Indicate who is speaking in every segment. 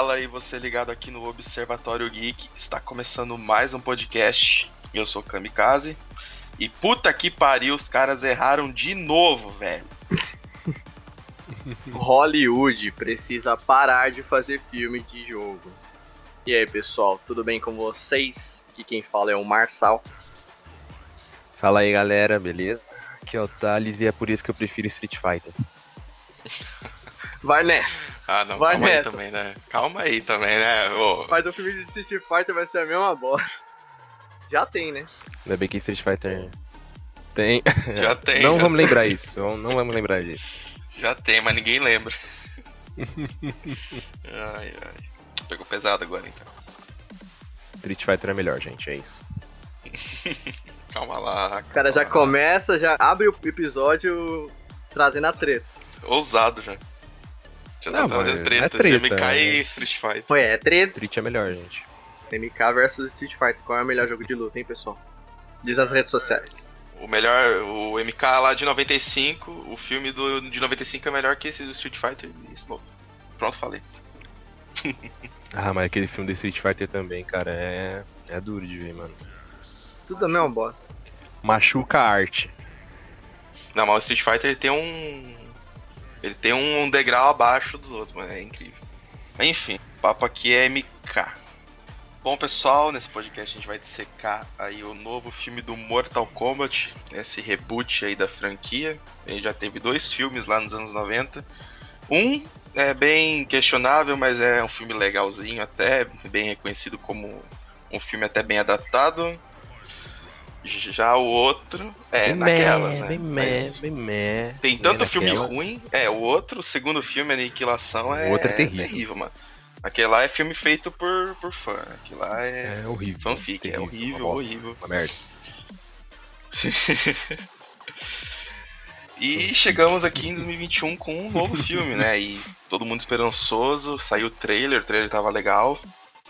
Speaker 1: fala aí você ligado aqui no Observatório Geek. Está começando mais um podcast. Eu sou Kamikaze. E puta que pariu, os caras erraram de novo, velho.
Speaker 2: Hollywood precisa parar de fazer filme de jogo. E aí, pessoal, tudo bem com vocês? Aqui quem fala é o Marçal.
Speaker 3: Fala aí, galera, beleza? Aqui é o Thales e é por isso que eu prefiro Street Fighter.
Speaker 2: Vai nessa.
Speaker 1: Ah, não,
Speaker 2: Vai
Speaker 1: calma
Speaker 2: nessa.
Speaker 1: aí também, né? Calma aí também, né? Ô,
Speaker 2: Mas o filme de Street Fighter vai ser a mesma bosta. Já tem, né?
Speaker 3: Ainda bem que Street Fighter tem.
Speaker 1: já tem,
Speaker 3: não
Speaker 1: já,
Speaker 3: vamos lembrar isso, não vamos lembrar disso.
Speaker 1: já tem, mas ninguém lembra. ai, ai. Pegou pesado agora, então.
Speaker 3: Street Fighter é melhor, gente, é isso.
Speaker 1: Calma lá.
Speaker 2: O cara já
Speaker 1: calma lá.
Speaker 2: começa, já abre o episódio trazendo a treta.
Speaker 1: Ousado já. Já tá
Speaker 3: Não,
Speaker 1: treta.
Speaker 3: é treta,
Speaker 1: MK e
Speaker 3: mas-
Speaker 1: Street Fighter.
Speaker 2: Ué, é treta.
Speaker 3: Street é melhor, gente.
Speaker 2: MK versus Street Fighter. Qual é o melhor jogo de luta, hein, pessoal? Diz nas redes sociais.
Speaker 1: O melhor, o MK lá de 95, o filme do, de 95 é melhor que esse do Street Fighter e esse novo. Pronto, falei.
Speaker 3: Ah, mas aquele filme do Street Fighter também, cara, é. É duro de ver, mano.
Speaker 2: Tudo a mesma bosta.
Speaker 3: Machuca a arte.
Speaker 1: Não, mas o Street Fighter ele tem um. Ele tem um degrau abaixo dos outros, mano. É incrível. Mas, Enfim, o papo aqui é MK. Bom, pessoal, nesse podcast a gente vai dissecar aí o novo filme do Mortal Kombat, esse reboot aí da franquia. Ele já teve dois filmes lá nos anos 90. Um é bem questionável, mas é um filme legalzinho até, bem reconhecido como um filme até bem adaptado. Já o outro é
Speaker 3: bem
Speaker 1: naquelas,
Speaker 3: meh,
Speaker 1: né?
Speaker 3: bem meh, bem meh.
Speaker 1: tem
Speaker 3: Bem
Speaker 1: tanto filme
Speaker 3: naquelas.
Speaker 1: ruim. É, o outro, o segundo filme, Aniquilação, é,
Speaker 3: O outro é terrível.
Speaker 1: mano. Aquele lá é filme feito por, por fã. Aquele lá é,
Speaker 3: É horrível.
Speaker 1: fanfic, é
Speaker 3: terrível,
Speaker 1: horrível,
Speaker 3: uma bosta,
Speaker 1: horrível.
Speaker 3: Uma merda.
Speaker 1: E chegamos aqui em 2021 com um novo filme, né? E todo mundo esperançoso. Saiu o trailer, o trailer tava legal,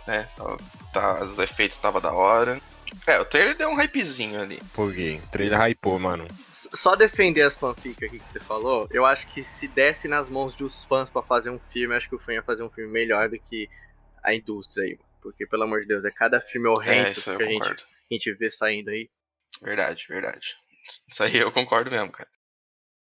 Speaker 1: né? Tava- tá- os efeitos tava da hora. É, o trailer deu um hypezinho ali.
Speaker 3: Por quê? O trailer hypou, mano.
Speaker 2: S- Só defender as fanfics aqui que você falou, eu acho que se desse nas mãos dos fãs pra fazer um filme, acho que o fã ia fazer um filme melhor do que a indústria aí. Porque, pelo amor de Deus, é cada filme
Speaker 1: É,
Speaker 2: horrendo
Speaker 1: aí
Speaker 2: que a gente, a gente vê saindo aí.
Speaker 1: Verdade, verdade. Isso aí eu concordo mesmo, cara.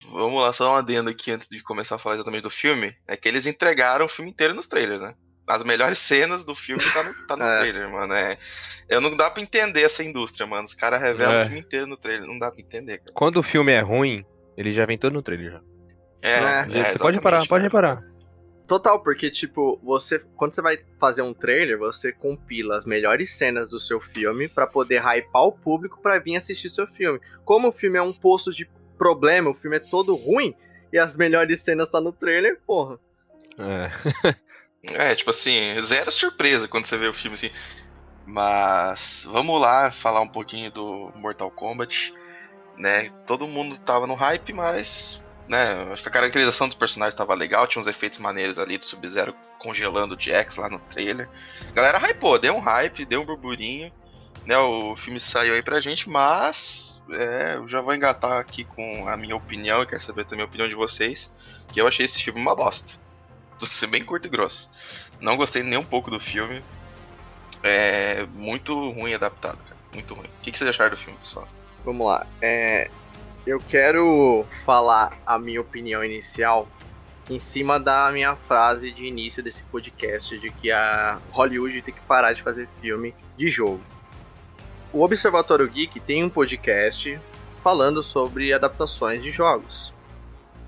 Speaker 1: Vamos lá, só um adendo aqui antes de começar a falar exatamente do filme. É que eles entregaram o filme inteiro nos trailers, né? As melhores cenas do filme tá, no, tá nos
Speaker 2: É.
Speaker 1: trailers, mano. É, eu não dá pra entender essa indústria, mano. Os caras revelam
Speaker 3: É.
Speaker 1: o filme inteiro no trailer. Não dá pra entender, cara.
Speaker 3: Quando o filme é ruim, ele já vem todo no trailer já.
Speaker 1: É,
Speaker 2: É.
Speaker 1: é,
Speaker 3: Você pode reparar,
Speaker 1: exatamente,
Speaker 3: pode reparar.
Speaker 2: Total, porque, tipo, você. Quando você vai fazer um trailer, você compila as melhores cenas do seu filme pra poder hypar o público pra vir assistir seu filme. Como o filme é um poço de problema, o filme é todo ruim, e as melhores cenas tá no trailer, porra.
Speaker 3: É.
Speaker 1: É, tipo assim, zero surpresa quando você vê o filme assim. Mas vamos lá falar um pouquinho do Mortal Kombat, né? Todo mundo tava no hype, mas, né, acho que a caracterização dos personagens tava legal, tinha uns efeitos maneiros ali do Sub-Zero congelando o Jax lá no trailer. A galera hypou, deu um hype, deu um burburinho, né? O filme saiu aí pra gente, mas é, eu já vou engatar aqui com a minha opinião, e quero saber também a opinião de vocês, que eu achei esse filme uma bosta. Vou ser bem curto e grosso. Não gostei nem um pouco do filme. É muito ruim adaptado, cara. Muito ruim. O que, vocês acharam do filme, pessoal?
Speaker 2: Vamos lá. É, eu quero falar a minha opinião inicial em cima da minha frase de início desse podcast de que a Hollywood tem que parar de fazer filme de jogo. O Observatório Geek tem um podcast falando sobre adaptações de jogos.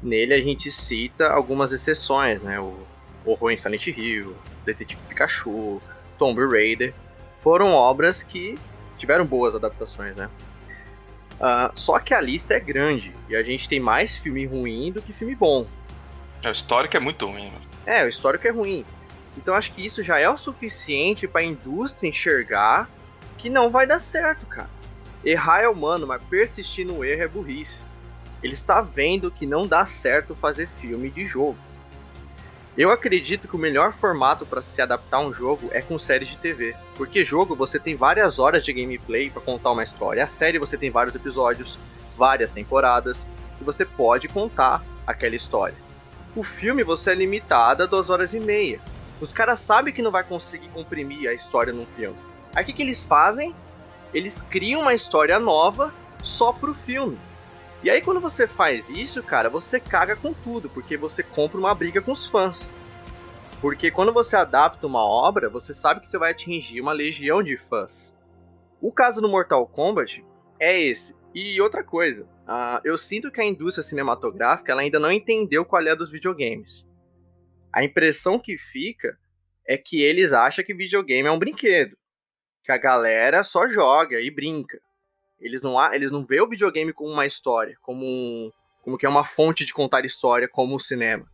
Speaker 2: Nele a gente cita algumas exceções, né? O Horror em Silent Hill, Detetive Pikachu, Tomb Raider. Foram obras que tiveram boas adaptações, né? Ah, só que a lista é grande e a gente tem mais filme ruim do que filme bom.
Speaker 1: É, O histórico é muito ruim, mano.
Speaker 2: É, o histórico é ruim. Então acho que isso já é o suficiente para a indústria enxergar que não vai dar certo, cara. Errar é humano, mas persistir no erro é burrice. Ele está vendo que não dá certo fazer filme de jogo. Eu acredito que o melhor formato para se adaptar a um jogo é com séries de TV, porque jogo você tem várias horas de gameplay para contar uma história. A série você tem vários episódios, várias temporadas, e você pode contar aquela história. O filme você é limitado a duas horas e meia. Os caras sabem que não vai conseguir comprimir a história num filme. Aí o que, que eles fazem? Eles criam uma história nova só pro filme. E aí quando você faz isso, cara, você caga com tudo, porque você compra uma briga com os fãs. Porque quando você adapta uma obra, você sabe que você vai atingir uma legião de fãs. O caso do Mortal Kombat é esse. E outra coisa, uh, eu sinto que a indústria cinematográfica ela ainda não entendeu qual é a dos videogames. A impressão que fica é que eles acham que videogame é um brinquedo. Que a galera só joga e brinca. Eles não, eles não veem o videogame como uma história, como, um, como que é uma fonte de contar história, como o cinema.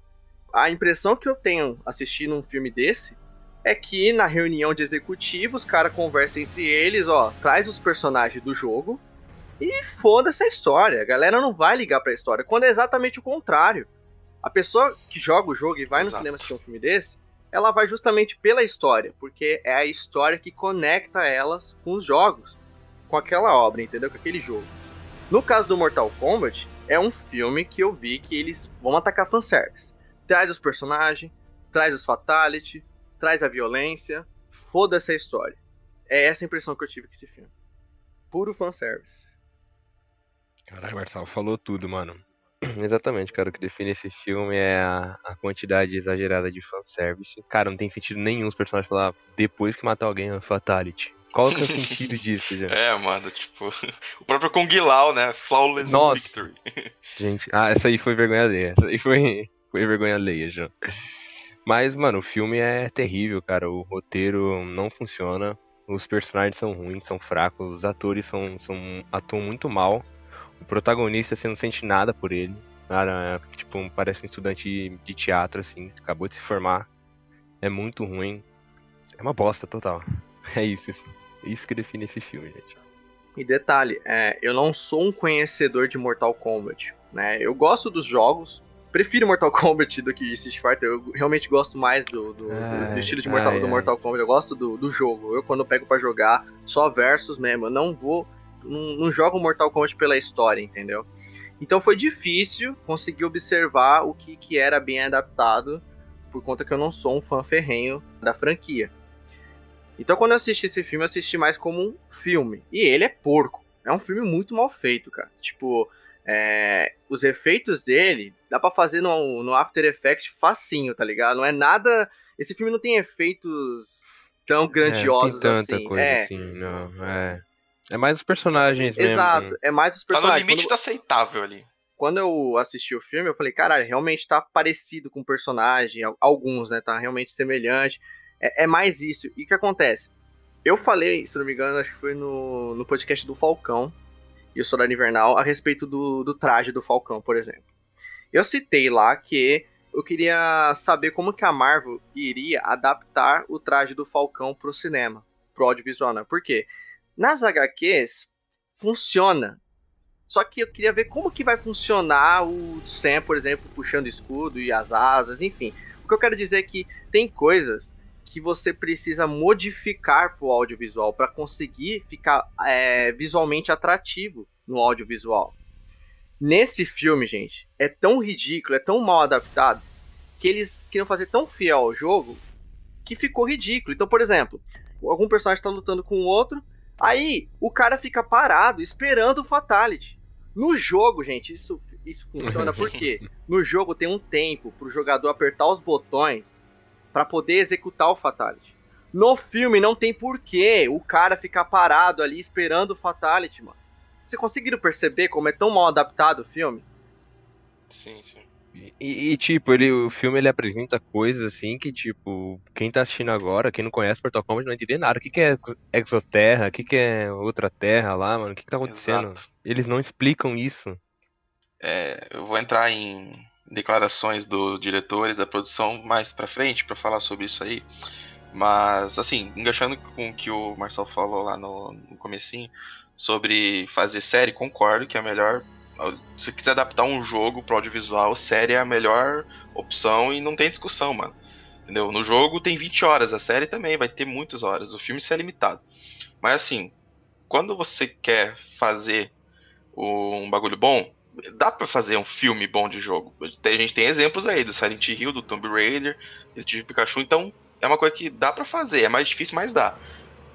Speaker 2: A impressão que eu tenho assistindo um filme desse é que na reunião de executivos, os caras conversam entre eles, ó, traz os personagens do jogo e foda-se a história. A galera não vai ligar pra história, quando é exatamente o contrário. A pessoa que joga o jogo e vai Exato. no cinema assistir um filme desse, ela vai justamente pela história, porque é a história que conecta elas com os jogos, com aquela obra, entendeu? Com aquele jogo. No caso do Mortal Kombat, é um filme que eu vi que eles vão atacar fanservice. Traz os personagens, traz os fatality, traz a violência, foda-se a história. É essa a impressão que eu tive com esse filme. Puro fanservice.
Speaker 3: Caralho, Marcelo, falou tudo, mano. Exatamente, cara. O que define esse filme é a, a quantidade exagerada de fanservice. Cara, não tem sentido nenhum os personagens falar depois que matar alguém, é fatality. Qual que é o sentido disso, já?
Speaker 1: É, mano, tipo, o próprio Kung Lao, né? Flawless Nossa. Victory.
Speaker 3: Gente, ah, essa aí foi vergonha alheia. Essa aí foi, foi vergonha alheia, já. Mas, mano, o filme é terrível, cara. O roteiro não funciona. Os personagens são ruins, são fracos. Os atores são, são atuam muito mal. O protagonista, você não sente nada por ele. Cara, é, tipo, parece um estudante de teatro, assim, acabou de se formar. É muito ruim. É uma bosta total. É isso, assim. Isso que define esse filme, gente.
Speaker 2: E detalhe, é, eu não sou um conhecedor de Mortal Kombat, né? Eu gosto dos jogos, prefiro Mortal Kombat do que Street Fighter. Eu realmente gosto mais do, do, ai, do estilo de Mortal, ai, do Mortal Kombat. Eu gosto do, do jogo. Eu, quando eu pego para jogar, só versus mesmo. Eu não vou não, não jogo Mortal Kombat pela história, entendeu? Então foi difícil conseguir observar o que, que era bem adaptado, por conta que eu não sou um fã ferrenho da franquia. Então quando eu assisti esse filme, eu assisti mais como um filme. E ele é porco. É um filme muito mal feito, cara. Tipo, é, os efeitos dele dá para fazer no, no After Effects facinho, tá ligado? Não é nada. Esse filme não tem efeitos tão grandiosos
Speaker 3: é, tem tanta
Speaker 2: assim.
Speaker 3: Coisa é. assim, não. É. É mais os personagens mesmo.
Speaker 2: Exato, é mais os personagens.
Speaker 1: Tá no limite Quando... do aceitável ali.
Speaker 2: Quando eu assisti o filme, eu falei, caralho, realmente tá parecido com o personagem, alguns, né? Tá realmente semelhante. É, é, mais isso. E o que acontece? Eu falei, se não me engano, acho que foi no, no podcast do Falcão e o Soldado Invernal, a respeito do, do traje do Falcão, por exemplo. Eu citei lá que eu queria saber como que a Marvel iria adaptar o traje do Falcão pro cinema, pro audiovisual, né? Por quê? Nas HQs, funciona. Só que eu queria ver como que vai funcionar o Sam, por exemplo, puxando escudo e as asas, enfim. O que eu quero dizer é que tem coisas que você precisa modificar pro audiovisual para conseguir ficar é, visualmente atrativo no audiovisual. Nesse filme, gente, é tão ridículo, é tão mal adaptado, que eles queriam fazer tão fiel ao jogo que ficou ridículo. Então, por exemplo, algum personagem está lutando com o outro, Aí o cara fica parado esperando o Fatality. No jogo, gente, isso, isso funciona porque no jogo tem um tempo pro jogador apertar os botões para poder executar o Fatality. No filme não tem porquê o cara ficar parado ali esperando o Fatality, mano. Vocês conseguiram perceber como é tão mal adaptado o filme?
Speaker 1: Sim, sim.
Speaker 3: E, e, tipo, ele, o filme ele apresenta coisas assim que, tipo, quem tá assistindo agora, quem não conhece Portal Kombat, não vai entender nada. O que, que é Exoterra? O que, que é outra terra lá, mano? O que, que tá acontecendo? Exato. Eles não explicam isso.
Speaker 1: É, eu vou entrar em declarações dos diretores da produção mais pra frente para falar sobre isso aí. Mas, assim, enganchando com o que o Marcel falou lá no, no comecinho sobre fazer série, concordo que é a melhor se quiser adaptar um jogo pro audiovisual, série é a melhor opção e não tem discussão, mano. Entendeu? No jogo tem 20 horas, a série também vai ter muitas horas, o filme é limitado. Mas assim, quando você quer fazer um bagulho bom, dá para fazer um filme bom de jogo. A gente tem exemplos aí do Silent Hill, do Tomb Raider, do Pikachu, então é uma coisa que dá para fazer, é mais difícil, mas dá.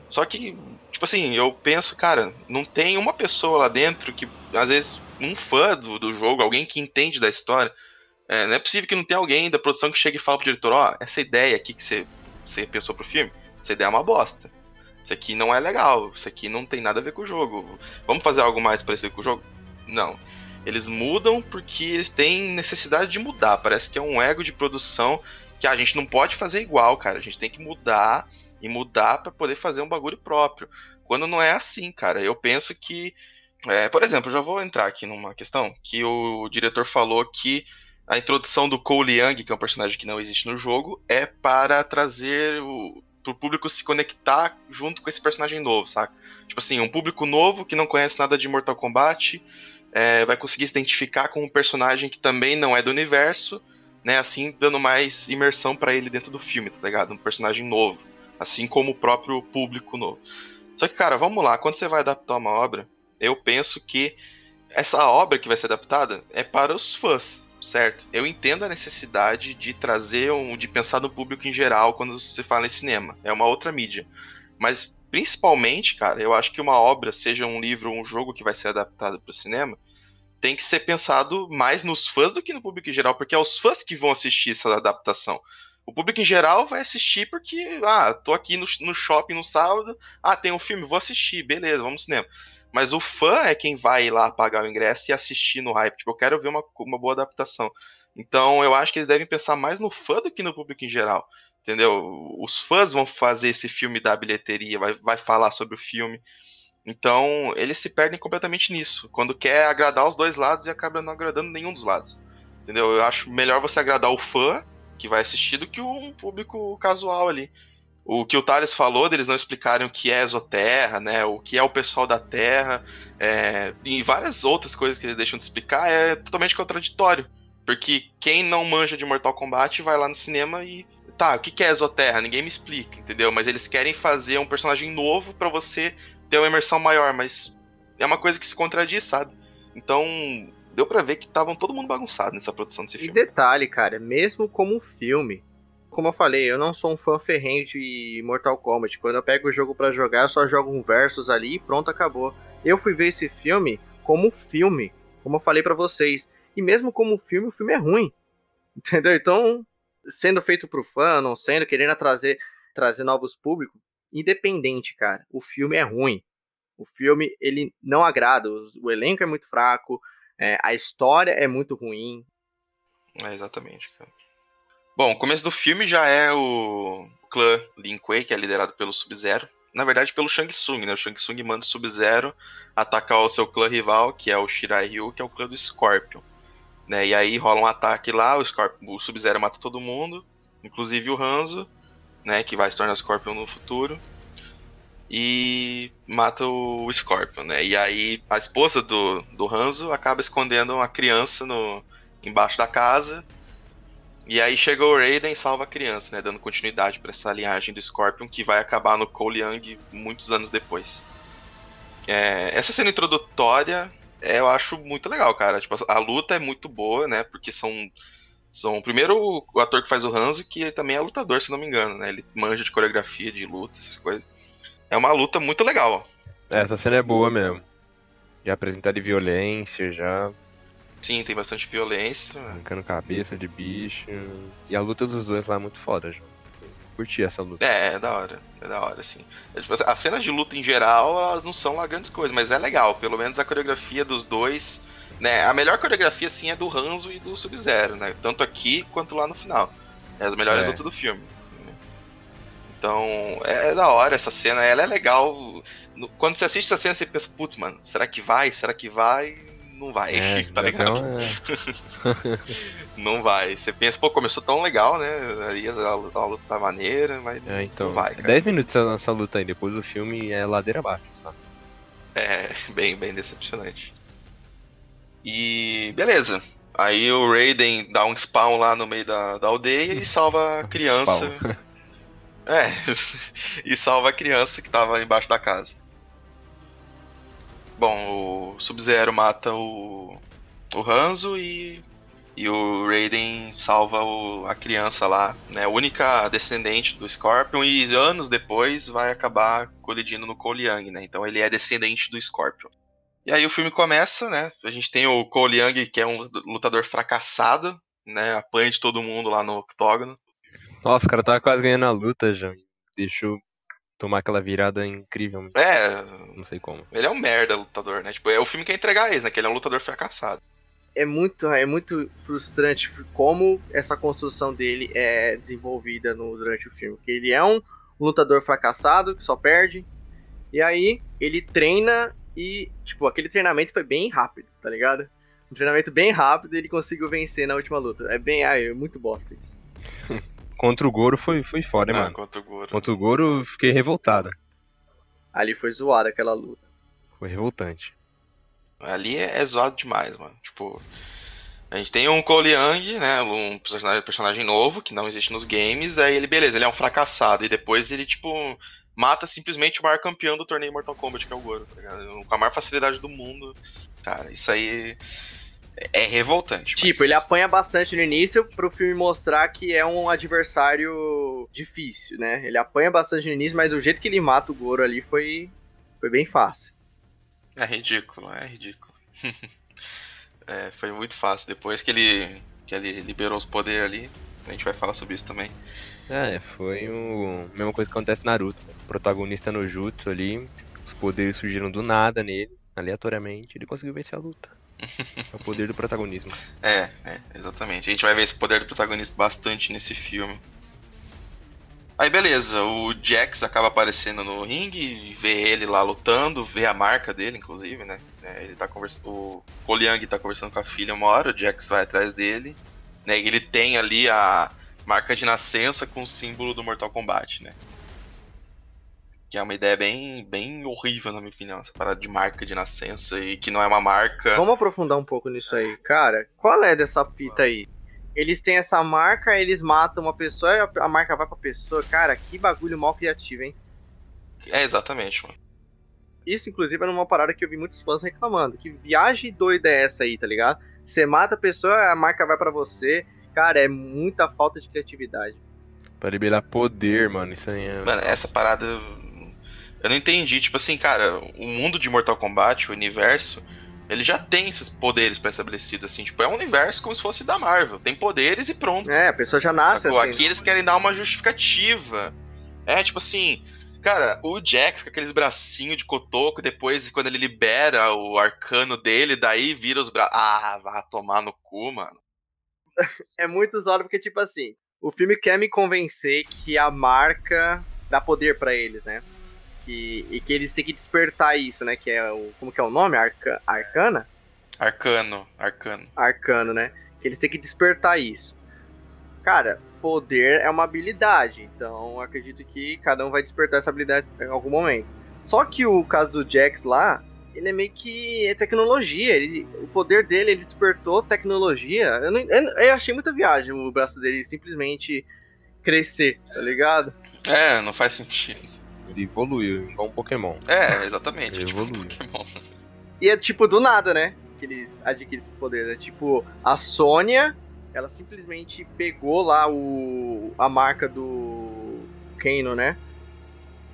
Speaker 1: Só que, tipo assim, eu penso, cara, não tem uma pessoa lá dentro que, às vezes, um fã do, do jogo, alguém que entende da história, é, não é possível que não tenha alguém da produção que chegue e fale pro diretor, ó, oh, essa ideia aqui que você, você pensou pro filme, essa ideia é uma bosta. Isso aqui não é legal, isso aqui não tem nada a ver com o jogo. Vamos fazer algo mais parecido com o jogo? Não. Eles mudam porque eles têm necessidade de mudar. Parece que é um ego de produção que a gente não pode fazer igual, cara. A gente tem que mudar e mudar para poder fazer um bagulho próprio. Quando não é assim, cara. Eu penso que, é, por exemplo, já vou entrar aqui numa questão que o diretor falou que a introdução do Cole Young, que é um personagem que não existe no jogo, é para trazer o pro público se conectar junto com esse personagem novo, saca? Tipo assim, um público novo que não conhece nada de Mortal Kombat é, vai conseguir se identificar com um personagem que também não é do universo, né? Assim, dando mais imersão para ele dentro do filme, tá ligado? Um personagem novo, assim como o próprio público novo. Só que, cara, vamos lá, quando você vai adaptar uma obra, eu penso que essa obra que vai ser adaptada é para os fãs, certo? Eu entendo a necessidade de trazer um, de pensar no público em geral quando se fala em cinema. É uma outra mídia. Mas principalmente, cara, eu acho que uma obra, seja um livro ou um jogo que vai ser adaptado para o cinema, tem que ser pensado mais nos fãs do que no público em geral, porque é os fãs que vão assistir essa adaptação. O público em geral vai assistir porque, ah, tô aqui no, no shopping no sábado, ah, tem um filme, vou assistir, beleza, vamos no cinema. Mas o fã é quem vai lá pagar o ingresso e assistir no hype. Tipo, eu quero ver uma, uma boa adaptação. Então eu acho que eles devem pensar mais no fã do que no público em geral. Entendeu? Os fãs vão fazer esse filme da bilheteria, vai, vai falar sobre o filme. Então eles se perdem completamente nisso. Quando quer agradar os dois lados e acaba não agradando nenhum dos lados. Entendeu? Eu acho melhor você agradar o fã que vai assistir do que um público casual ali o que o Thales falou, deles não explicarem o que é exoterra, né? O que é o pessoal da Terra, é, e várias outras coisas que eles deixam de explicar é totalmente contraditório. Porque quem não manja de Mortal Kombat vai lá no cinema e. Tá, o que é exoterra? Ninguém me explica, entendeu? Mas eles querem fazer um personagem novo para você ter uma imersão maior, mas é uma coisa que se contradiz, sabe? Então, deu para ver que estavam todo mundo bagunçado nessa produção desse filme.
Speaker 2: E detalhe, cara, mesmo como um filme, como eu falei, eu não sou um fã ferrenho de Mortal Kombat. Quando eu pego o jogo para jogar, eu só jogo um versus ali e pronto, acabou. Eu fui ver esse filme como filme, como eu falei para vocês. E mesmo como filme, o filme é ruim. Entendeu? Então, sendo feito pro fã, não sendo, querendo trazer, trazer novos públicos, independente, cara, o filme é ruim. O filme, ele não agrada. O, elenco é muito fraco, é, a história é muito ruim.
Speaker 1: É, exatamente, cara. Bom, o começo do filme já é o clã Lin Kuei, que é liderado pelo Sub-Zero. Na verdade, pelo Shang Tsung, né? O Shang Tsung manda o Sub-Zero atacar o seu clã rival, que é o Shirai Ryu, que é o clã do Scorpion. Né? E aí rola um ataque lá, o, o Sub-Zero mata todo mundo, inclusive o Hanzo, né? Que vai se tornar Scorpion no futuro. E mata o Scorpion, né? E aí a esposa do, do Hanzo acaba escondendo uma criança no, embaixo da casa e aí chega o Raiden e salva a criança, né? Dando continuidade para essa linhagem do Scorpion que vai acabar no Cole Young muitos anos depois. É, essa cena introdutória eu acho muito legal, cara. Tipo, a luta é muito boa, né? Porque são. São primeiro o ator que faz o Hanzo, que ele também é lutador, se não me engano, né? Ele manja de coreografia, de luta, essas coisas. É uma luta muito legal.
Speaker 3: Essa cena é boa mesmo. Já apresentar de violência, já
Speaker 1: Sim, tem bastante violência.
Speaker 3: Arrancando cabeça de bicho. E a luta dos dois lá é muito foda, já. Curti essa luta.
Speaker 1: É, é da hora. É da hora, assim. É, tipo, as cenas de luta em geral, elas não são lá grandes coisas, mas é legal. Pelo menos a coreografia dos dois. Né? A melhor coreografia, sim, é do Hanzo e do Sub-Zero, né? Tanto aqui quanto lá no final. É as melhores é. lutas do filme. Então, é, é, da hora essa cena, ela é legal. Quando você assiste essa cena, você pensa, putz, mano, será que vai? Será que vai? Não vai, é, tá ligado? Então, é. não vai. Você pensa, pô, começou tão legal, né? Aí a, a, a luta tá maneira, mas é, então, não vai. Cara.
Speaker 3: 10 minutos essa luta aí, depois do filme é ladeira abaixo, sabe?
Speaker 1: É, bem, bem decepcionante. E beleza. Aí o Raiden dá um spawn lá no meio da, da aldeia e salva a criança. é, e salva a criança que tava embaixo da casa. Bom, o Sub-Zero mata o, o Hanzo e, E o Raiden salva o, a criança lá, né? Única descendente do Scorpion, e anos depois vai acabar colidindo no Cole Young, né? Então ele é descendente do Scorpion. E aí o filme começa, né? A gente tem o Cole Young, que é um lutador fracassado, né? Apanha de todo mundo lá no octógono.
Speaker 3: Nossa, o cara tava quase ganhando a luta já. Deixou tomar aquela virada incrível.
Speaker 1: É.
Speaker 3: Não sei como.
Speaker 1: Ele é um merda lutador, né? Tipo, é o filme que quer entregar isso, né? Que ele é um lutador fracassado
Speaker 2: é muito, é muito frustrante como essa construção dele é desenvolvida no, durante o filme. Que ele é um lutador fracassado que só perde. E aí ele treina e, tipo, aquele treinamento foi bem rápido, tá ligado? Um treinamento bem rápido e ele conseguiu vencer na última luta. É bem, ai, é muito bosta isso.
Speaker 3: contra o Goro foi, foi foda, hein, ah, mano?
Speaker 1: Contra o Goro.
Speaker 3: Contra o Goro fiquei revoltada.
Speaker 2: Ali foi zoada aquela luta.
Speaker 3: Foi revoltante.
Speaker 1: Ali é, é zoado demais, mano. Tipo, a gente tem um Cole Young, né? Um personagem, personagem novo que não existe nos games. Aí ele, beleza, ele é um fracassado. E depois ele, tipo, mata simplesmente o maior campeão do torneio Mortal Kombat, que é o Goro, tá ligado? Com a maior facilidade do mundo. Cara, isso aí é, revoltante.
Speaker 2: Tipo, mas... ele apanha bastante no início pro filme mostrar que é um adversário difícil, né? Ele apanha bastante no início, mas do jeito que ele mata o Goro ali foi, foi bem fácil.
Speaker 1: É ridículo, é ridículo. é, foi muito fácil. Depois que ele, que ele liberou os poderes ali, a gente vai falar sobre isso também.
Speaker 3: É, foi o a mesma coisa que acontece Naruto. O protagonista no Jutsu ali, os poderes surgiram do nada nele, aleatoriamente, ele conseguiu vencer a luta. É o poder do protagonismo.
Speaker 1: É, é, exatamente. A gente vai ver esse poder do protagonista bastante nesse filme. Aí beleza, o Jax acaba aparecendo no ringue, vê ele lá lutando, vê a marca dele, inclusive, né? É, ele tá conversando. O Koliang tá conversando com a filha uma hora, o Jax vai atrás dele, né? Ele tem ali a marca de nascença com o símbolo do Mortal Kombat, né? Que é uma ideia bem, bem horrível, na minha opinião, essa parada de marca de nascença e que não é uma marca.
Speaker 2: Vamos aprofundar um pouco nisso aí. Cara, qual é dessa fita aí? Eles têm essa marca, eles matam uma pessoa e a marca vai pra pessoa. Cara, que bagulho mal criativo, hein?
Speaker 1: É, exatamente, mano.
Speaker 2: Isso, inclusive, era uma parada que eu vi muitos fãs reclamando. Que viagem doida é essa aí, tá ligado? Você mata a pessoa, a marca vai para você. Cara, é muita falta de criatividade.
Speaker 3: Pra liberar poder, mano, isso aí é...
Speaker 1: Mano, essa parada... Eu não entendi. Tipo assim, cara, o mundo de Mortal Kombat, o universo ele já tem esses poderes pré-estabelecidos, assim, tipo, é um universo como se fosse da Marvel. Tem poderes e pronto.
Speaker 2: É, a pessoa já nasce
Speaker 1: Sacou?
Speaker 2: assim.
Speaker 1: Aqui eles querem dar uma justificativa. É, tipo assim, cara, o Jax com aqueles bracinhos de cotoco, depois quando ele libera o arcano dele, daí vira os braços. Ah, vai tomar no cu, mano.
Speaker 2: é muito usado porque, tipo assim, o filme quer me convencer que a marca dá poder para eles, né? Que, e que eles têm que despertar isso, né? Que é o. Como que é o nome? Arca, Arcana?
Speaker 1: Arcano, Arcano.
Speaker 2: Arcano, né? Que eles têm que despertar isso. Cara, poder é uma habilidade, então acredito que cada um vai despertar essa habilidade em algum momento. Só que o caso do Jax lá, ele é meio que é tecnologia. Ele, o poder dele, ele despertou tecnologia. Eu, não, eu, eu achei muita viagem o braço dele simplesmente crescer, tá ligado?
Speaker 1: É, não faz sentido.
Speaker 3: Ele evoluiu, igual um Pokémon.
Speaker 1: É, exatamente.
Speaker 3: Ele tipo evoluiu.
Speaker 1: Pokémon.
Speaker 2: E é tipo do nada, né? Que eles adquirem esses poderes. É tipo, a Sônia, ela simplesmente pegou lá o a marca do Kano, né?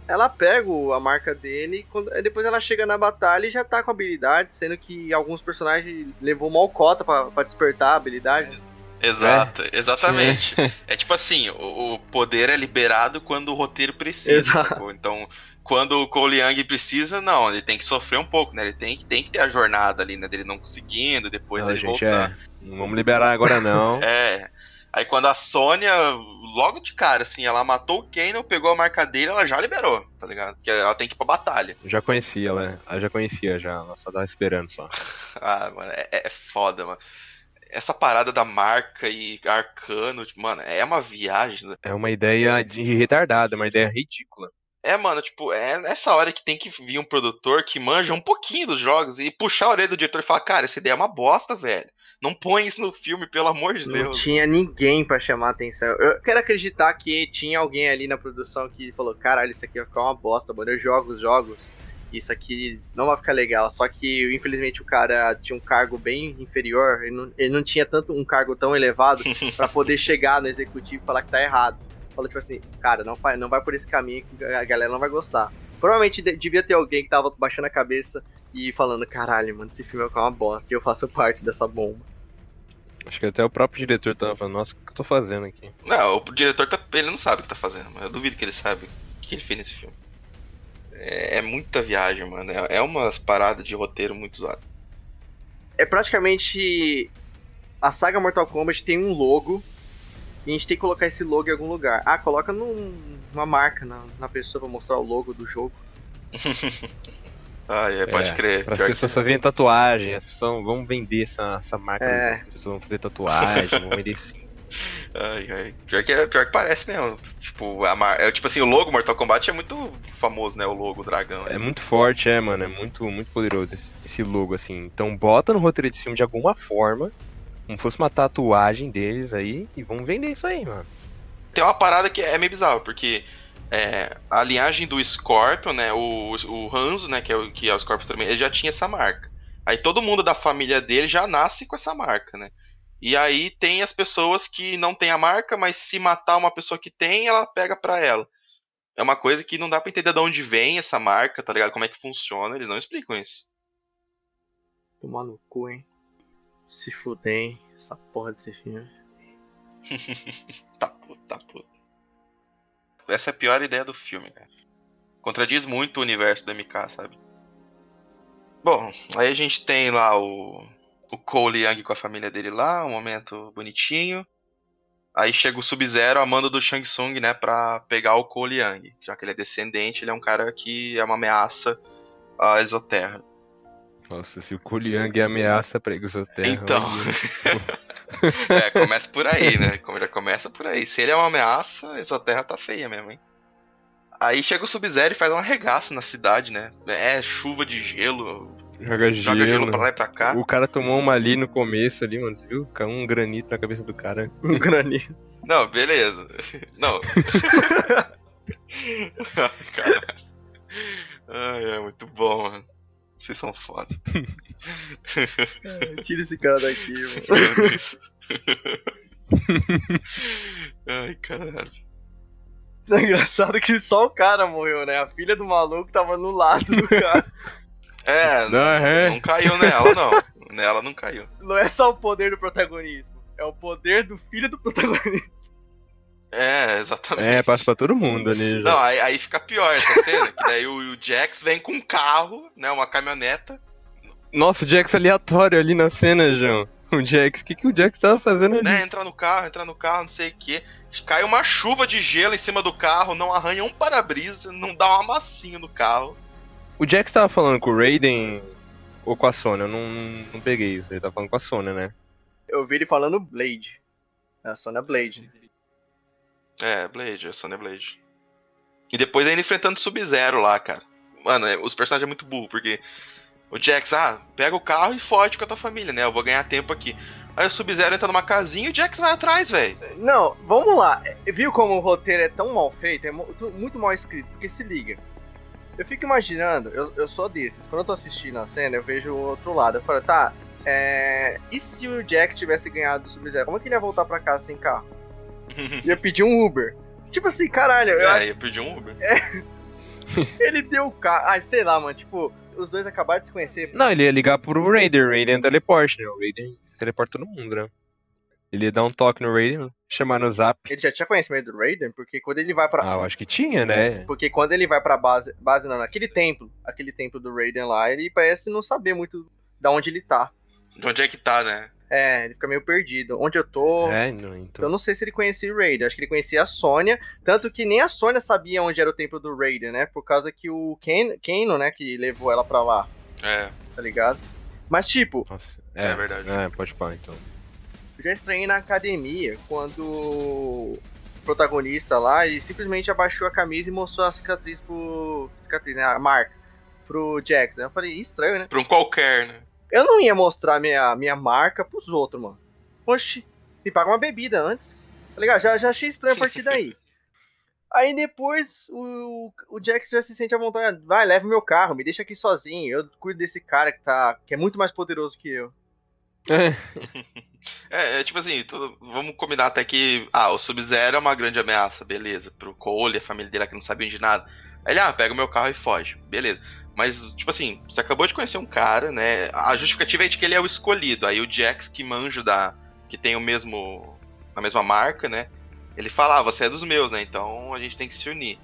Speaker 2: Ela pega a marca dele e depois ela chega na batalha e já tá com habilidade, sendo que alguns personagens levou mal cota pra, despertar a habilidade.
Speaker 1: Exato, é. exatamente. É tipo assim, o, o, poder é liberado quando o roteiro precisa. Exato. Então, quando o Cole Young precisa, não, ele tem que sofrer um pouco, né? Ele tem, tem que ter a jornada ali, né? Dele não conseguindo, depois não, ele gente, voltar. É.
Speaker 3: Não vamos liberar agora, não.
Speaker 1: é. Aí quando a Sônia, logo de cara, assim, ela matou o Kano, pegou a marca dele, ela já liberou, tá ligado? Porque ela tem que ir pra batalha.
Speaker 3: Eu já conhecia ela, ela já conhecia já, ela só tava esperando só.
Speaker 1: ah, mano, é, é foda, mano essa parada da marca e arcano, tipo, mano, é uma viagem. Né?
Speaker 3: É uma ideia de retardada, é uma ideia ridícula.
Speaker 1: É, mano, tipo, é nessa hora que tem que vir um produtor que manja um pouquinho dos jogos e puxar a orelha do diretor e falar, cara, essa ideia é uma bosta, velho. Não põe isso no filme, pelo amor de
Speaker 2: não
Speaker 1: Deus.
Speaker 2: Não tinha ninguém para chamar atenção. Eu quero acreditar que tinha alguém ali na produção que falou, caralho, isso aqui vai ficar uma bosta, mano. Eu jogo os jogos isso aqui não vai ficar legal. Só que, infelizmente, o cara tinha um cargo bem inferior, ele não, ele não tinha tanto um cargo tão elevado para poder chegar no executivo e falar que tá errado. Falou tipo assim, cara, não vai, não vai por esse caminho que a galera não vai gostar. Provavelmente devia ter alguém que tava baixando a cabeça e falando, caralho, mano, esse filme é uma bosta e eu faço parte dessa bomba.
Speaker 3: Acho que até o próprio diretor tava falando, nossa, o que eu tô fazendo aqui?
Speaker 1: Não, o diretor tá, ele não sabe o que tá fazendo, mas eu duvido que ele sabe o que ele fez nesse filme. É, é muita viagem, mano. É, é umas paradas de roteiro muito zoado.
Speaker 2: É praticamente. A saga Mortal Kombat tem um logo. E a gente tem que colocar esse logo em algum lugar. Ah, coloca num, numa marca na, na pessoa pra mostrar o logo do jogo.
Speaker 1: ah, é, pode
Speaker 3: É,
Speaker 1: crer.
Speaker 3: Para as pessoas
Speaker 1: que-
Speaker 3: fazerem tatuagem, as pessoas vão vender essa, essa marca.
Speaker 2: É.
Speaker 3: As pessoas vão fazer tatuagem, vão vender sim.
Speaker 1: Ai, ai. Pior que, é- pior que parece mesmo. Tipo, a é, tipo assim, o logo Mortal Kombat é muito famoso, né? O logo dragão.
Speaker 3: É muito forte, é, mano. É muito, muito poderoso esse, esse logo, assim. Então bota no roteiro desse filme de alguma forma. Como fosse uma tatuagem deles aí. E vamos vender isso aí, mano.
Speaker 1: Tem uma parada que é meio bizarra, porque é, a linhagem do Scorpion, né? O, o Hanzo, né? Que é o, que é o Scorpion também, ele já tinha essa marca. Aí todo mundo da família dele já nasce com essa marca, né? E aí tem as pessoas que não tem a marca, mas se matar uma pessoa que tem, ela pega pra ela. É uma coisa que não dá pra entender de onde vem essa marca, tá ligado? Como é que funciona, eles não explicam isso.
Speaker 2: Tomar no cu, hein? Se fuder, hein? Essa porra desse filme.
Speaker 1: Tá puto, tá puto. Essa é a pior ideia do filme, cara. Contradiz muito o universo do MK, sabe? Bom, aí a gente tem lá o, o Cole Young com a família dele lá, um momento bonitinho. Aí chega o Sub-Zero amando do Shang Tsung, né, pra pegar o Cole Young. Já que ele é descendente, ele é um cara que é uma ameaça à Exoterra.
Speaker 3: Nossa, se o Kuliang é ameaça pra Exoterra.
Speaker 1: Então. é, começa por aí, né? Já começa por aí. Se ele é uma ameaça, a Exoterra tá feia mesmo, hein? Aí chega o Sub-Zero e faz um arregaço na cidade, né? É, chuva de gelo,
Speaker 3: Joga gelo.
Speaker 1: joga gelo pra lá e pra cá.
Speaker 3: O cara tomou uma ali no começo ali, mano. Você viu? Caiu um granito na cabeça do cara.
Speaker 2: Um granito.
Speaker 1: Não, beleza. Não. Ai, Caralho. Ai, é muito bom, mano. Vocês são foda.
Speaker 2: Tira esse cara daqui, mano.
Speaker 1: Ai, caralho.
Speaker 2: É engraçado que só o cara morreu, né? A filha do maluco tava no lado do cara.
Speaker 1: É,
Speaker 3: Não, é.
Speaker 1: não caiu nela, não. Nela não caiu.
Speaker 2: Não é só o poder do protagonismo. É o poder do filho do protagonista.
Speaker 1: É, exatamente.
Speaker 3: É, passa pra todo mundo ali. Já.
Speaker 1: Não, aí, aí fica pior essa cena, que daí o, o Jax vem com um carro, né, uma caminhoneta.
Speaker 3: Nossa, o Jax aleatório ali na cena, João. O Jax, o que, que o Jax tava fazendo ali?
Speaker 1: né, entra no carro, entra no carro, não sei o que. Cai uma chuva de gelo em cima do carro, não arranha um para-brisa, não dá uma massinha no carro.
Speaker 3: O Jax tava falando com o Raiden ou com a Sônia? Eu não, não peguei isso. Ele tava falando com a Sônia, né?
Speaker 2: Eu vi ele falando Blade. É a Sonya Blade.
Speaker 1: É, Blade, é Sonya Blade. E depois ainda enfrentando o Sub-Zero lá, cara. Mano, é, os personagens é muito burro, porque o Jax, ah, pega o carro e foge com a tua família, né? Eu vou ganhar tempo aqui. Aí o Sub-Zero entra numa casinha e o Jax vai atrás, velho.
Speaker 2: Não, vamos lá. Viu como o roteiro é tão mal feito? É muito mal escrito. Porque se liga. Eu fico imaginando, eu, eu sou desses. Quando eu tô assistindo a cena, eu vejo o outro lado. Eu falo, tá, é. E se o Jack tivesse ganhado do Sub-Zero? Como é que ele ia voltar pra casa sem carro? Ia pedir um Uber. Tipo assim, caralho, eu
Speaker 1: é,
Speaker 2: acho
Speaker 1: eu perdi um Uber.
Speaker 2: que ele deu o carro. Ah, sei lá, mano. Tipo, os dois acabaram de se conhecer.
Speaker 3: Não, ele ia ligar pro Raiden. O Raiden é teleporte, né? O Raiden teleporta todo mundo, né? Ele ia dar um toque no Raiden, chamar no zap.
Speaker 2: Ele já tinha conhecimento do Raiden, porque quando ele vai pra.
Speaker 3: Ah, eu acho que tinha, né?
Speaker 2: Porque quando ele vai pra base, base não, naquele templo, aquele templo do Raiden lá, ele parece não saber muito da onde ele tá.
Speaker 1: De onde é que tá, né?
Speaker 2: É, ele fica meio perdido. Onde eu tô?
Speaker 3: É, não,
Speaker 2: Então eu
Speaker 3: então.
Speaker 2: não sei se ele conhecia o Raiden, acho que ele conhecia a Sônia, tanto que nem a Sônia sabia onde era o templo do Raiden, né? Por causa que o Ken, Kano, né, que levou ela pra lá,
Speaker 1: É,
Speaker 2: tá ligado? Mas tipo,
Speaker 3: Nossa,
Speaker 1: é, verdade.
Speaker 3: É, pode falar então.
Speaker 2: Eu já estranhei na academia quando o protagonista lá, ele simplesmente abaixou a camisa e mostrou a cicatriz pro. cicatriz, né? A marca. Pro Jax, né? Eu falei, "Ih, estranho, né?
Speaker 1: Pra um qualquer, né?
Speaker 2: Eu não ia mostrar minha, minha marca pros outros, mano. Oxi, me paga uma bebida antes. Tá ligado? Já, já achei estranho a partir daí. Aí depois o, o Jax já se sente à vontade. Vai, leva meu carro, me deixa aqui sozinho. Eu cuido desse cara que tá. que é muito mais poderoso que eu.
Speaker 1: É, é tipo assim, tudo, vamos combinar até que. Ah, o Sub-Zero é uma grande ameaça, beleza. Pro Cole, a família dele que não sabiam de nada. Aí ele, ah, pega o meu carro e foge. Beleza. Mas, tipo assim, você acabou de conhecer um cara, né? A justificativa é de que ele é o escolhido. Aí o Jax, que manja da. que tem o mesmo. a mesma marca, né? Ele fala, ah, você é dos meus, né? Então a gente tem que se unir.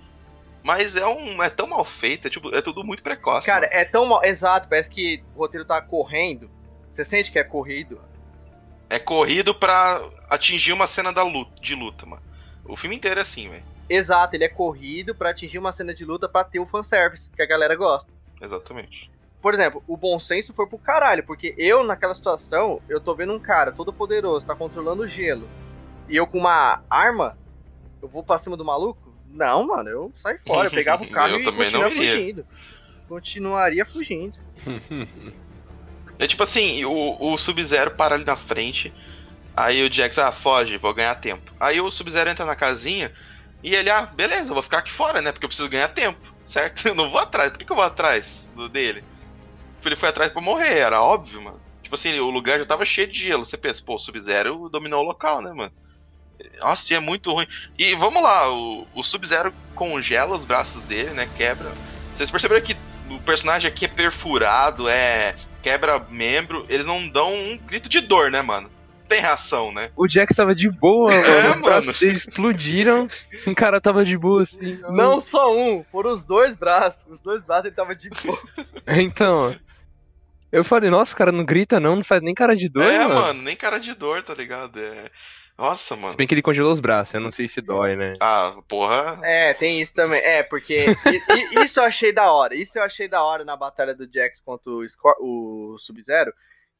Speaker 1: Mas é um. é tão mal feito, é, tipo, é tudo muito precoce.
Speaker 2: Cara, mano. é tão mal. Exato, parece que o roteiro tá correndo. Você sente que é corrido?
Speaker 1: É corrido para atingir uma cena da luta, de luta, mano. O filme inteiro é assim, velho.
Speaker 2: Exato, ele é corrido para atingir uma cena de luta para ter o fanservice, que a galera gosta.
Speaker 1: Exatamente.
Speaker 2: Por exemplo, o bom senso foi pro caralho, porque eu, naquela situação, eu tô vendo um cara todo poderoso, tá controlando o gelo, e eu com uma arma, eu vou pra cima do maluco? Não, mano, eu saio fora, eu pegava o carro e continuaria fugindo. Continuaria fugindo.
Speaker 1: é tipo assim, o, o Sub-Zero para ali na frente, aí o Jax, ah, foge, vou ganhar tempo. Aí o Sub-Zero entra na casinha, e ele, ah, beleza, vou ficar aqui fora, né? Porque eu preciso ganhar tempo, certo? Eu não vou atrás. Por que, que eu vou atrás do dele? Ele foi atrás pra morrer, era óbvio, mano. Tipo assim, o lugar já tava cheio de gelo. Você pensa, pô, o Sub-Zero dominou o local, né, mano? Nossa, é muito ruim. E vamos lá, o, o Sub-Zero congela os braços dele, né? Quebra. Vocês perceberam que o personagem aqui é perfurado, é. Quebra membro. Eles não dão um grito de dor, né, mano? tem reação, né?
Speaker 3: O Jack tava de boa, é, mano. Os braços dele explodiram. O cara tava de boa, assim.
Speaker 2: Não só um, foram os dois braços. Os dois braços ele tava de boa.
Speaker 3: então. Eu falei, nossa, o cara não grita não, não faz nem cara de dor,
Speaker 1: é,
Speaker 3: mano.
Speaker 1: É, mano, nem cara de dor, tá ligado? É. Nossa, mano.
Speaker 3: Se bem que ele congelou os braços, eu não sei se dói, né?
Speaker 1: Ah, porra.
Speaker 2: É, tem isso também. É, porque isso eu achei da hora. Isso eu achei da hora na batalha do Jax contra o, o Sub-Zero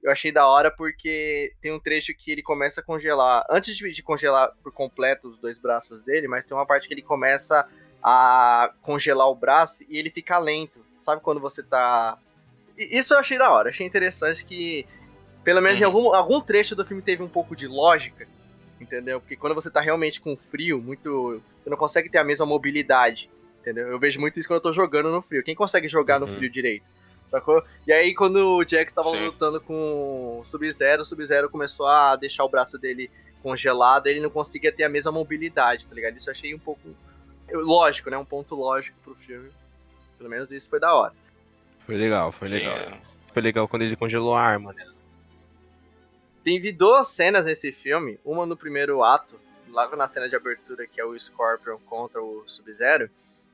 Speaker 2: eu achei da hora porque tem um trecho que ele começa a congelar, antes de congelar por completo os dois braços dele, mas tem uma parte que ele começa a congelar o braço e ele fica lento. Sabe quando você tá. Isso eu achei da hora, achei interessante que, pelo menos uhum. em algum, algum trecho do filme teve um pouco de lógica, entendeu? Porque quando você tá realmente com frio, muito. Você não consegue ter a mesma mobilidade, entendeu? Eu vejo muito isso quando eu tô jogando no frio. Quem consegue jogar uhum. no frio direito? Sacou? E aí, quando o Jax tava Sim. lutando com o Sub-Zero, o Sub-Zero começou a deixar o braço dele congelado, ele não conseguia ter a mesma mobilidade, tá ligado? Isso eu achei um pouco. Lógico, né? Um ponto lógico pro filme. Pelo menos isso foi da hora.
Speaker 3: Foi legal, foi legal. Sim. Foi legal quando ele congelou a arma, né?
Speaker 2: Teve duas cenas nesse filme, uma no primeiro ato, logo na cena de abertura, que é o Scorpion contra o Sub-Zero,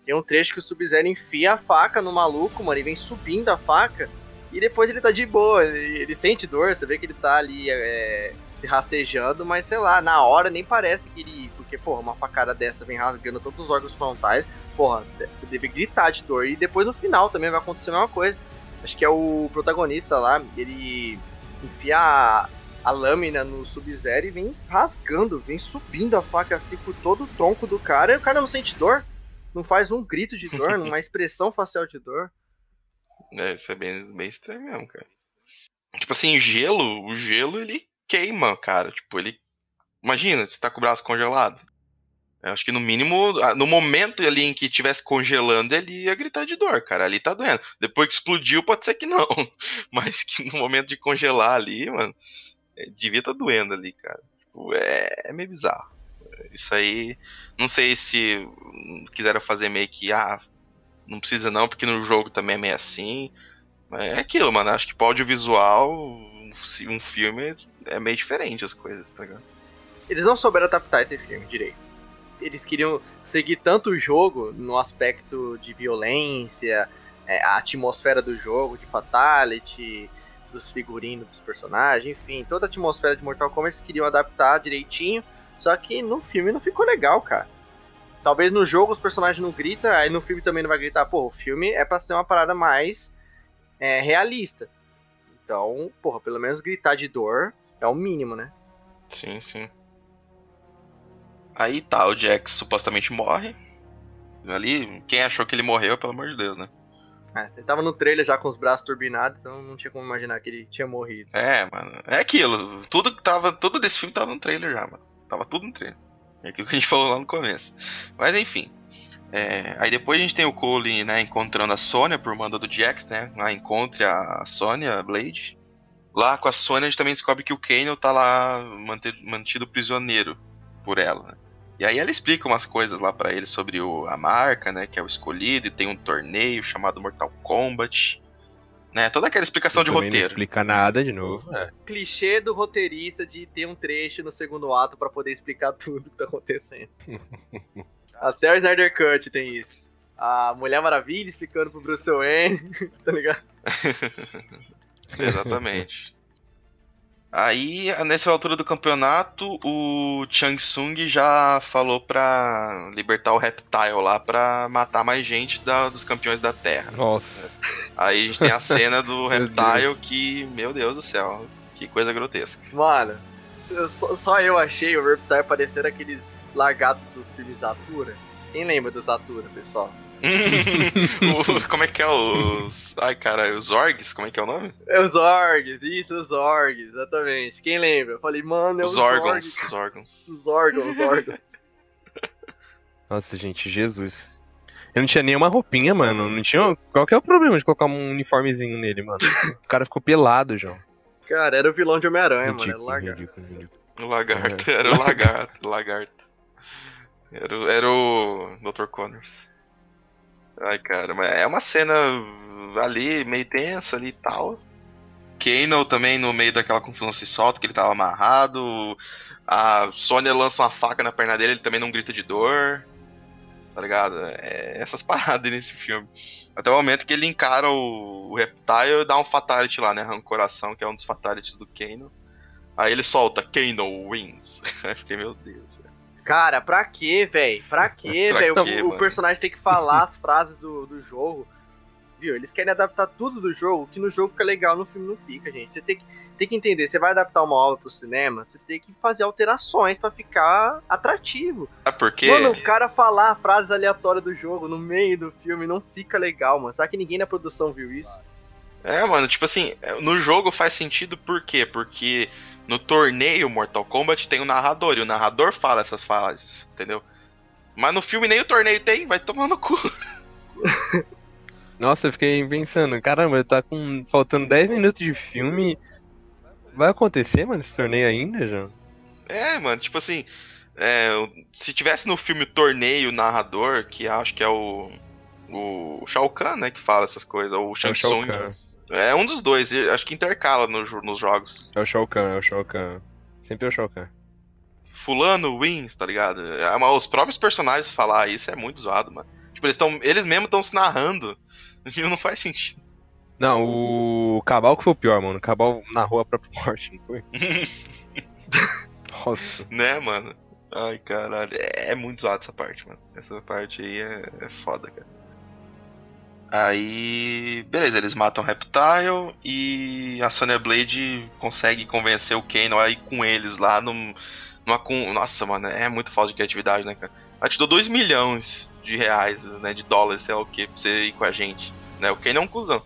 Speaker 2: tem um trecho que o Sub-Zero enfia a faca no maluco, mano, e vem subindo a faca. E depois ele tá de boa, ele, ele sente dor, você vê que ele tá ali é, se rastejando, mas sei lá, na hora nem parece que ele. Porque, porra, uma facada dessa vem rasgando todos os órgãos frontais, porra, você deve gritar de dor. E depois no final também vai acontecer a mesma coisa. Acho que é o protagonista lá, ele enfia a, lâmina no Sub-Zero e vem rasgando, vem subindo a faca assim por todo o tronco do cara, e o cara não sente dor não faz um grito de dor, uma expressão facial de dor.
Speaker 1: É, isso é bem, bem estranho mesmo, cara. Tipo assim, gelo, o gelo ele queima, cara. Tipo, ele. Imagina, você tá com o braço congelado. Eu acho que no mínimo, no momento ali em que tivesse congelando, ele ia gritar de dor, cara. Ali tá doendo. Depois que explodiu, pode ser que não. Mas que no momento de congelar ali, mano, é, devia tá doendo ali, cara. Tipo, é, é meio bizarro. Isso aí, não sei se quiseram fazer meio que, ah, não precisa não, porque no jogo também é meio assim. É aquilo, mano. Acho que pro audiovisual, um filme é meio diferente as coisas, tá ligado?
Speaker 2: Eles não souberam adaptar esse filme direito. Eles queriam seguir tanto o jogo no aspecto de violência, é, a atmosfera do jogo, de fatality, dos figurinos dos personagens, enfim, toda a atmosfera de Mortal Kombat eles queriam adaptar direitinho só que no filme não ficou legal, cara. Talvez no jogo os personagens não gritam, aí no filme também não vai gritar. Pô, o filme é pra ser uma parada mais é, realista. Então, porra, pelo menos gritar de dor é o mínimo, né?
Speaker 1: Sim, sim. Aí tá, o Jax supostamente morre. Ali, quem achou que ele morreu, pelo amor de Deus, né?
Speaker 2: É, ele tava no trailer já com os braços turbinados, então não tinha como imaginar que ele tinha morrido.
Speaker 1: É, mano. É aquilo. Tudo que tava. Tudo desse filme tava no trailer já, mano. Tava tudo no treino. É aquilo que a gente falou lá no começo. Mas enfim. É, aí depois a gente tem o Cole, né, encontrando a Sônia por mando do Jax, né? Lá encontre a Sônia Blade. Lá com a Sônia a gente também descobre que o Kano tá lá mantido, mantido prisioneiro por ela. Né? E aí ela explica umas coisas lá para ele sobre o, a marca, né? Que é o escolhido, e tem um torneio chamado Mortal Kombat. Né, toda aquela explicação de roteiro. Não
Speaker 3: explica nada de novo. É.
Speaker 2: Clichê do roteirista de ter um trecho no segundo ato para poder explicar tudo que tá acontecendo. Até o Snyder Cut tem isso. A Mulher Maravilha explicando pro Bruce Wayne, tá ligado?
Speaker 1: Exatamente. Aí, nessa altura do campeonato, o Chang Sung já falou pra libertar o Reptile lá pra matar mais gente da, dos campeões da Terra.
Speaker 3: Nossa.
Speaker 1: Aí a gente tem a cena do Reptile que, meu Deus do céu, que coisa grotesca.
Speaker 2: Mano, eu, só, só, eu achei o Reptile parecer aqueles lagartos do filme Zatura. Quem lembra do Zatura, pessoal?
Speaker 1: o, como é que é os. Ai, cara, os Orgs? Como é que é o nome?
Speaker 2: É os Orgs, isso, os Orgs, exatamente. Quem lembra? Eu falei, mano, é os,
Speaker 1: os órgãos. Os órgãos.
Speaker 2: Os órgãos, os órgãos.
Speaker 3: Nossa, gente, Jesus. Eu não tinha nenhuma roupinha, mano. Não tinha. Qual que é o problema de colocar um uniformezinho nele, mano? O cara ficou pelado, João.
Speaker 2: Cara, era o vilão de Homem-Aranha, mano. Era o lagarto. Ridículo, ridículo.
Speaker 1: O lagarto, é. era o lagarto, lagarto. Era, era o Dr. Connors. Ai, cara, mas é uma cena ali, meio tensa ali e tal. Kano também no meio daquela confusão se solta, que ele tava amarrado. A Sônia lança uma faca na perna dele, ele também não grita de dor. Tá ligado? É essas paradas nesse filme. Até o momento que ele encara o, o Reptile e dá um Fatality lá, né? Arranca o coração, que é um dos Fatalities do Kano. Aí ele solta, Kano wins. Aí fiquei, meu Deus.
Speaker 2: Cara, pra quê, velho? Pra quê, velho? O, o, personagem tem que falar as frases do, do jogo. Viu? Eles querem adaptar tudo do jogo, que no jogo fica legal, no filme não fica, gente. Você tem que, tem que entender, você vai adaptar uma obra pro cinema, você tem que fazer alterações para ficar atrativo.
Speaker 1: É porque.
Speaker 2: Mano, o cara falar frases aleatórias do jogo no meio do filme não fica legal, mano. Será que ninguém na produção viu isso?
Speaker 1: É, mano, tipo assim, no jogo faz sentido por quê? Porque no torneio Mortal Kombat tem o um narrador, e o narrador fala essas frases, entendeu? Mas no filme nem o torneio tem, vai tomar no cu.
Speaker 3: Nossa, eu fiquei pensando, caramba, tá com. faltando 10 minutos de filme. Vai acontecer, mano, esse torneio ainda, já?
Speaker 1: É, mano, tipo assim. É, se tivesse no filme o torneio narrador, que acho que é o. O Shao Kahn, né, que fala essas coisas, ou o Shang Tsung. É é um dos dois, acho que intercala no, nos jogos.
Speaker 3: É o Shao Kahn, é o Shao Kahn. Sempre é o Shao Kahn.
Speaker 1: Fulano wins, tá ligado? É, os próprios personagens falar isso é muito zoado, mano. Tipo, eles, tão, eles mesmos estão se narrando. E não faz sentido.
Speaker 3: Não, o Cabal que foi o pior, mano. O Cabal narrou a própria morte, não foi? Nossa.
Speaker 1: Né, mano? Ai, caralho. É, é, muito zoado essa parte, mano. Essa parte aí é, é foda, cara. Aí, beleza, eles matam Reptile e a Sonya Blade consegue convencer o Kano a ir com eles lá num, numa. Com... Nossa, mano, é muito falta de criatividade, né, cara? Ela te deu 2 milhões de reais, né, de dólares, sei lá o que, pra você ir com a gente. Né? O Kano é um cuzão.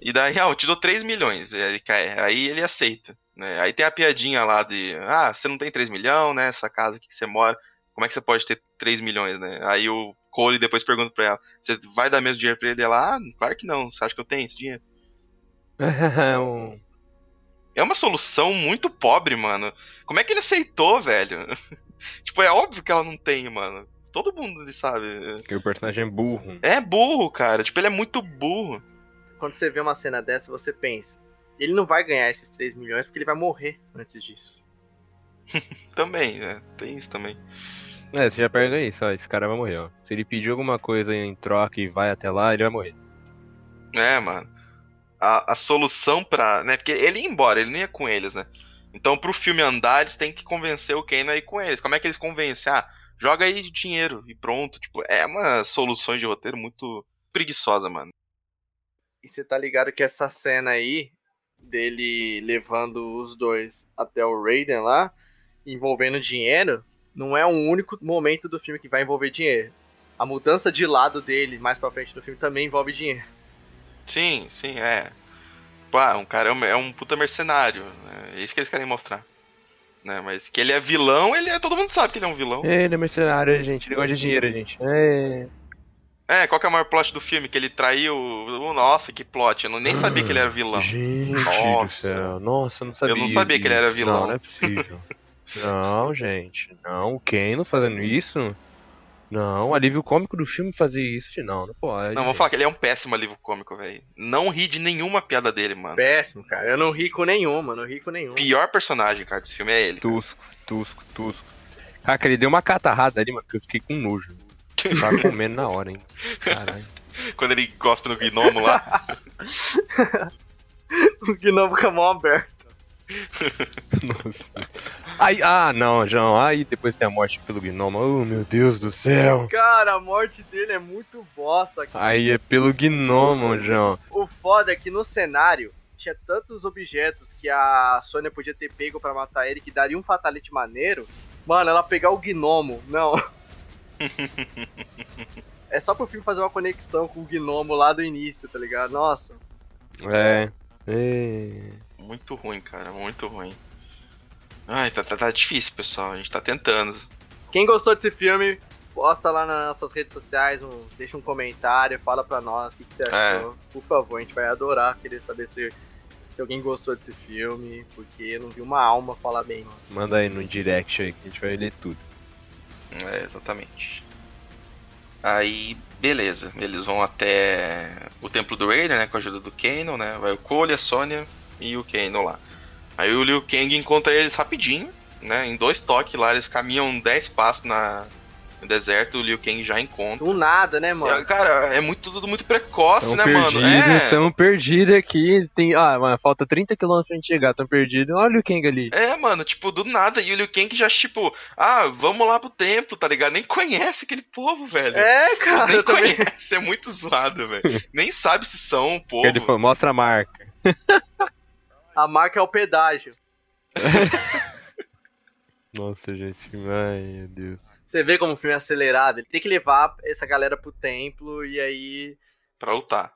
Speaker 1: E daí, ah, eu te dou 3 milhões. Ele quer, aí ele aceita. Né? Aí tem a piadinha lá de, ah, você não tem 3 milhões, né? Essa casa aqui que você mora, como é que você pode ter 3 milhões, né? Aí o Cole depois pergunta pra ela: Você vai dar mesmo dinheiro pra ele? Ela, ah, claro que não. Você acha que eu tenho esse dinheiro? é uma solução muito pobre, mano. Como é que ele aceitou, velho? tipo, é óbvio que ela não tem, mano. Todo mundo sabe.
Speaker 3: Que o personagem é burro.
Speaker 1: É burro, cara. Tipo, ele é muito burro.
Speaker 2: Quando você vê uma cena dessa, você pensa: ele não vai ganhar esses 3 milhões porque ele vai morrer antes disso.
Speaker 1: também, né? Tem isso também.
Speaker 3: É, você já pega isso, ó, esse cara vai morrer, ó. Se ele pedir alguma coisa em troca e vai até lá, ele vai morrer.
Speaker 1: É, mano. A, a solução pra. Né, porque ele ia embora, ele não ia com eles, né? Então, pro filme andar, eles têm que convencer o Kano a ir com eles. Como é que eles convencem? Ah, joga aí dinheiro e pronto. Tipo, é uma solução de roteiro muito preguiçosa, mano.
Speaker 2: E você tá ligado que essa cena aí, dele levando os dois até o Raiden lá, envolvendo dinheiro, não é um único momento do filme que vai envolver dinheiro. A mudança de lado dele mais pra frente do filme também envolve dinheiro.
Speaker 1: Sim, sim, é. Pá, um cara é um, é um puta mercenário. Né? É isso que eles querem mostrar. Né? Mas que ele é vilão, ele é. Todo mundo sabe que ele é um vilão.
Speaker 3: Ele é mercenário, gente. Ele gosta de dinheiro, gente. É.
Speaker 1: É, qual que é o maior plot do filme? Que ele traiu. Nossa, que plot. Eu não, nem sabia que ele era vilão.
Speaker 3: Gente
Speaker 1: Nossa.
Speaker 3: do céu. Nossa, eu não sabia.
Speaker 1: Eu não sabia que ele era
Speaker 3: disso.
Speaker 1: vilão.
Speaker 3: Não, não é possível. não, gente. Não, o Kano fazendo isso? Não, o alívio cômico do filme fazer isso? Não, não pode.
Speaker 1: Não, vou falar que ele é um péssimo alívio cômico, velho. Não ri de nenhuma piada dele, mano.
Speaker 2: Péssimo, cara. Eu não ri com nenhuma, não ri com nenhuma.
Speaker 1: Pior personagem, cara, desse filme é ele.
Speaker 3: Tusco, tusco, tusco. Caraca, ele deu uma catarrada ali, mano, que eu fiquei com nojo. Tava comendo na hora, hein. Caralho.
Speaker 1: Quando ele cospe no gnomo lá.
Speaker 2: O gnomo com a mão aberta.
Speaker 3: Nossa. Aí, ah, não, João. Aí depois tem a morte pelo gnomo. Oh, meu Deus do céu.
Speaker 2: Cara, a morte dele é muito bosta. cara.
Speaker 3: Aí é pelo gnomo, João.
Speaker 2: O foda é que no cenário tinha tantos objetos que a Sônia podia ter pego pra matar ele que daria um fatality maneiro. Mano, ela pegar o gnomo, não. é só pro filme fazer uma conexão com o gnomo lá do início, tá ligado? Nossa.
Speaker 3: É. É.
Speaker 1: Muito ruim, cara, muito ruim. Ai, tá, tá, tá difícil, pessoal. A gente tá tentando.
Speaker 2: Quem gostou desse filme, posta lá nas nossas redes sociais, um- deixa um comentário, fala pra nós o que, que você achou. Por favor, a gente vai adorar querer saber se, se alguém gostou desse filme, porque eu não vi uma alma falar bem.
Speaker 3: Manda aí no direct aí que a gente vai ler tudo.
Speaker 1: É, exatamente. Aí, beleza. Eles vão até o templo do Raider, né? Com a ajuda do Kano, né? Vai o Cole, a Sônia e o Kano lá. Aí o Liu Kang encontra eles rapidinho, né? Em dois toques lá, eles caminham 10 passos na, no deserto, o Liu Kang já encontra.
Speaker 2: Do nada, né, mano?
Speaker 1: É, Cara, é muito, tudo muito precoce,
Speaker 3: Tão
Speaker 1: né,
Speaker 3: perdido,
Speaker 1: mano? É,
Speaker 3: tão perdido aqui. Tem, ah, mano, falta 30 km pra gente chegar, tão perdido. Olha o Kang ali.
Speaker 1: é, mano, tipo, do nada. E o Liu Kang já, tipo, ah, vamos lá pro templo, tá ligado? Nem conhece aquele povo, velho.
Speaker 2: É,
Speaker 1: Eles
Speaker 2: cara,
Speaker 1: nem
Speaker 2: eu também.
Speaker 1: conhece, é muito zoado, velho. Nem sabe se são um povo.
Speaker 3: Ele falou, mostra a marca.
Speaker 2: A marca é o pedágio.
Speaker 3: Nossa, gente, ai meu Deus.
Speaker 2: Você vê como o filme é acelerado. Ele tem que levar essa galera pro templo e aí.
Speaker 1: Pra lutar.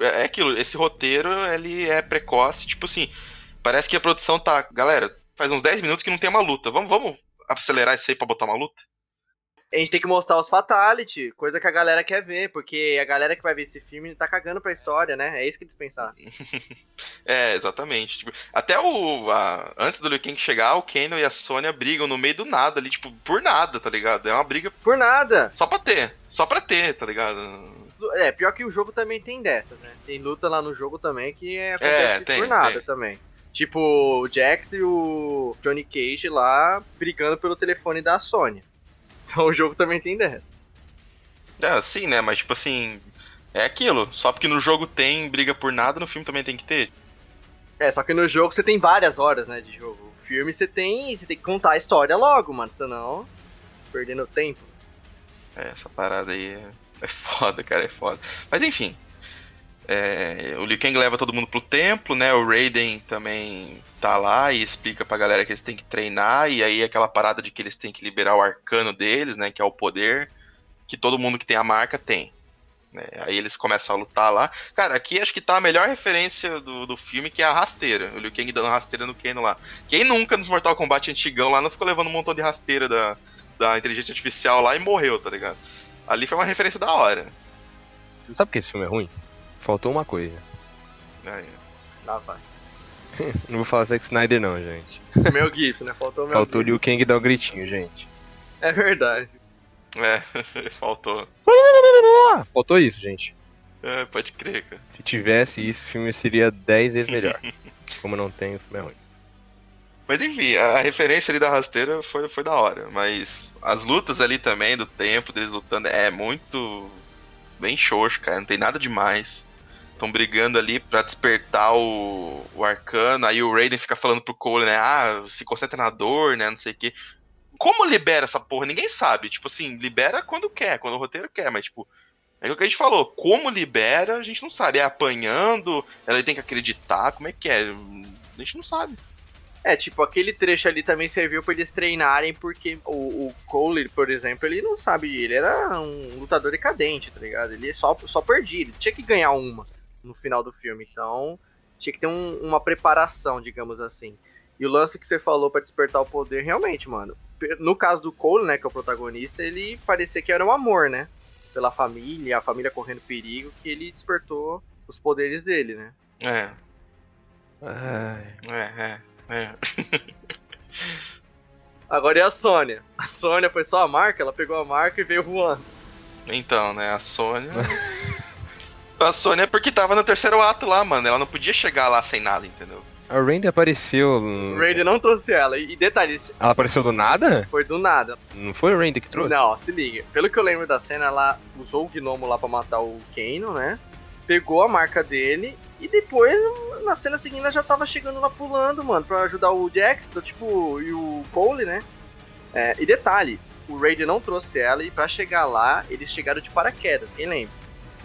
Speaker 1: É é aquilo, esse roteiro, ele é precoce, tipo assim, parece que a produção tá, galera, faz uns 10 minutos que não tem uma luta. Vamos, vamos acelerar isso aí pra botar uma luta?
Speaker 2: A gente tem que mostrar os fatality, coisa que a galera quer ver, porque a galera que vai ver esse filme tá cagando pra história, né? É isso que eles pensaram.
Speaker 1: É, exatamente. Tipo, até o. a- antes do Liu Kang chegar, o Kano e a Sônia brigam no meio do nada ali, tipo, por nada, tá ligado? É uma briga
Speaker 2: Por nada.
Speaker 1: só pra ter. Só pra ter, tá ligado?
Speaker 2: É, pior que o jogo também tem dessas, né? Tem luta lá no jogo também que é, acontece
Speaker 1: tem,
Speaker 2: por nada
Speaker 1: tem.
Speaker 2: também. Tipo, o Jax e o Johnny Cage lá brigando pelo telefone da Sony. Então o jogo também tem dessas.
Speaker 1: É, sim, né? Mas tipo assim. É aquilo. Só porque no jogo tem briga por nada, no filme também tem que ter.
Speaker 2: É, só que no jogo você tem várias horas, né, de jogo. O filme você tem, você tem que contar a história logo, mano, senão perdendo tempo.
Speaker 1: É, essa parada aí é, é foda, cara, é foda. Mas enfim. É, o Liu Kang leva todo mundo pro templo, né? O Raiden também tá lá e explica pra galera que eles têm que treinar. E aí aquela parada de que eles têm que liberar o arcano deles, né? Que é o poder que todo mundo que tem a marca tem. né? Aí eles começam a lutar lá. Cara, aqui acho que tá a melhor referência do, do filme, que é a rasteira. O Liu Kang dando rasteira no Kano lá. Quem nunca nos Mortal Kombat antigão lá não ficou levando um montão de rasteira da, da inteligência artificial lá e morreu, tá ligado? Ali foi uma referência da hora.
Speaker 3: Sabe por que esse filme é ruim? Faltou uma coisa.
Speaker 1: né?
Speaker 2: Lá vai.
Speaker 3: Não vou falar Zack Snyder não, gente.
Speaker 2: O Mel Gibson, né? Faltou o Mel
Speaker 3: Faltou o. Liu Kang dar o gritinho, gente.
Speaker 2: É verdade.
Speaker 1: É, faltou.
Speaker 3: Ah, faltou isso, gente.
Speaker 1: É, pode crer, cara.
Speaker 3: Se tivesse isso, o filme seria 10 vezes melhor. Como não tem, o filme é ruim.
Speaker 1: Mas enfim, a referência ali da rasteira foi, foi da hora. Mas as lutas ali também, do tempo deles lutando, é muito. bem xoxo, cara. Não tem nada demais. Estão brigando ali pra despertar o, o arcano. Aí o Raiden fica falando pro Cole, né? Ah, se concentra na dor, né? Não sei o quê. Como libera essa porra? Ninguém sabe. Tipo assim, libera quando quer, quando o roteiro quer, mas tipo. É o que a gente falou, como libera, a gente não sabe. É apanhando, ela tem que acreditar, como é que é? A gente não sabe.
Speaker 2: É, tipo, aquele trecho ali também serviu pra eles treinarem, porque o, o Cole, por exemplo, ele não sabe, ele era um lutador decadente, tá ligado? Ele só, só perdia, ele tinha que ganhar uma no final do filme, então tinha que ter um- uma preparação, digamos assim. E o lance que você falou pra despertar o poder, realmente, mano. No caso do Cole, né, que é o protagonista, ele parecia que era um amor, né? pela família, a família correndo perigo, que ele despertou os poderes dele, né?
Speaker 1: É,
Speaker 3: Ai.
Speaker 1: é, é. é.
Speaker 2: Agora e a Sônia? A Sônia foi só a marca, ela pegou a marca e veio voando.
Speaker 1: Então, né, a Sônia. a Sônia é porque tava no terceiro ato lá, mano. Ela não podia chegar lá sem nada, entendeu?
Speaker 3: A Randy apareceu.
Speaker 2: O Randy não trouxe ela. E detalhe,
Speaker 3: Ela apareceu do nada?
Speaker 2: foi do nada.
Speaker 3: Não foi o Randy que trouxe?
Speaker 2: Não, se liga. Pelo que eu lembro da cena, ela usou o gnomo lá pra matar o Kano, né? Pegou a marca dele e depois, na cena seguinte, ela já tava chegando lá pulando, mano, pra ajudar o Jackson, tipo, e o Cole, né? É, e detalhe, o Raiden não trouxe ela e pra chegar lá, eles chegaram de paraquedas, quem lembra?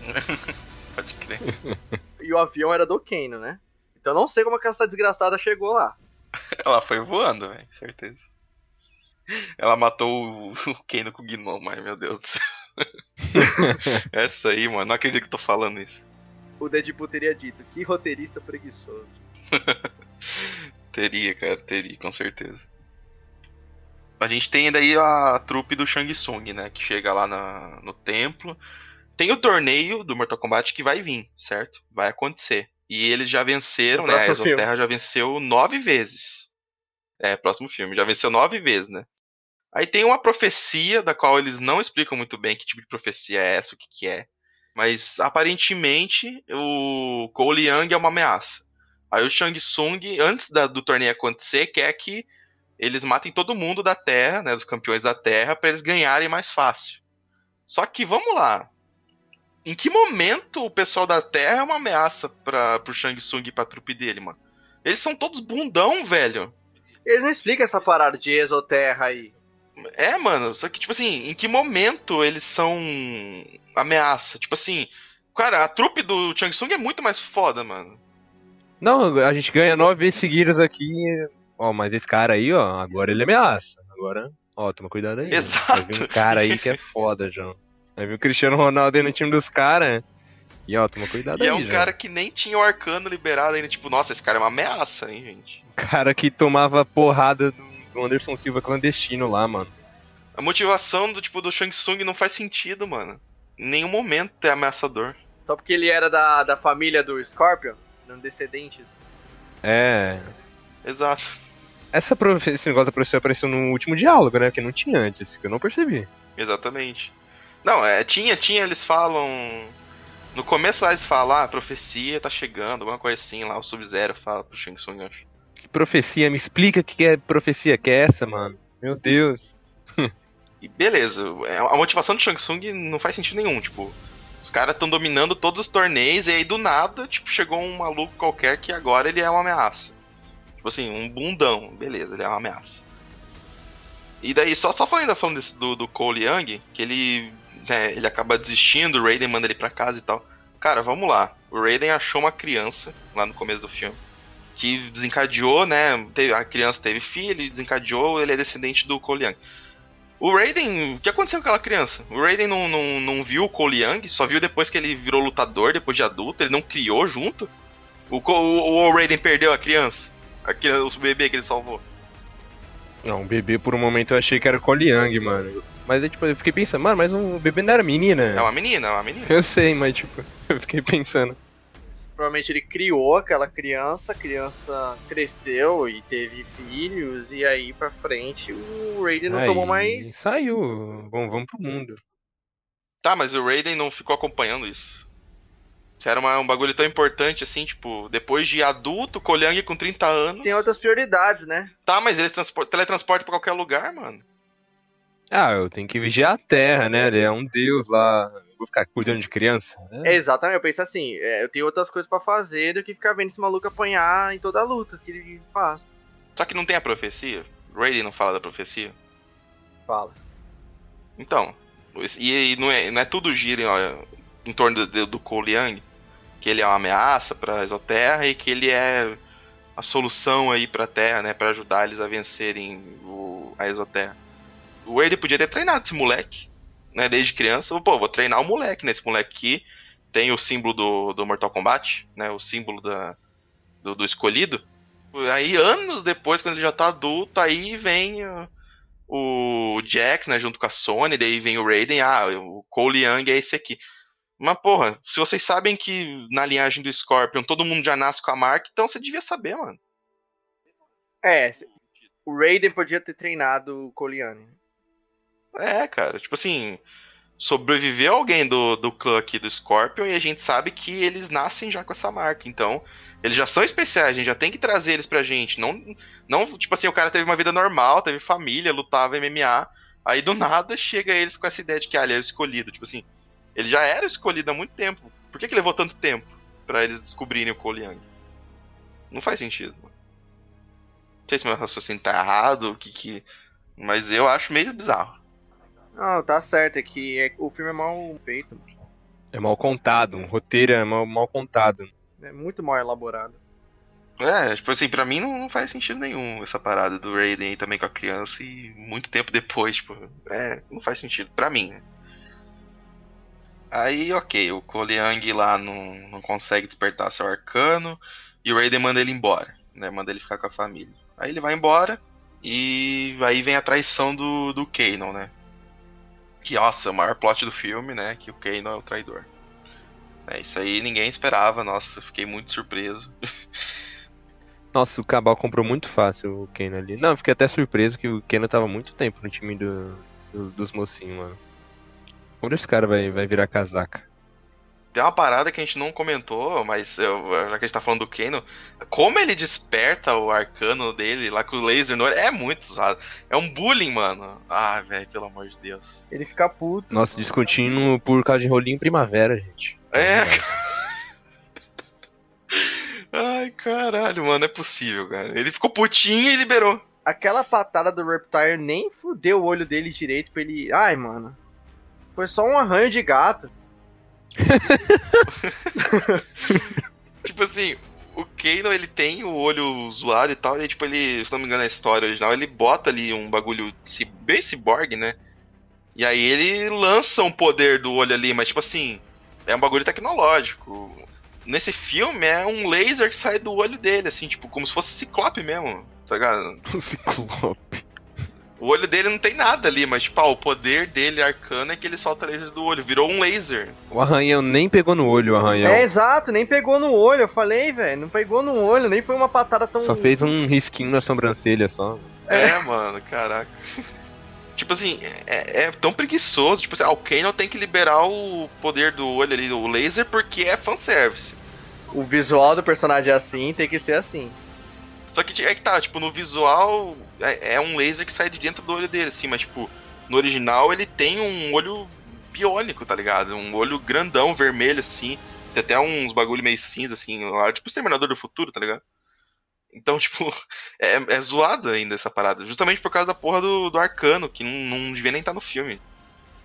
Speaker 1: Pode crer.
Speaker 2: E o avião era do Kano, né? Então eu não sei como é que essa desgraçada chegou lá.
Speaker 1: Ela foi voando, velho, certeza. Ela matou o, o Kano com o Gnomo, ai meu Deus do céu. Essa aí, mano, não acredito que eu tô falando isso.
Speaker 2: O Deadpool teria dito, que roteirista preguiçoso.
Speaker 1: Teria, cara, teria, com certeza. A gente tem daí a trupe do Shang Tsung, né? Que chega lá na- no templo. Tem o torneio do Mortal Kombat que vai vir, certo? Vai acontecer. E eles já venceram, né? A
Speaker 2: filme.
Speaker 1: Exoterra já venceu nove vezes. É, próximo filme. Já venceu nove vezes, né? Aí tem uma profecia, da qual eles não explicam muito bem que tipo de profecia é essa, o que, que é. Mas aparentemente o Cole Young é uma ameaça. Aí o Shang Tsung, antes da- do torneio acontecer, quer que eles matem todo mundo da Terra, né, dos campeões da Terra, pra eles ganharem mais fácil. Só que vamos lá. Em que momento o pessoal da Terra é uma ameaça para pro Shang Tsung e pra trupe dele, mano? Eles são todos bundão, velho.
Speaker 2: Eles não explicam essa parada de exoterra aí.
Speaker 1: É, mano, só que, tipo assim, em que momento eles são ameaça? Tipo assim, cara, a trupe do Shang Tsung é muito mais foda, mano.
Speaker 3: Não, a gente ganha nove vezes seguidas aqui. Ó, mas esse cara aí, ó, agora ele ameaça. Agora, ó, toma cuidado aí.
Speaker 1: Exato.
Speaker 3: Vai vir um cara aí que é foda, João. Vai vir o Cristiano Ronaldo aí no time dos caras. E ó, toma cuidado
Speaker 1: E
Speaker 3: aí,
Speaker 1: é um
Speaker 3: João.
Speaker 1: cara que nem tinha o arcano liberado ainda. Tipo, nossa, esse cara é uma ameaça, hein, gente.
Speaker 3: Cara que tomava porrada do Anderson Silva clandestino lá, mano.
Speaker 1: A motivação do tipo do Shang Tsung não faz sentido, mano. Em nenhum momento é ameaçador.
Speaker 2: Só porque ele era da, da família do Scorpion, um descendente.
Speaker 3: É.
Speaker 1: Exato.
Speaker 3: Essa profe- esse negócio da profecia apareceu no último diálogo, né? Que não tinha antes, que eu não percebi.
Speaker 1: Exatamente. Não, é, tinha, tinha, eles falam. No começo lá eles falam, ah, a profecia tá chegando, alguma coisa assim, lá o Sub-Zero fala pro Shang Tsung, eu acho.
Speaker 3: Que profecia? Me explica o que é profecia que é essa, mano. Meu Deus.
Speaker 1: E beleza, é, a motivação do Shang Tsung não faz sentido nenhum, tipo, os caras estão dominando todos os torneios e aí do nada, tipo, chegou um maluco qualquer que agora ele é uma ameaça. Tipo assim, um bundão, beleza, ele é uma ameaça. E daí, só, só falando, ainda falando desse- do, do Cole Young, que ele, né, ele acaba desistindo, o Raiden manda ele pra casa e tal. Cara, vamos lá. O Raiden achou uma criança lá no começo do filme. Que desencadeou, né? teve- a criança teve filho, desencadeou, ele é descendente do Cole Young. O Raiden, o que aconteceu com aquela criança? O Raiden não, não, não viu o Cole Young, só viu depois que ele virou lutador, depois de adulto, ele não criou junto. O, o, o Raiden perdeu a criança, a criança, o bebê que ele salvou.
Speaker 3: Não, o bebê por um momento eu achei que era o Cole Young, mano. Mas aí, tipo, eu fiquei pensando, mano, mas o bebê não era menina.
Speaker 1: É uma menina, é uma menina.
Speaker 3: Eu sei, mas tipo, eu fiquei pensando.
Speaker 2: Provavelmente ele criou aquela criança, a criança cresceu e teve filhos, e aí pra frente o Raiden não
Speaker 3: Aí,
Speaker 2: tomou mais.
Speaker 3: Saiu. Bom, vamos pro mundo.
Speaker 1: Tá, mas o Raiden não ficou acompanhando isso. Isso era uma- um bagulho tão importante assim, tipo, depois de adulto, Cole Young com 30 anos.
Speaker 2: Tem outras prioridades, né?
Speaker 1: Tá, mas eles transpor- teletransportam pra qualquer lugar, mano.
Speaker 3: Ah, eu tenho que vigiar a terra, né? Ele é um deus lá. Eu Vou ficar cuidando de criança?
Speaker 2: É, exatamente, eu penso assim, é, eu tenho outras coisas pra fazer do que ficar vendo esse maluco apanhar em toda a luta que ele faz.
Speaker 1: Só que não tem a profecia. Raiden não fala da profecia.
Speaker 2: Fala.
Speaker 1: Então, e, e não, é, não é tudo gira ó, em torno do, do Cole Young, que ele é uma ameaça pra Exoterra e que ele é a solução aí pra Terra, né, Pra ajudar eles a vencerem o, a Exoterra. O Raiden podia ter treinado esse moleque, né, desde criança. Pô, vou treinar o moleque, né, moleque aqui tem o símbolo do, do Mortal Kombat, né, o símbolo da, do, do escolhido. Aí, anos depois, quando ele já tá adulto, aí vem uh, o Jax, né, junto com a Sony, daí vem o Raiden, ah, o Cole Young é esse aqui. Mas, porra, se vocês sabem que na linhagem do Scorpion todo mundo já nasce com a marca, então você devia saber, mano.
Speaker 2: É, o Raiden podia ter treinado o Young.
Speaker 1: É, cara, tipo assim, sobreviveu alguém do, do clã aqui do Scorpion e a gente sabe que eles nascem já com essa marca. Então, eles já são especiais, a gente já tem que trazer eles pra gente. Não, não tipo assim, o cara teve uma vida normal, teve família, lutava MMA. Aí do nada chega eles com essa ideia de que ah, ele é o escolhido. Tipo assim, ele já era escolhido há muito tempo. Por que, que levou tanto tempo para eles descobrirem o Young? Não faz sentido. Mano. Não sei se meu raciocínio tá errado, o que que. Mas eu acho meio bizarro.
Speaker 2: Não, tá certo, é que é, o filme é mal feito.
Speaker 3: É mal contado, um roteiro é mal, mal contado.
Speaker 2: É muito mal elaborado.
Speaker 1: É, tipo assim, pra mim não, não, faz sentido nenhum essa parada do Raiden aí também com a criança e muito tempo depois, tipo, é, não faz sentido, pra mim. Né? Aí, ok, o Cole Young lá não, não consegue despertar seu arcano e o Raiden manda ele embora, né, manda ele ficar com a família. Aí ele vai embora e aí vem a traição do, do Kanon, né, que, nossa, o maior plot do filme, né? Que o Kano é o traidor. É, isso aí ninguém esperava, nossa, fiquei muito surpreso.
Speaker 3: Nossa, o Cabal comprou muito fácil o Kano ali. Não, fiquei até surpreso que o Kano tava muito tempo no time do, do dos mocinhos, mano. Como esse cara vai, vai virar casaca?
Speaker 1: Tem uma parada que a gente não comentou, mas eu, já que a gente tá falando do Kano, como ele desperta o arcano dele lá com o laser no olho, é muito usado. É um bullying, mano. Ah, velho, pelo amor de Deus.
Speaker 2: Ele fica puto.
Speaker 3: Nossa, discutindo por causa de rolinho primavera, gente.
Speaker 1: É. Ai, caralho, mano, é possível, cara. Ele ficou putinho e liberou.
Speaker 2: Aquela patada do Reptile nem fudeu o olho dele direito pra ele. Ai, mano. Foi só um arranho de gato.
Speaker 1: tipo assim, o Kano ele tem o olho zoado e tal, e tipo, ele, se não me engano, na história original, ele bota ali um bagulho bem cyborg, né? E aí ele lança um poder do olho ali, mas tipo assim, é um bagulho tecnológico. Nesse filme é um laser que sai do olho dele, assim, tipo, como se fosse ciclope mesmo, tá ligado?
Speaker 3: Um ciclope.
Speaker 1: O olho dele não tem nada ali, mas, tipo, ah, o poder dele arcano é que ele solta laser do olho. Virou um laser.
Speaker 3: O arranhão nem pegou no olho, o arranhão.
Speaker 2: É, exato, nem pegou no olho. Eu falei, velho, não pegou no olho, nem foi uma patada tão.
Speaker 3: Só fez um risquinho na sobrancelha só.
Speaker 1: É, é mano, caraca. tipo assim, é, é, tão preguiçoso. Tipo assim, ah, o Kano tem que liberar o poder do olho ali, o laser, porque é fanservice.
Speaker 2: O visual do personagem é assim, tem que ser assim.
Speaker 1: Só que é que tá, tipo, no visual é, é, um laser que sai de dentro do olho dele, assim, mas tipo, no original ele tem um olho biônico, tá ligado? Um olho grandão, vermelho, assim. Tem até uns bagulho meio cinza, assim, lá, tipo Exterminador do Futuro, tá ligado? Então, tipo, é, é zoado ainda essa parada. Justamente por causa da porra do, do arcano, que não, não devia nem estar tá no filme.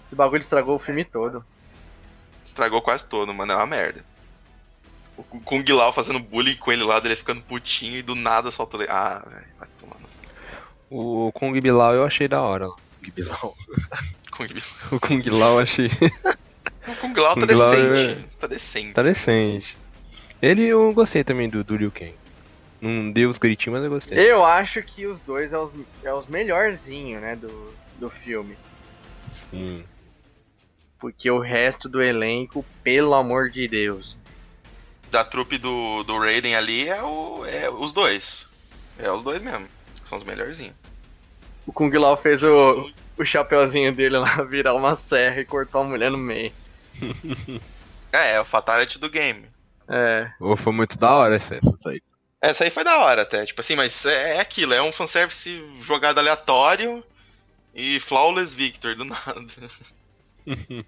Speaker 2: Esse bagulho estragou o filme todo.
Speaker 1: Estragou quase todo, mano. É uma merda. O Kung Lao fazendo bullying com ele lá, dele ficando putinho e do nada solta ele. Ah, velho, vai tomar
Speaker 3: o Kung Bilal eu achei da hora. Kung Bilal. o Kung Lao eu achei.
Speaker 1: O Kung Lao tá decente. É... Tá decente.
Speaker 3: Tá decente. Ele eu gostei também do, do Liu Kang. Não deu os gritinhos, mas eu gostei.
Speaker 2: Eu acho que os dois é os, é os melhorzinhos, né, do, do filme.
Speaker 3: Sim.
Speaker 2: Porque o resto do elenco, pelo amor de Deus.
Speaker 1: Da trupe do, do Raiden ali é, o, é os dois. É os dois mesmo. São os melhorzinhos.
Speaker 2: O Kung Lao fez o, o chapeuzinho dele lá virar uma serra e cortou a mulher no meio.
Speaker 1: é, é o Fatality do game.
Speaker 2: É.
Speaker 3: Oh, foi muito da hora essa, essa aí.
Speaker 1: Essa aí foi da hora até, tipo assim, mas é, é aquilo, é um fanservice jogado aleatório e Flawless Victor, do nada.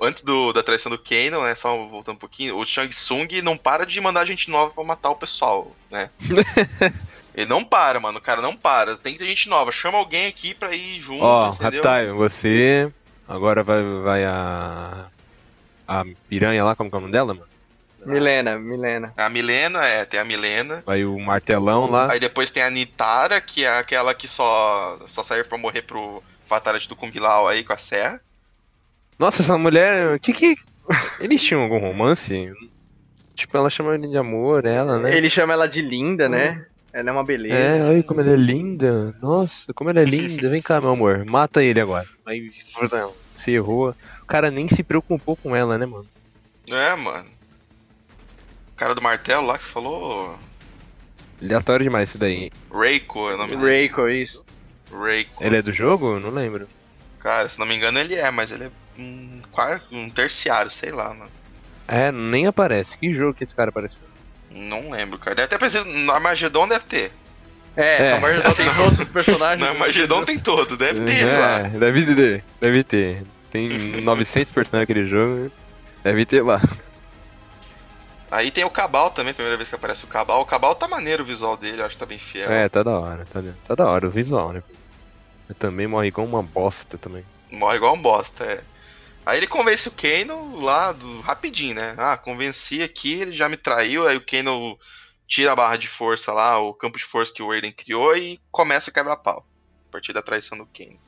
Speaker 1: Antes do, da traição do Kano, né, só voltando um pouquinho, o Shang Tsung não para de mandar gente nova pra matar o pessoal, né? Ele não para, mano. O cara não para. Tem que ter gente nova. Chama alguém aqui pra ir junto,
Speaker 3: Ó, oh, você. Agora vai, vai a. A piranha lá, como é o nome dela, mano?
Speaker 2: Milena, Milena.
Speaker 1: A Milena, é, tem a Milena.
Speaker 3: Vai o martelão lá.
Speaker 1: Aí depois tem a Nitara, que é aquela que só, só serve pra morrer pro Fatality do Kung Lao aí com a serra.
Speaker 3: Nossa, essa mulher. Que que. Eles tinham algum romance? Tipo, ela chama ele de amor, ela, né?
Speaker 2: Ele chama ela de linda, né? Ela é uma
Speaker 3: É,
Speaker 2: beleza.
Speaker 3: olha como ela é linda. Nossa, como ela é linda. Vem cá, meu amor. Mata ele agora. Aí se errou. O cara nem se preocupou com ela, né, mano?
Speaker 1: É, mano. O cara do martelo lá que você falou.
Speaker 3: Aleatório demais isso daí.
Speaker 1: Reiko é o nome dele.
Speaker 2: Reiko, isso.
Speaker 1: Reiko.
Speaker 3: Ele é do jogo? Não lembro.
Speaker 1: Cara, se não me engano ele é, mas ele é um, quarto, um terciário, sei lá, mano.
Speaker 3: É, nem aparece. Que jogo que esse cara apareceu?
Speaker 1: Não lembro, cara. Deve ter aparecido. No Armagedon deve ter.
Speaker 2: É,
Speaker 3: É.
Speaker 2: a Marvel só tem todos os personagens.
Speaker 1: No Armagedon tem todo, deve ter
Speaker 3: é,
Speaker 1: lá.
Speaker 3: deve ter. Deve ter. Tem 900 personagens naquele jogo. Deve ter lá.
Speaker 1: Aí tem o Cabal também, primeira vez que aparece o Cabal. O Cabal tá maneiro o visual dele, eu acho que tá bem fiel.
Speaker 3: É, tá da hora. Tá, tá da hora o visual, né? Eu também morre igual uma bosta também.
Speaker 1: Morre igual um bosta, é. Aí ele convence o Kano lá do, rapidinho, né? Ah, convenci aqui, ele já me traiu, aí o Kano tira a barra de força lá, o campo de força que o Raiden criou e começa a quebrar pau. A partir da traição do Kano.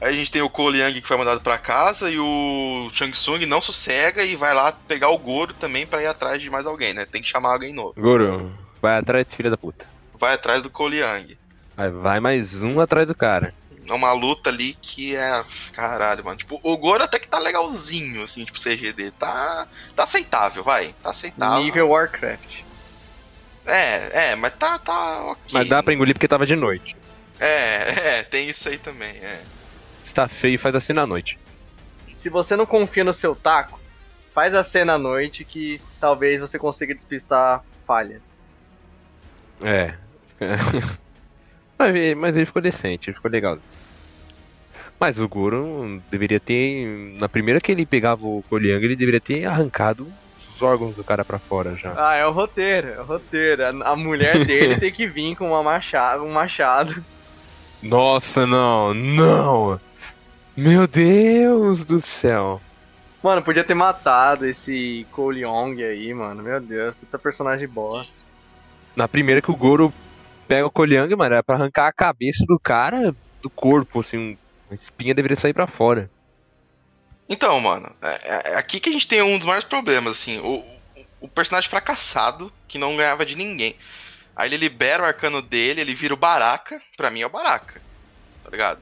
Speaker 1: Aí a gente tem o Cole Young que foi mandado pra casa e o Shang Tsung não sossega e vai lá pegar o Goro também pra ir atrás de mais alguém, né? Tem que chamar alguém novo.
Speaker 3: Goro, vai atrás desse filho da puta.
Speaker 1: Vai atrás do Cole Young.
Speaker 3: Vai, vai mais um atrás do cara.
Speaker 1: É uma luta ali que é. Caralho, mano. Tipo, o Goro até que tá legalzinho, assim, tipo, CG dele. Tá. Tá aceitável, vai. Tá aceitável.
Speaker 2: Nível Warcraft.
Speaker 1: É, é, mas tá, tá ok.
Speaker 3: Mas dá pra engolir porque tava de noite.
Speaker 1: É, é, tem isso aí também, é.
Speaker 3: Se tá feio, faz assim na noite.
Speaker 2: Se você não confia no seu taco, faz a cena à noite que talvez você consiga despistar falhas.
Speaker 3: É. mas, ele- mas ele ficou decente, ele ficou legal. Mas o Goro deveria ter. Na primeira que ele pegava o Koliang, ele deveria ter arrancado os órgãos do cara pra fora já.
Speaker 2: Ah, é o roteiro, é o roteiro. A, a mulher dele tem que vir com uma machado, um machado.
Speaker 3: Nossa, não, não! Meu Deus do céu!
Speaker 2: Mano, podia ter matado esse Cole Young aí, mano. Meu Deus, puta personagem bosta.
Speaker 3: Na primeira que o Goro pega o Koliang, mano, era pra arrancar a cabeça do cara do corpo, assim, um- a espinha deveria sair pra fora.
Speaker 1: Então, mano, é, é aqui que a gente tem um dos maiores problemas, assim. O, o personagem fracassado, que não ganhava de ninguém. Aí ele libera o arcano dele, ele vira o Baraka. Pra mim é o Baraka. Tá ligado?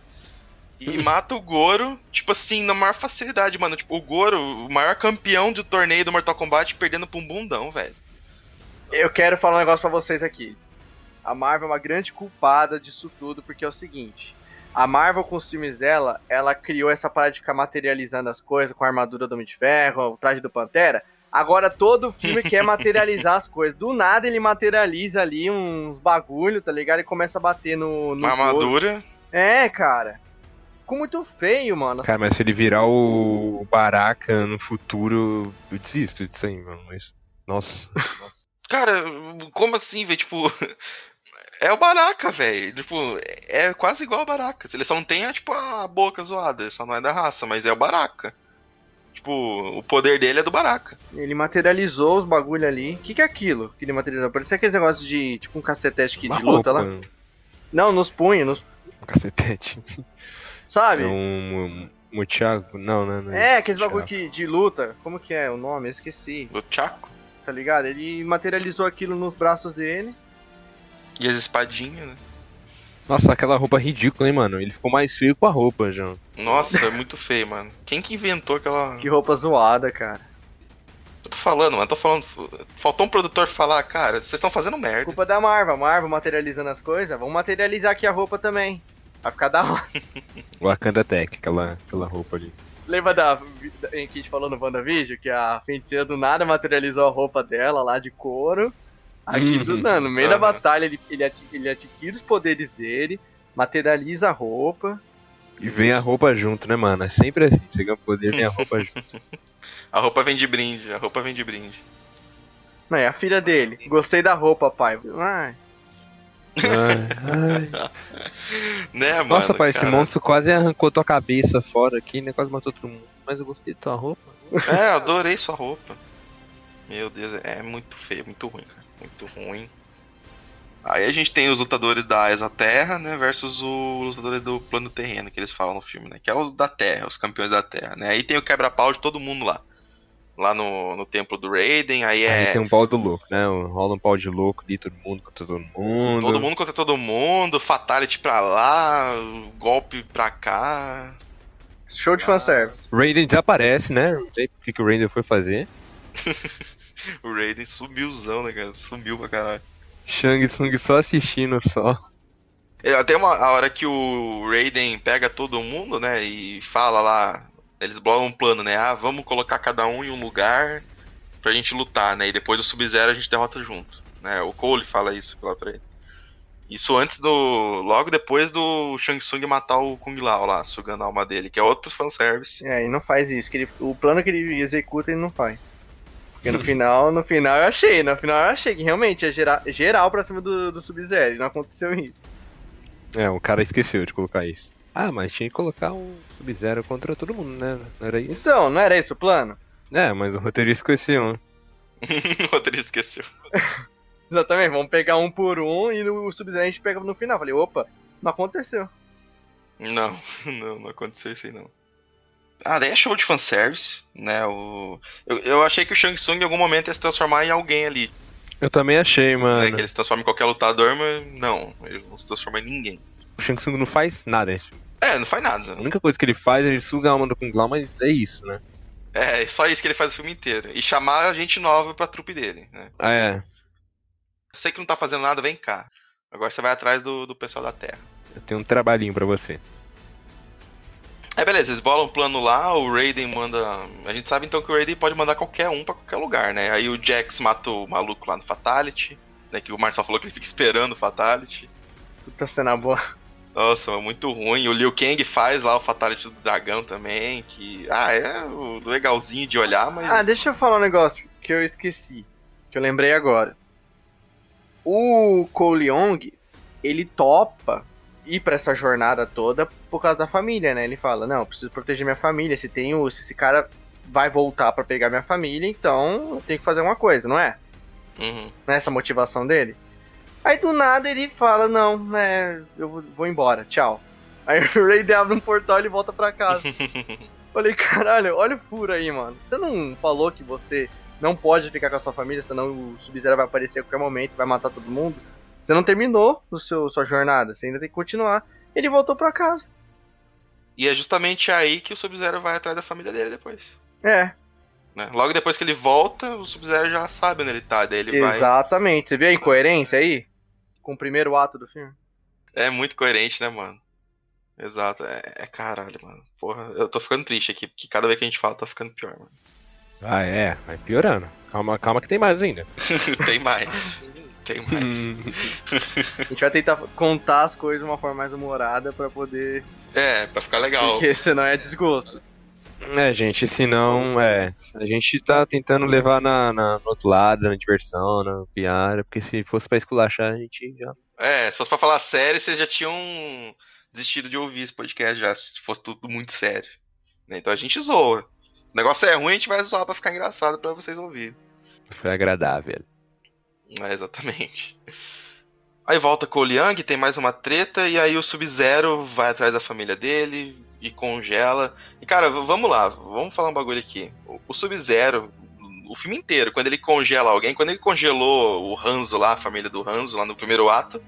Speaker 1: E mata o Goro, tipo assim, na maior facilidade, mano. Tipo, o Goro, o maior campeão do torneio do Mortal Kombat, perdendo pra um bundão, velho.
Speaker 2: Eu quero falar um negócio pra vocês aqui. A Marvel é uma grande culpada disso tudo, porque é o seguinte. A Marvel, com os filmes dela, ela criou essa parada de ficar materializando as coisas com a armadura do Homem de Ferro, o traje do Pantera. Agora todo filme quer materializar as coisas. Do nada ele materializa ali uns bagulho, tá ligado? E começa a bater no. no
Speaker 1: armadura.
Speaker 2: É, cara. Ficou muito feio, mano.
Speaker 3: Cara, mas se ele virar o Baraka no futuro, eu desisto disso aí, mano. Mas, nossa.
Speaker 1: Cara, como assim, velho? Tipo. É o Baraka, velho. Tipo, é quase igual ao Baraka. Ele só não tem, tipo, a boca zoada. Só não é da raça, mas é o Baraka. Tipo, o poder dele é do Baraka.
Speaker 2: Ele materializou os bagulho ali. O que, que é aquilo que ele materializou? Parecia aqueles negócios de. Tipo um cacetete aqui
Speaker 3: Uma
Speaker 2: de luta lá. Não, nos punhos, nos.
Speaker 3: Um cacetete.
Speaker 2: Sabe?
Speaker 3: É um, um Thiago? Não, né? não, não.
Speaker 2: É, aqueles bagulho que, de luta. Como que é o nome? Eu esqueci.
Speaker 1: Do Chaco.
Speaker 2: Tá ligado? Ele materializou aquilo nos braços dele.
Speaker 1: E as espadinhas, né?
Speaker 3: Nossa, aquela roupa ridícula, hein, mano? Ele ficou mais feio com a roupa, já.
Speaker 1: Nossa, é muito feio, mano. Quem que inventou aquela.
Speaker 2: Que roupa zoada, cara.
Speaker 1: Eu tô falando, mano. Tô falando. Faltou um produtor falar, cara, vocês estão fazendo merda.
Speaker 2: Culpa da Marvel. A Marvel materializando as coisas. Vamos materializar aqui a roupa também. Vai ficar da hora.
Speaker 3: Wakanda Tech, aquela, aquela roupa ali.
Speaker 2: Lembra da em que a gente falou no WandaVision? Que a feiticeira do nada materializou a roupa dela lá de couro. Aqui do nada, no meio da
Speaker 1: Aham.
Speaker 2: batalha, ele, ele, ati- ele adquire os poderes dele, materializa a roupa.
Speaker 3: E vem a roupa junto, né, mano? É sempre assim. Você ganha poder, vem a roupa junto.
Speaker 1: A roupa vem de brinde, a roupa vem de brinde.
Speaker 2: Não, é a filha dele. Gostei da roupa, pai. Ai,
Speaker 3: Ai, ai.
Speaker 1: Né, mano?
Speaker 3: Nossa, pai, esse
Speaker 1: cara?
Speaker 3: monstro quase arrancou tua cabeça fora aqui, né? Quase matou todo mundo. Mas eu gostei da tua roupa.
Speaker 1: É, adorei sua roupa. Meu Deus, é muito feio, muito ruim, cara. Muito ruim. Aí a gente tem os lutadores da Exoterra, né, versus os lutadores do plano terreno, que eles falam no filme, né? Que é os da Terra, os campeões da Terra, né? Aí tem o quebra-pau de todo mundo lá. lá no, no templo do Raiden, aí é.
Speaker 3: Aí tem um pau do louco, né? Rola um pau de louco ali, todo mundo contra todo mundo.
Speaker 1: Todo mundo contra todo mundo, Fatality pra lá, golpe pra cá.
Speaker 2: Show de fanservice.
Speaker 3: Raiden desaparece, né? Não sei que, que o Raiden foi fazer.
Speaker 1: O Raiden sumilzão, né, cara? Sumiu pra caralho.
Speaker 3: Shang Tsung só assistindo só.
Speaker 1: É, Até uma a hora que o Raiden pega todo mundo, né, e fala lá, eles bolam um plano, né? Ah, vamos colocar cada um em um lugar pra gente lutar, né? E depois do Sub-Zero a gente derrota junto, né? O Cole fala isso lá pra ele. Isso antes do. Logo depois do Shang Tsung matar o Kung Lao lá, sugando a alma dele, que é outro fanservice.
Speaker 2: É, e não faz isso. Que ele, o plano que ele executa, ele não faz. Porque no final, no final eu achei, no final eu achei que realmente ia gerar, geral pra cima do, do Sub-Zero. e Não aconteceu isso.
Speaker 3: É, o cara esqueceu de colocar isso. Ah, mas tinha que colocar um Sub-Zero contra todo mundo, né? Não era isso?
Speaker 2: Então, não era esse o plano?
Speaker 3: É, mas o roteirista esqueceu, né?
Speaker 1: o Rodrigo esqueceu.
Speaker 2: Exatamente, vamos pegar um por um e no Sub-Zero a gente pega no final. Falei, opa, não aconteceu.
Speaker 1: Não, não, não aconteceu isso aí não. Ah, daí é show de fanservice, né? O... Eu, eu achei que o Shang Tsung em algum momento ia se transformar em alguém ali.
Speaker 3: Eu também achei,
Speaker 1: Né?
Speaker 3: mano.
Speaker 1: Que ele se transforma em qualquer lutador, mas não, ele não se transforma em ninguém.
Speaker 3: O Shang Tsung não faz nada nesse filme.
Speaker 1: É, não faz nada.
Speaker 3: A única coisa que ele faz é ele suga a alma do Kung Lao, mas é isso, né?
Speaker 1: É, só isso que ele faz o filme inteiro. E chamar a gente nova pra trupe dele, né?
Speaker 3: Ah, é.
Speaker 1: Sei que não tá fazendo nada, vem cá. Agora você vai atrás do, do pessoal da Terra.
Speaker 3: Eu tenho um trabalhinho pra você.
Speaker 1: É, beleza, eles bolam um plano lá, o Raiden manda. A gente sabe então que o Raiden pode mandar qualquer um pra qualquer lugar, né? Aí o Jax mata o maluco lá no Fatality, né? Que o Marcel falou que ele fica esperando o Fatality.
Speaker 2: Puta cena boa.
Speaker 1: Nossa, é muito ruim. O Liu Kang faz lá o Fatality do dragão também, que. Ah, é legalzinho de olhar, mas.
Speaker 2: Ah, deixa eu falar um negócio que eu esqueci. Que eu lembrei agora. O Cole Young, ele topa ir pra essa jornada toda por causa da família, né? Ele fala, não, eu preciso proteger minha família. Se, tem o, se esse cara vai voltar pra pegar minha família, então eu tenho que fazer uma coisa, não é?
Speaker 1: Uhum.
Speaker 2: Não é essa a motivação dele? Aí do nada ele fala, não, é, eu vou- embora, tchau. Aí o Ray abre um portal e ele volta pra casa. Falei, caralho, olha o furo aí, mano. Você não falou que você não pode ficar com a sua família, senão o Sub-Zero vai aparecer a qualquer momento e vai matar todo mundo? Você não terminou o seu, sua jornada, você ainda tem que continuar. Ele voltou pra casa.
Speaker 1: E é justamente aí que o Sub-Zero vai atrás da família dele depois.
Speaker 2: É,
Speaker 1: né? Logo depois que ele volta, o Sub-Zero já sabe onde ele tá. Daí ele vai.
Speaker 2: exatamente. Você viu a incoerência aí? Com o primeiro ato do filme?
Speaker 1: É muito coerente, né, mano? Exato. É, é caralho, mano. Porra, eu tô ficando triste aqui, porque cada vez que a gente fala tá ficando pior, mano.
Speaker 3: Ah, é. Vai piorando. Calma, calma que tem mais ainda.
Speaker 1: Tem mais. Tem mais.
Speaker 2: A gente vai tentar contar as coisas de uma forma mais humorada pra poder.
Speaker 1: É, pra ficar legal.
Speaker 2: Porque senão é desgosto.
Speaker 3: É, gente, senão, é. A gente tá tentando levar na, na- no outro lado, na diversão, na piada, porque se fosse pra esculachar, a gente já.
Speaker 1: É, se fosse pra falar sério, vocês já tinham desistido de ouvir esse podcast já, se fosse tudo muito sério. né? Então a gente zoa. Se o negócio é ruim, a gente vai zoar pra ficar engraçado pra vocês ouvirem.
Speaker 3: Foi agradável.
Speaker 1: É, exatamente. Aí volta com o Liang, tem mais uma treta, e aí o Sub-Zero vai atrás da família dele e congela. E cara, vamos lá, vamos falar um bagulho aqui. O, o Sub-Zero, o filme inteiro, quando ele congela alguém, quando ele congelou o Hanzo lá, a família do Hanzo lá no primeiro ato,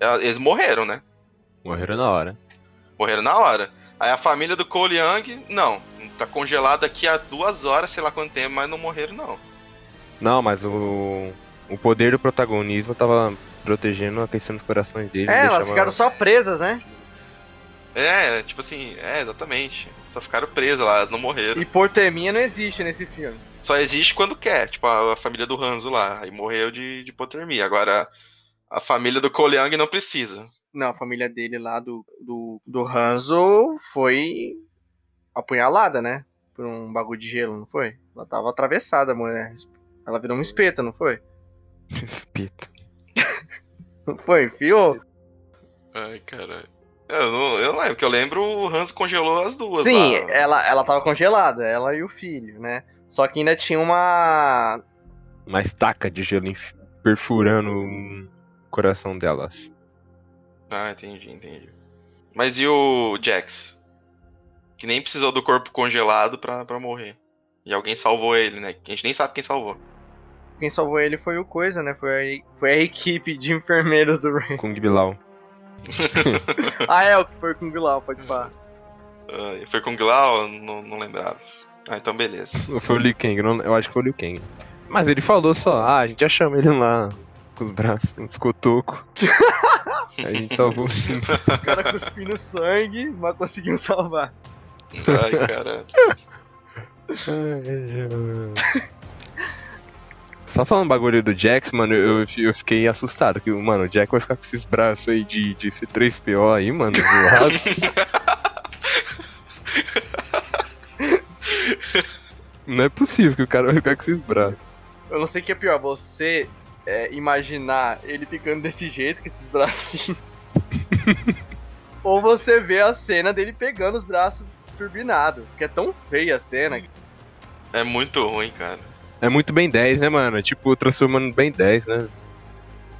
Speaker 1: é, eles morreram, né?
Speaker 3: Morreram na hora.
Speaker 1: Morreram na hora. Aí a família do Cole Young, não, tá congelada aqui há duas horas, sei lá quanto tempo, mas não morreram não.
Speaker 3: Não, mas o. O poder do protagonismo tava protegendo, aquecendo os corações deles.
Speaker 2: É, elas ficaram só presas, né?
Speaker 1: É, tipo assim, é, exatamente. Só ficaram presas lá, elas não morreram.
Speaker 2: Hipotermia não existe nesse filme.
Speaker 1: Só existe quando quer, tipo a, a família do Hanzo lá, aí morreu de, de hipotermia. Agora, a família do Cole Young não precisa.
Speaker 2: Não, a família dele lá do, do, do Hanzo foi apunhalada, né? Por um bagulho de gelo, não foi? Ela tava atravessada, a mulher. Ela virou um espeto, não foi?
Speaker 3: Espírito.
Speaker 2: Não foi? Enfiou?
Speaker 1: Ai, caralho. Eu não, eu não lembro, porque eu lembro o Hanzo congelou as duas
Speaker 2: Sim,
Speaker 1: lá.
Speaker 2: ela, ela tava congelada, ela e o filho, né? Só que ainda tinha uma.
Speaker 3: Uma estaca de gelo perfurando o coração delas.
Speaker 1: Ah, entendi, entendi. Mas e o Jax? Que nem precisou do corpo congelado pra, pra morrer. E alguém salvou ele, né? A gente nem sabe quem salvou.
Speaker 2: Quem salvou ele foi o Coisa, né? Foi a, foi a equipe de enfermeiros do Ray.
Speaker 3: Kung Bilal.
Speaker 2: ah, é, o que foi com Bilal, pode falar.
Speaker 1: Uh, foi com o Glau? Não, não lembrava. Ah, então beleza.
Speaker 3: Foi o Liu Kang, não, eu acho que foi o Liu Kang. Mas ele falou só, ah, a gente já chama ele lá com os braços, uns cotocos. A gente salvou.
Speaker 2: O cara cuspindo sangue, mas conseguiu salvar.
Speaker 1: Ai, caralho.
Speaker 3: Só falando bagulho do Jax, mano, eu, eu fiquei assustado. Que, mano, o Jack vai ficar com esses braços aí de, de C3PO aí, mano, do lado. Não é possível que o cara vai ficar com esses braços.
Speaker 2: Eu não sei o que é pior, você é, imaginar ele ficando desse jeito, com esses bracinhos. ou você vê a cena dele pegando os braços turbinados. Que é tão feia a cena.
Speaker 1: É muito ruim, cara.
Speaker 3: É muito bem 10, né, mano? Tipo, transformando bem 10, né?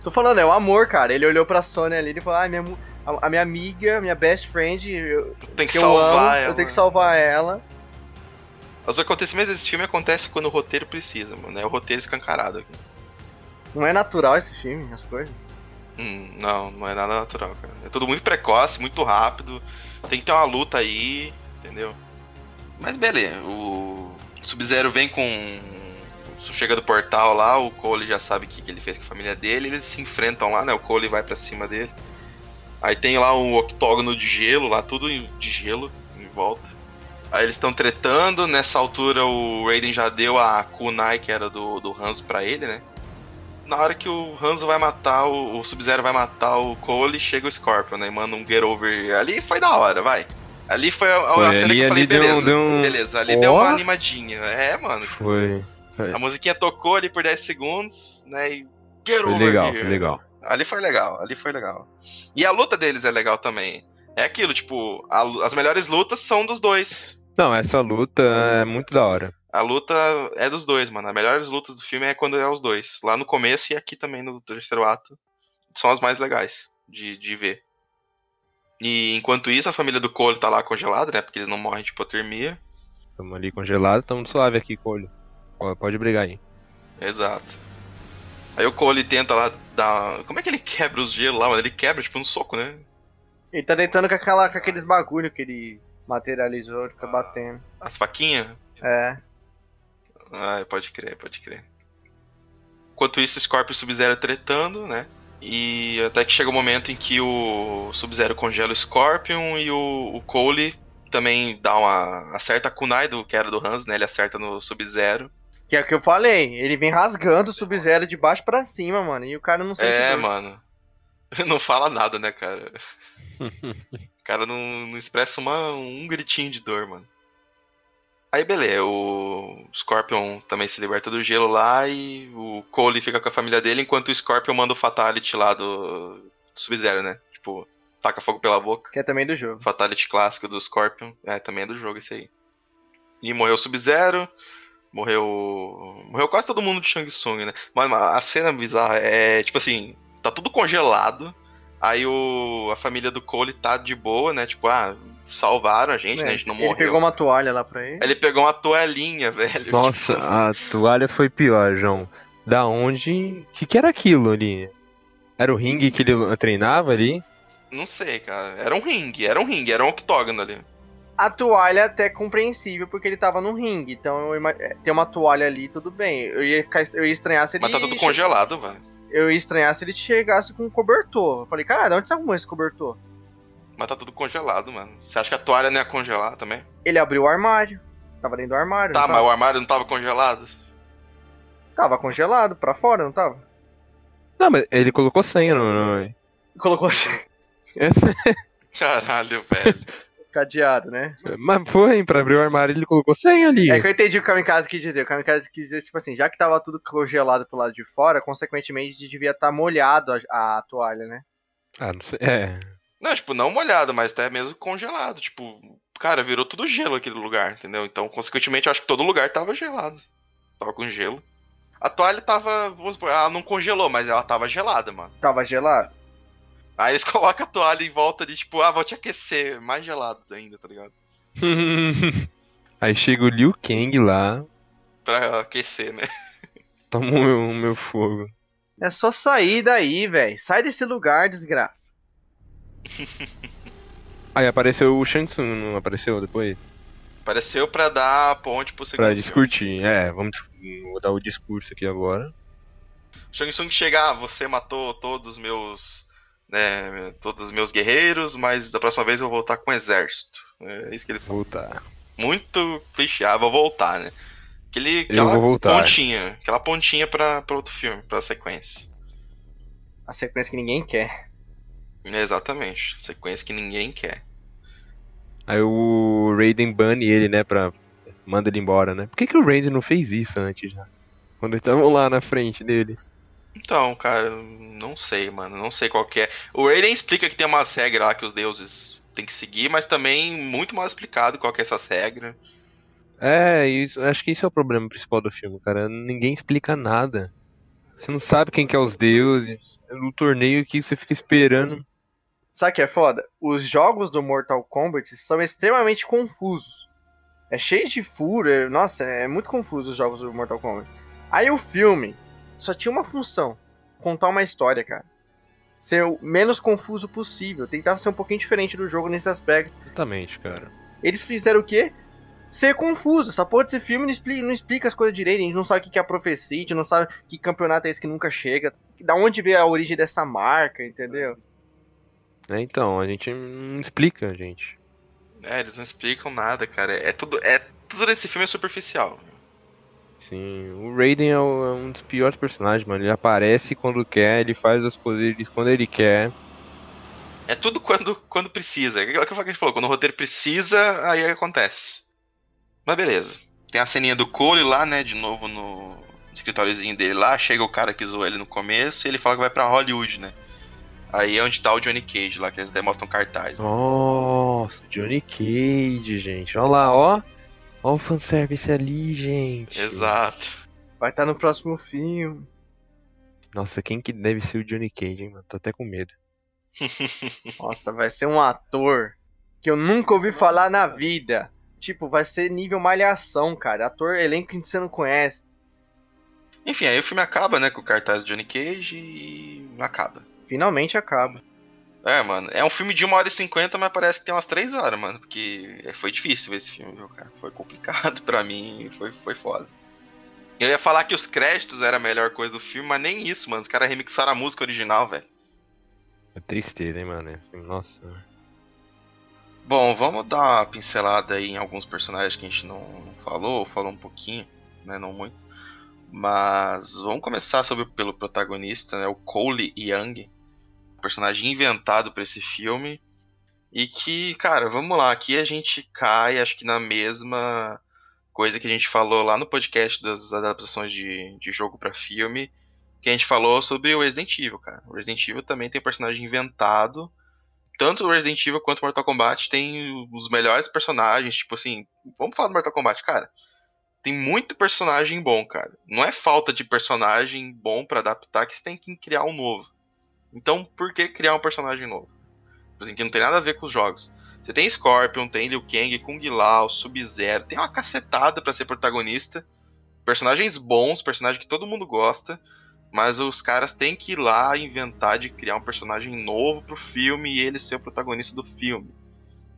Speaker 2: Tô falando, é o amor, cara. Ele olhou pra Sony ali e falou: ah, minha, a, a, minha amiga, minha best friend, eu,
Speaker 1: tem que, que salvar
Speaker 2: amo,
Speaker 1: ela.
Speaker 2: Eu tenho que salvar ela.
Speaker 1: Os acontecimentos desse filme acontecem quando o roteiro precisa, mano. É o roteiro escancarado aqui.
Speaker 2: Não é natural esse filme, as coisas?
Speaker 1: Hum, não, não é nada natural, cara. É tudo muito precoce, muito rápido. Tem que ter uma luta aí, entendeu? Mas beleza, o Sub-Zero vem com. Chega do portal lá, o Cole já sabe o que, que ele fez com a família dele, eles se enfrentam lá, né? O Cole vai para cima dele. Aí tem lá um octógono de gelo, lá tudo de gelo em volta. Aí eles estão tretando, nessa altura o Raiden já deu a kunai que era do, do Hanzo pra ele, né? Na hora que o Hanzo vai matar, o, o Sub-Zero vai matar o Cole, chega o Scorpion, né? E manda um get over. Ali foi da hora, vai. Ali foi a,
Speaker 3: foi,
Speaker 1: a cena
Speaker 3: ali,
Speaker 1: que eu falei,
Speaker 3: deu,
Speaker 1: beleza,
Speaker 3: deu um...
Speaker 1: beleza. Ali
Speaker 3: oh.
Speaker 1: deu uma animadinha. É, mano.
Speaker 3: Foi. Foi.
Speaker 1: A musiquinha tocou ali por 10 segundos, né? E get
Speaker 3: foi legal,
Speaker 1: here.
Speaker 3: foi legal.
Speaker 1: Ali foi legal, ali foi legal. E a luta deles é legal também. É aquilo, tipo, a, as melhores lutas são dos dois.
Speaker 3: Não, essa luta é muito da hora.
Speaker 1: A luta é dos dois, mano. As melhores lutas do filme é quando é os dois. Lá no começo e aqui também no terceiro ato. São as mais legais de, de ver. E enquanto isso, a família do Cole tá lá congelada, né? Porque eles não morrem de hipotermia.
Speaker 3: Tamo ali congelado, tamo suave aqui, Cole. Pode brigar aí.
Speaker 1: Exato. Aí o Cole tenta lá dar. Como é que ele quebra os gelos lá, mano? Ele quebra, tipo, um soco, né?
Speaker 2: Ele tá deitando com, aquela, com aqueles bagulho que ele materializou e fica
Speaker 1: Ah.
Speaker 2: batendo.
Speaker 1: As faquinhas?
Speaker 2: É.
Speaker 1: Ah, pode crer, pode crer. Enquanto isso, Scorpio e Sub-Zero tretando, né? E até que chega o momento em que o Sub-Zero congela o Scorpion e o, o Cole também dá uma. acerta a Kunai do que era do Hans, né? Ele acerta no Sub-Zero.
Speaker 2: Que é o que eu falei. Ele vem rasgando o Sub-Zero de baixo pra cima, mano. E o cara não sente
Speaker 1: É,
Speaker 2: dor.
Speaker 1: mano. Não fala nada, né, cara? O cara não, não expressa uma, um gritinho de dor, mano. Aí, beleza, o Scorpion também se liberta do gelo lá e o Cole fica com a família dele, enquanto o Scorpion manda o Fatality lá do, do Sub-Zero, né? Tipo, taca fogo pela boca.
Speaker 2: Que é também do jogo.
Speaker 1: Fatality clássico do Scorpion. É, também é do jogo esse aí. E morreu o Sub-Zero. Morreu. Morreu quase todo mundo de Shang Tsung, né? Mas a cena bizarra é, tipo assim, tá tudo congelado. Aí o, a família do Cole tá de boa, né? Tipo, ah, salvaram a gente,
Speaker 2: É,
Speaker 1: né? A gente não
Speaker 2: ele
Speaker 1: morreu.
Speaker 2: pegou uma toalha lá pra ele.
Speaker 1: Ele pegou uma toalhinha, velho.
Speaker 3: Nossa,
Speaker 1: Tipo,
Speaker 3: a toalha foi pior, João. Da onde. O que, que era aquilo ali? Era o ringue que ele treinava ali?
Speaker 1: Não sei, cara. Era um ringue, era um ringue, era um octógono ali.
Speaker 2: A toalha é até compreensível, porque ele tava no ringue. Então eu é, tem uma toalha ali, tudo bem. Eu ia, ficar, eu ia estranhar se ele.
Speaker 1: Mas tá tudo congelado, velho.
Speaker 2: Eu ia estranhar se ele chegasse com um cobertor. Eu falei, cara, de onde você arrumou esse cobertor?
Speaker 1: Mas tá tudo congelado, mano. Você acha que a toalha não ia congelar também?
Speaker 2: Ele abriu o armário. Tava dentro do armário.
Speaker 1: Tá, mas
Speaker 2: tava?
Speaker 1: o armário não tava congelado?
Speaker 2: Tava congelado, pra fora, não tava?
Speaker 3: Não, mas ele colocou senha no. no...
Speaker 2: Colocou
Speaker 3: Essa-
Speaker 1: Caralho, velho.
Speaker 2: Cadeado, né?
Speaker 3: Mas foi, pra abrir o armário ele colocou senha ali.
Speaker 2: É que eu entendi o que o Kamikaze quis dizer. O Kamikaze quis dizer, tipo assim, já que tava tudo congelado pro lado de fora, consequentemente devia estar molhado a, a toalha, né?
Speaker 3: Ah, não sei. É.
Speaker 1: Não, tipo, não molhado, mas até mesmo congelado. Tipo, cara, virou tudo gelo aquele lugar, entendeu? Então, consequentemente, eu acho que todo lugar tava gelado. Tava com gelo. A toalha tava, vamos supor, ela não congelou, mas ela tava gelada, mano.
Speaker 2: Tava gelado.
Speaker 1: Aí eles colocam a toalha em volta de, tipo, ah, vou te aquecer. Mais gelado ainda, tá ligado?
Speaker 3: Aí chega o Liu Kang lá,
Speaker 1: pra aquecer, né?
Speaker 3: Toma o meu, o meu fogo.
Speaker 2: É só sair daí, velho. Sai desse lugar, desgraça.
Speaker 3: Aí apareceu o Shang Tsung, não apareceu depois?
Speaker 1: Apareceu pra dar a ponte pro segundo
Speaker 3: Pra discutir. É, vamos vou dar o discurso aqui agora.
Speaker 1: Shang Tsung chega, ah, você matou todos os meus. Né, todos os meus guerreiros, mas da próxima vez eu vou voltar com o exército. É isso que ele fala.
Speaker 3: Voltar.
Speaker 1: Muito clichê, ah, vou voltar, né? Aquele,
Speaker 3: Eu
Speaker 1: aquela
Speaker 3: vou voltar.
Speaker 1: pontinha. Aquela pontinha pra, pra outro filme, pra sequência.
Speaker 2: A sequência que ninguém quer.
Speaker 1: Exatamente. Sequência que ninguém quer.
Speaker 3: Aí o Raiden bane ele, né, pra... Manda ele embora, né? Por que, que o Raiden não fez isso antes já? Quando eles estavam lá na frente deles.
Speaker 1: Então, cara, não sei, mano. Não sei qual que é. O Raiden explica que tem umas regras lá que os deuses têm que seguir, mas também muito mal explicado qual que é essas regras.
Speaker 3: É, isso, acho que esse é o problema principal do filme, cara. Ninguém explica nada. Você não sabe quem que é os deuses. No torneio que você fica esperando.
Speaker 2: Sabe o que é foda? Os jogos do Mortal Kombat são extremamente confusos. É cheio de furo, é- nossa, é muito confuso os jogos do Mortal Kombat. Aí o filme só tinha uma função: contar uma história, cara. Ser o menos confuso possível. Tentava ser um pouquinho diferente do jogo nesse aspecto.
Speaker 3: Exatamente, cara.
Speaker 2: Eles fizeram o quê? Ser confuso. Essa porra desse filme não explica, não explica as coisas direito. A gente não sabe o que que é a profecia, a gente não sabe que campeonato é esse que nunca chega. Da onde veio a origem dessa marca, entendeu?
Speaker 3: É, então, a gente não explica, gente.
Speaker 1: É, eles não explicam nada, cara. É tudo, é tudo nesse filme é superficial.
Speaker 3: Sim, o Raiden é é um dos piores personagens, mano. Ele aparece quando quer, ele faz os poderes quando ele quer.
Speaker 1: É tudo quando, quando precisa. É aquilo que a gente falou, quando o roteiro precisa, aí acontece. Mas beleza. Tem a ceninha do Cole lá, né? De novo no escritóriozinho dele lá. Chega o cara que zoou ele no começo e ele fala que vai pra Hollywood, né? Aí é onde tá o Johnny Cage lá, que eles até mostram cartaz.
Speaker 3: Nossa, Johnny Cage, gente. Olha lá, ó. Ó o fanservice ali, gente.
Speaker 1: Exato.
Speaker 2: Vai estar no próximo filme.
Speaker 3: Nossa, quem que deve ser o Johnny Cage, hein, mano? Tô até com medo.
Speaker 2: Nossa, vai ser um ator que eu nunca ouvi falar na vida. Tipo, vai ser nível malhação, cara. Ator, elenco que você não conhece.
Speaker 1: Enfim, aí o filme acaba, né? Com o cartaz do Johnny Cage e acaba.
Speaker 2: Finalmente acaba.
Speaker 1: É, mano, é um filme de 1 hora e 50, mas parece que tem umas 3 horas, mano. Porque foi difícil ver esse filme, viu, cara? Foi complicado pra mim, foi, foi foda. Eu ia falar que os créditos era a melhor coisa do filme, mas nem isso, mano. Os caras remixaram a música original, velho.
Speaker 3: É tristeza, hein, mano? Nossa.
Speaker 1: Bom, vamos dar uma pincelada aí em alguns personagens que a gente não, falou, ou falou um pouquinho, né? Não muito. Mas vamos começar sobre, pelo protagonista, né? O Cole Young. Personagem inventado pra esse filme. E que, cara, vamos lá, aqui a gente cai, acho que na mesma coisa que a gente falou lá no podcast das adaptações de, de jogo pra filme, que a gente falou sobre o Resident Evil, cara. O Resident Evil também tem personagem inventado. Tanto o Resident Evil quanto o Mortal Kombat tem os melhores personagens, tipo assim, vamos falar do Mortal Kombat, cara. Tem muito personagem bom, cara. Não é falta de personagem bom pra adaptar que você tem que criar um novo. Então, por que criar um personagem novo? Tipo assim, que não tem nada a ver com os jogos. Você tem Scorpion, tem Liu Kang, Kung Lao, Sub-Zero, tem uma cacetada pra ser protagonista. Personagens bons, personagens que todo mundo gosta, mas os caras têm que ir lá inventar de criar um personagem novo pro filme e ele ser o protagonista do filme.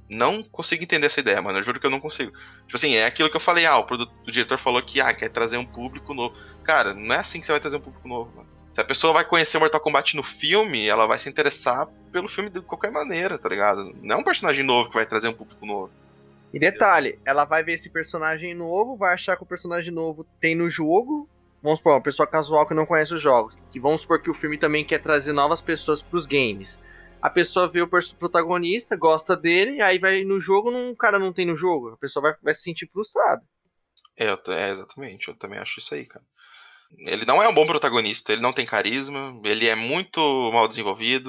Speaker 1: Não consigo entender essa ideia, mano. Eu juro que eu não consigo. Tipo assim, é aquilo que eu falei, ah, o, produto, o diretor falou que ah, quer trazer um público novo. Cara, não é assim que você vai trazer um público novo, mano. Se a pessoa vai conhecer Mortal Kombat no filme, ela vai se interessar pelo filme de qualquer maneira, tá ligado? Não é um personagem novo que vai trazer um público novo.
Speaker 2: E detalhe, ela vai ver esse personagem novo, vai achar que o personagem novo tem no jogo. Vamos supor, uma pessoa casual que não conhece os jogos. Que vamos supor que o filme também quer trazer novas pessoas pros games. A pessoa vê o protagonista, gosta dele, aí vai no jogo, não, o cara não tem no jogo. A pessoa vai, vai se sentir frustrada.
Speaker 1: É, é, exatamente, eu também acho isso aí, cara. Ele não é um bom protagonista, ele não tem carisma, ele é muito mal desenvolvido.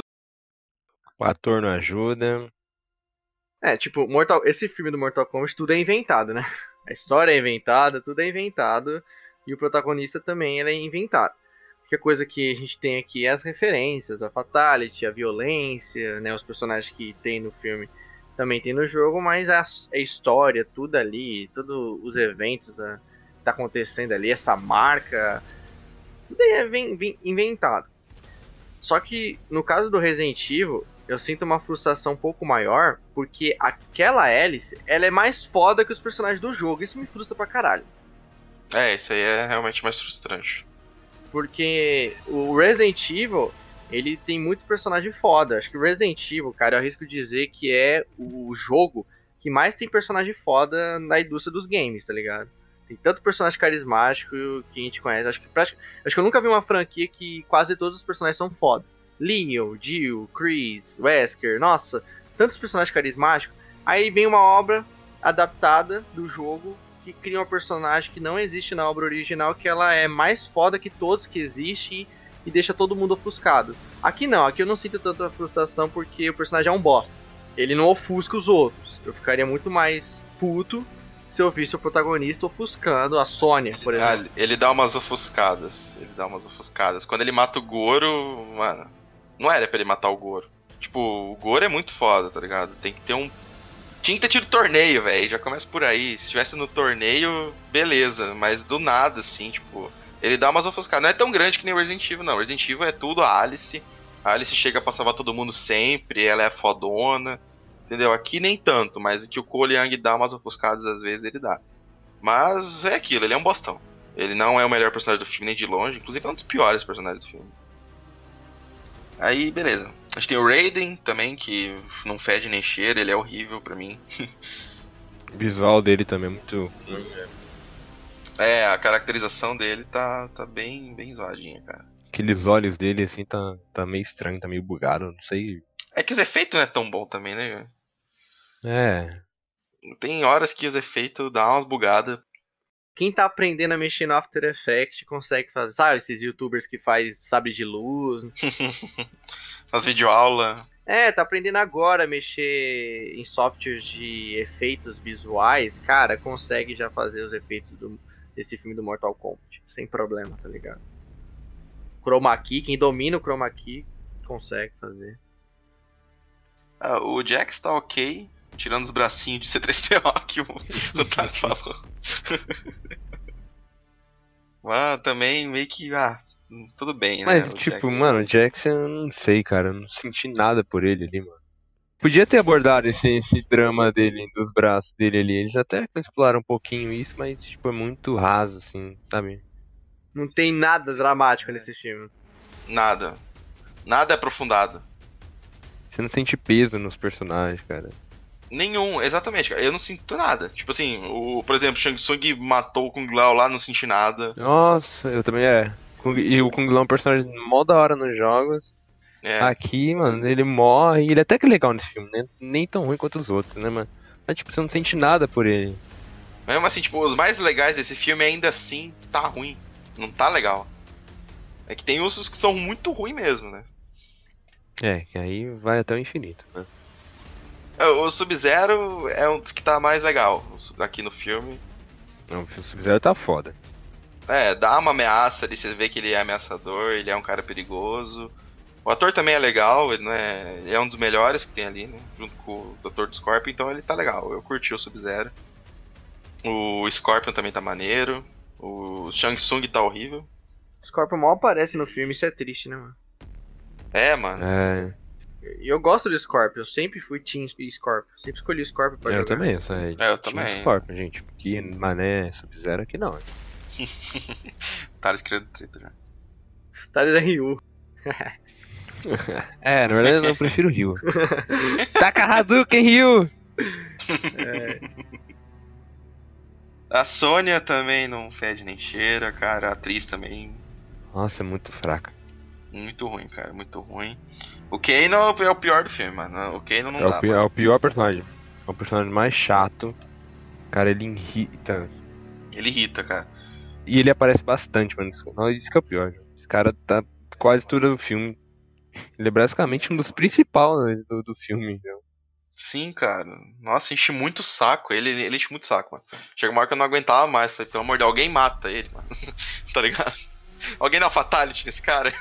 Speaker 3: O ator não ajuda.
Speaker 2: É, tipo, Mortal, esse filme do Mortal Kombat, tudo é inventado, né? A história é inventada, tudo é inventado. E o protagonista também ele é inventado. A única coisa que a gente tem aqui é as referências, a fatality, a violência, né? Os personagens que tem no filme também tem no jogo, mas a, a história, tudo ali, todos os eventos, a- tá acontecendo ali, essa marca. Tudo é vem, vem inventado. Só que no caso do Resident Evil, eu sinto uma frustração um pouco maior, porque aquela hélice, ela é mais foda que os personagens do jogo. Isso me frustra pra caralho.
Speaker 1: É, isso aí é realmente mais frustrante.
Speaker 2: Porque o Resident Evil, ele tem muito personagem foda. Acho que o Resident Evil, cara, eu arrisco dizer que é o jogo que mais tem personagem foda na indústria dos games, tá ligado? Tem tanto personagem carismático que a gente conhece. Acho que, acho que eu nunca vi uma franquia que quase todos os personagens são foda. Leon, Jill, Chris, Wesker, nossa, tantos personagens carismáticos. Aí vem uma obra adaptada do jogo que cria uma personagem que não existe na obra original, que ela é mais foda que todos que existe e deixa todo mundo ofuscado. Aqui não, aqui eu não sinto tanta frustração porque o personagem é um bosta. Ele não ofusca os outros. Eu ficaria muito mais puto se eu visse o protagonista ofuscando a Sônia, por ah, exemplo.
Speaker 1: Ah, ele dá umas ofuscadas. Ele dá umas ofuscadas. Quando ele mata o Goro, mano, não era pra ele matar o Goro. Tipo, o Goro é muito foda, tá ligado? Tem que ter um. Tinha que ter tido torneio, velho. Já começa por aí. Se tivesse no torneio, beleza. Mas do nada, assim, tipo. Ele dá umas ofuscadas. Não é tão grande que nem o Resident Evil, não. O Resident Evil é tudo a Alice. A Alice chega pra salvar todo mundo sempre. Ela é fodona. Entendeu? Aqui nem tanto, mas que o Cole Young dá umas ofuscadas às vezes, ele dá. Mas é aquilo, ele é um bostão. Ele não é o melhor personagem do filme, nem de longe. Inclusive é um dos piores personagens do filme. Aí, beleza. A gente tem o Raiden também, que não fede nem cheira, ele é horrível pra mim.
Speaker 3: o visual dele também é muito.
Speaker 1: É, a caracterização dele tá, tá bem, bem zoadinha, cara.
Speaker 3: Aqueles olhos dele, assim, tá, tá meio estranho, tá meio bugado, não sei.
Speaker 1: É que os efeitos não é tão bom também, né?
Speaker 3: É.
Speaker 1: Tem horas que os efeitos dão umas bugadas
Speaker 2: quem tá aprendendo a mexer no After Effects consegue fazer. Sabe, esses youtubers que faz sabre de luz.
Speaker 1: As videoaula.
Speaker 2: É, tá aprendendo agora a mexer em softwares de efeitos visuais. Cara, consegue já fazer os efeitos do, desse filme do Mortal Kombat. Sem problema, tá ligado? Chroma Key, quem domina o Chroma Key consegue fazer.
Speaker 1: Ah, o Jax tá ok, tirando os bracinhos de C3PO que o, o Taz falou. Mas também meio que. Ah, tudo bem, né?
Speaker 3: Mas, tipo, Jackson. mano, o Jackson, eu não sei, cara. Eu não senti nada por ele ali, mano. Podia ter abordado esse, esse drama dele, dos braços dele ali. Eles até exploraram um pouquinho isso, mas, tipo, é muito raso, assim, sabe?
Speaker 2: Não tem nada dramático nesse filme.
Speaker 1: Nada. Nada é aprofundado.
Speaker 3: Você não sente peso nos personagens, cara.
Speaker 1: Nenhum, exatamente, Eu não sinto nada. Tipo assim, o, por exemplo, Shang Tsung matou o Kung Lao lá, não senti nada.
Speaker 3: Nossa, eu também é. E o Kung Lao é um personagem mó da hora nos jogos. É. Aqui, mano, ele morre. Ele é até que legal nesse filme, né? Nem tão ruim quanto os outros, né, mano? Mas, tipo, você não sente nada por ele.
Speaker 1: Mesmo assim, tipo, os mais legais desse filme ainda assim tá ruim. Não tá legal. É que tem uns que são muito ruins mesmo, né?
Speaker 3: É, que aí vai até o infinito, né?
Speaker 1: É, o Sub-Zero é um dos que tá mais legal aqui no filme.
Speaker 3: Não, o Sub-Zero tá foda.
Speaker 1: É, dá uma ameaça ali, você vê que ele é ameaçador, ele é um cara perigoso. O ator também é legal, ele, não é, ele é um dos melhores que tem ali, né? Junto com o Dr. do Scorpion, então ele tá legal. Eu curti o Sub-Zero. O Scorpion também tá maneiro. O Shang Tsung tá horrível.
Speaker 2: O Scorpion mal aparece no filme, isso é triste, né, mano?
Speaker 1: É, mano.
Speaker 3: É.
Speaker 2: E eu gosto do Scorpion, eu sempre fui Team Scorpion. Sempre escolhi o Scorpion pra
Speaker 3: eu
Speaker 2: jogar.
Speaker 3: Também, eu também,
Speaker 1: é, eu também.
Speaker 3: Scorpion, gente. Porque Mané Sub-Zero aqui não.
Speaker 1: Thales criando treta já.
Speaker 2: Thales é Ryu.
Speaker 3: é, na verdade eu prefiro Ryu. Taca Hadouken, Ryu!
Speaker 1: É. A Sônia também não fede nem cheira, cara. A atriz também.
Speaker 3: Nossa, é muito fraca.
Speaker 1: Muito ruim, cara, muito ruim. O Kano é o pior do filme, mano. O Kano não
Speaker 3: é
Speaker 1: dá.
Speaker 3: O pior, é o pior personagem. É o personagem mais chato. Cara, ele irrita.
Speaker 1: Ele irrita, cara.
Speaker 3: E ele aparece bastante, mano. Não, isso que é o pior. Esse cara tá quase tudo do filme. Ele é basicamente um dos principais né, do, do filme. Viu?
Speaker 1: Sim, cara. Nossa, enche muito saco. Ele, ele, ele enche muito o saco, mano. Chega uma hora que eu não aguentava mais. Falei, pelo amor de Deus, alguém mata ele, mano. tá ligado? Alguém dá fatality nesse cara.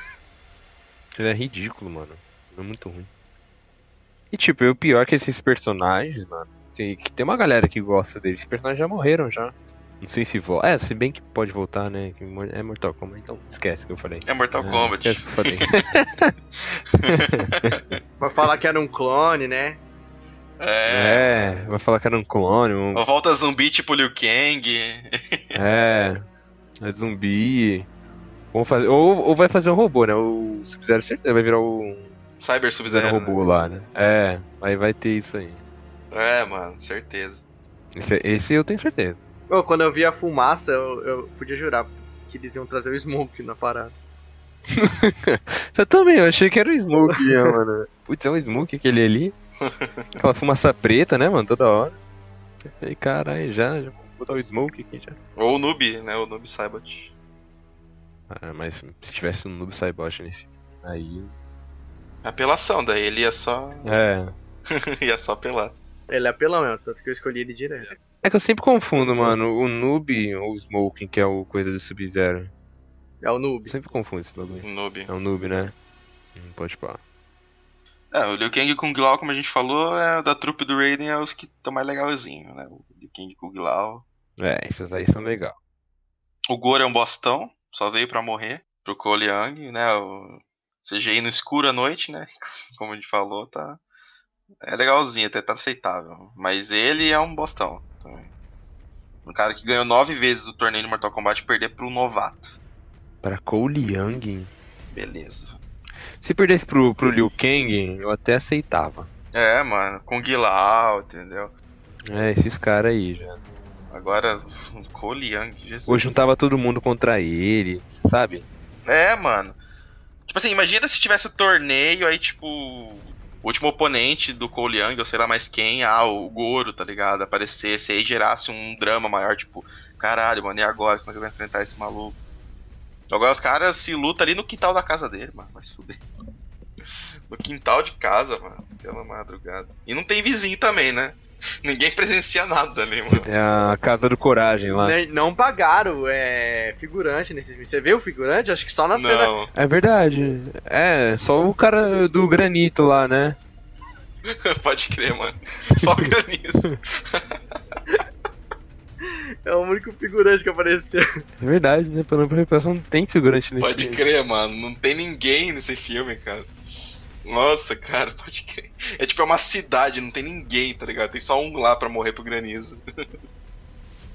Speaker 3: Ele é ridículo, mano. É muito ruim. E tipo, o pior é que esses personagens, mano. Tem, que tem uma galera que gosta deles. Os personagens já morreram já. Não sei se volta. É, se bem que pode voltar, né? É Mortal Kombat, então esquece que eu falei.
Speaker 1: É Mortal
Speaker 3: É,
Speaker 1: Kombat.
Speaker 3: Esquece que eu falei.
Speaker 2: Vai falar que era um clone, né?
Speaker 1: É.
Speaker 3: é, vai falar que era um clone, um,
Speaker 1: Ou volta zumbi tipo Liu Kang.
Speaker 3: é, é zumbi. Ou, faz, ou, ou vai fazer um robô, né? O Sub-Zero certeza vai virar o
Speaker 1: Cyber
Speaker 3: Zero
Speaker 1: Sub-Zero.
Speaker 3: robô lá, né? É, aí vai ter isso aí.
Speaker 1: né? É, mano, certeza.
Speaker 3: Esse, esse eu tenho certeza.
Speaker 2: Ô, quando eu vi a fumaça, eu, eu podia jurar que eles iam trazer o Smoke na parada.
Speaker 3: Eu também, eu achei que era o Smoke, já, mano. Putz, é o Smoke aquele ali. Aquela fumaça preta, né, mano? Toda hora. Eu falei, caralho, já, já vou botar o Smoke aqui já.
Speaker 1: Ou o Noob, né? O Noob Saibot.
Speaker 3: Ah, mas se tivesse um Noob Saibot nesse. Aí.
Speaker 1: Apelação, daí ele ia só.
Speaker 3: É.
Speaker 1: ia só apelar.
Speaker 2: Ele é apelão mesmo, tanto que eu escolhi ele direto.
Speaker 3: É que eu sempre confundo, mano, o Noob ou o Smoking, que é o coisa do Sub-Zero.
Speaker 2: É o
Speaker 3: Eu
Speaker 2: noob.
Speaker 3: sempre confundo esse bagulho.
Speaker 1: Noob.
Speaker 3: É um Noob, né? Hum, pode falar.
Speaker 1: É, o Liu Kang e o Kung Lao, como a gente falou, é da trupe do Raiden, é os que estão mais legalzinho, né? O Liu Kang e o Kung Lao.
Speaker 3: É, esses aí são legais.
Speaker 1: O Goro é um bostão, só veio pra morrer. Pro Cole Young, né? O CGI no escuro à noite, né? Como a gente falou, tá. É legalzinho, até tá aceitável. Mas ele é um bostão também. Um cara que ganhou nove vezes o torneio de Mortal Kombat perder pro novato.
Speaker 3: Pra Cole Young.
Speaker 1: Beleza.
Speaker 3: Se perdesse pro, pro Liu Kang, eu até aceitava.
Speaker 1: É, mano, Kung Lao, entendeu?
Speaker 3: É, esses caras aí já.
Speaker 1: Agora, Cole Young, Jesus.
Speaker 3: Ou juntava todo mundo contra ele, sabe?
Speaker 1: É, mano. Tipo assim, imagina se tivesse o torneio, aí, tipo, o último oponente do Cole ou sei lá mais quem, ah, o Goro, tá ligado? Aparecesse, aí gerasse um drama maior, tipo, caralho, mano, e agora? Como é que eu vou enfrentar esse maluco? Agora os caras se lutam ali no quintal da casa dele, mano, vai se fuder. No quintal de casa, mano, pela madrugada. E não tem vizinho também, né? Ninguém presencia nada ali, mano.
Speaker 3: É a Casa do Coragem lá.
Speaker 2: Ne- Não pagaram é, figurante nesse filme. Você vê o figurante? Acho que só na cena.
Speaker 1: Não,
Speaker 3: É verdade. É, só o cara do granito lá, né?
Speaker 1: pode crer, mano. Só granizo.
Speaker 2: É o único figurante que apareceu.
Speaker 3: É verdade, né? Pela preparação não tem figurante nesse
Speaker 1: Pode
Speaker 3: filme.
Speaker 1: crer, mano. Não tem ninguém nesse filme, cara. Nossa, cara, pode crer. É tipo, é uma cidade, não tem ninguém, tá ligado? Tem só um lá pra morrer pro granizo.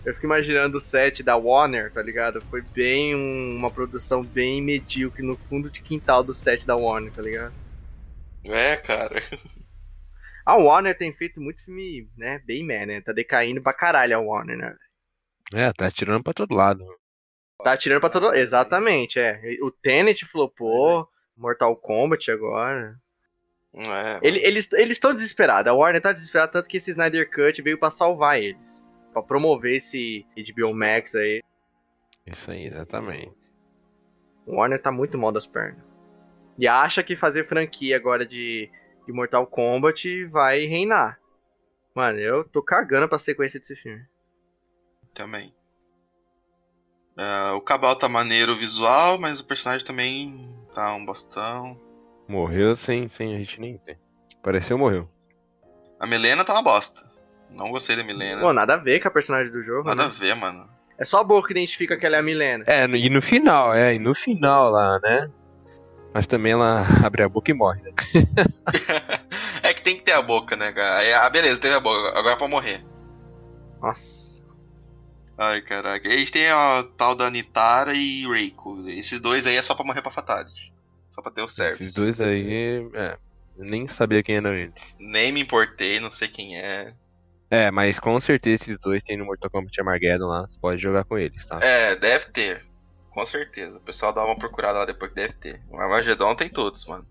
Speaker 2: Eu fico imaginando o set da Warner, tá ligado? Foi bem um- uma produção bem medíocre no fundo de quintal do set da Warner, tá ligado?
Speaker 1: É, cara.
Speaker 2: A Warner tem feito muito filme, né? Bem meh, né? Tá decaindo pra caralho a Warner, né?
Speaker 3: É, tá atirando pra todo lado.
Speaker 2: Tá atirando pra todo. Exatamente, é. O Tenet flopou, Mortal Kombat agora.
Speaker 1: Não é.
Speaker 2: Ele- eles estão desesperados. A Warner tá desesperada, tanto que esse Snyder Cut veio pra salvar eles. Pra promover esse HBO Max aí.
Speaker 3: Isso aí, exatamente.
Speaker 2: O Warner tá muito mal das pernas. E acha que fazer franquia agora de, de Mortal Kombat vai reinar. Mano, eu tô cagando pra sequência desse filme.
Speaker 1: Também. Ah, o Cabal tá maneiro visual, mas o personagem também tá um bostão.
Speaker 3: Morreu sem, sem a gente nem ver. Pareceu morreu.
Speaker 1: A Milena tá uma bosta. Não gostei da Milena.
Speaker 2: Pô, nada a ver com a personagem do jogo.
Speaker 1: Nada a
Speaker 2: né?
Speaker 1: ver, mano.
Speaker 2: É só a boca que identifica que ela é a Milena.
Speaker 3: É, e no final, é, e no final lá, né? Mas também ela abre a boca e morre, né?
Speaker 1: é que tem que ter a boca, né, cara? Ah, beleza, teve a boca. Agora é pra morrer.
Speaker 2: Nossa.
Speaker 1: Ai, caraca. E a gente tem a tal da Nitara e Reiko. Esses dois aí é só pra morrer pra Fatality. Só pra ter o service.
Speaker 3: Esses dois aí, é. Nem sabia quem eram eles.
Speaker 1: Nem me importei, não sei quem é.
Speaker 3: É, mas com certeza esses dois tem no Mortal Kombat Armageddon lá. Você pode jogar com eles, tá?
Speaker 1: É, deve ter. Com certeza. O pessoal dá uma procurada lá depois que deve ter. O Armagedon tem todos, mano.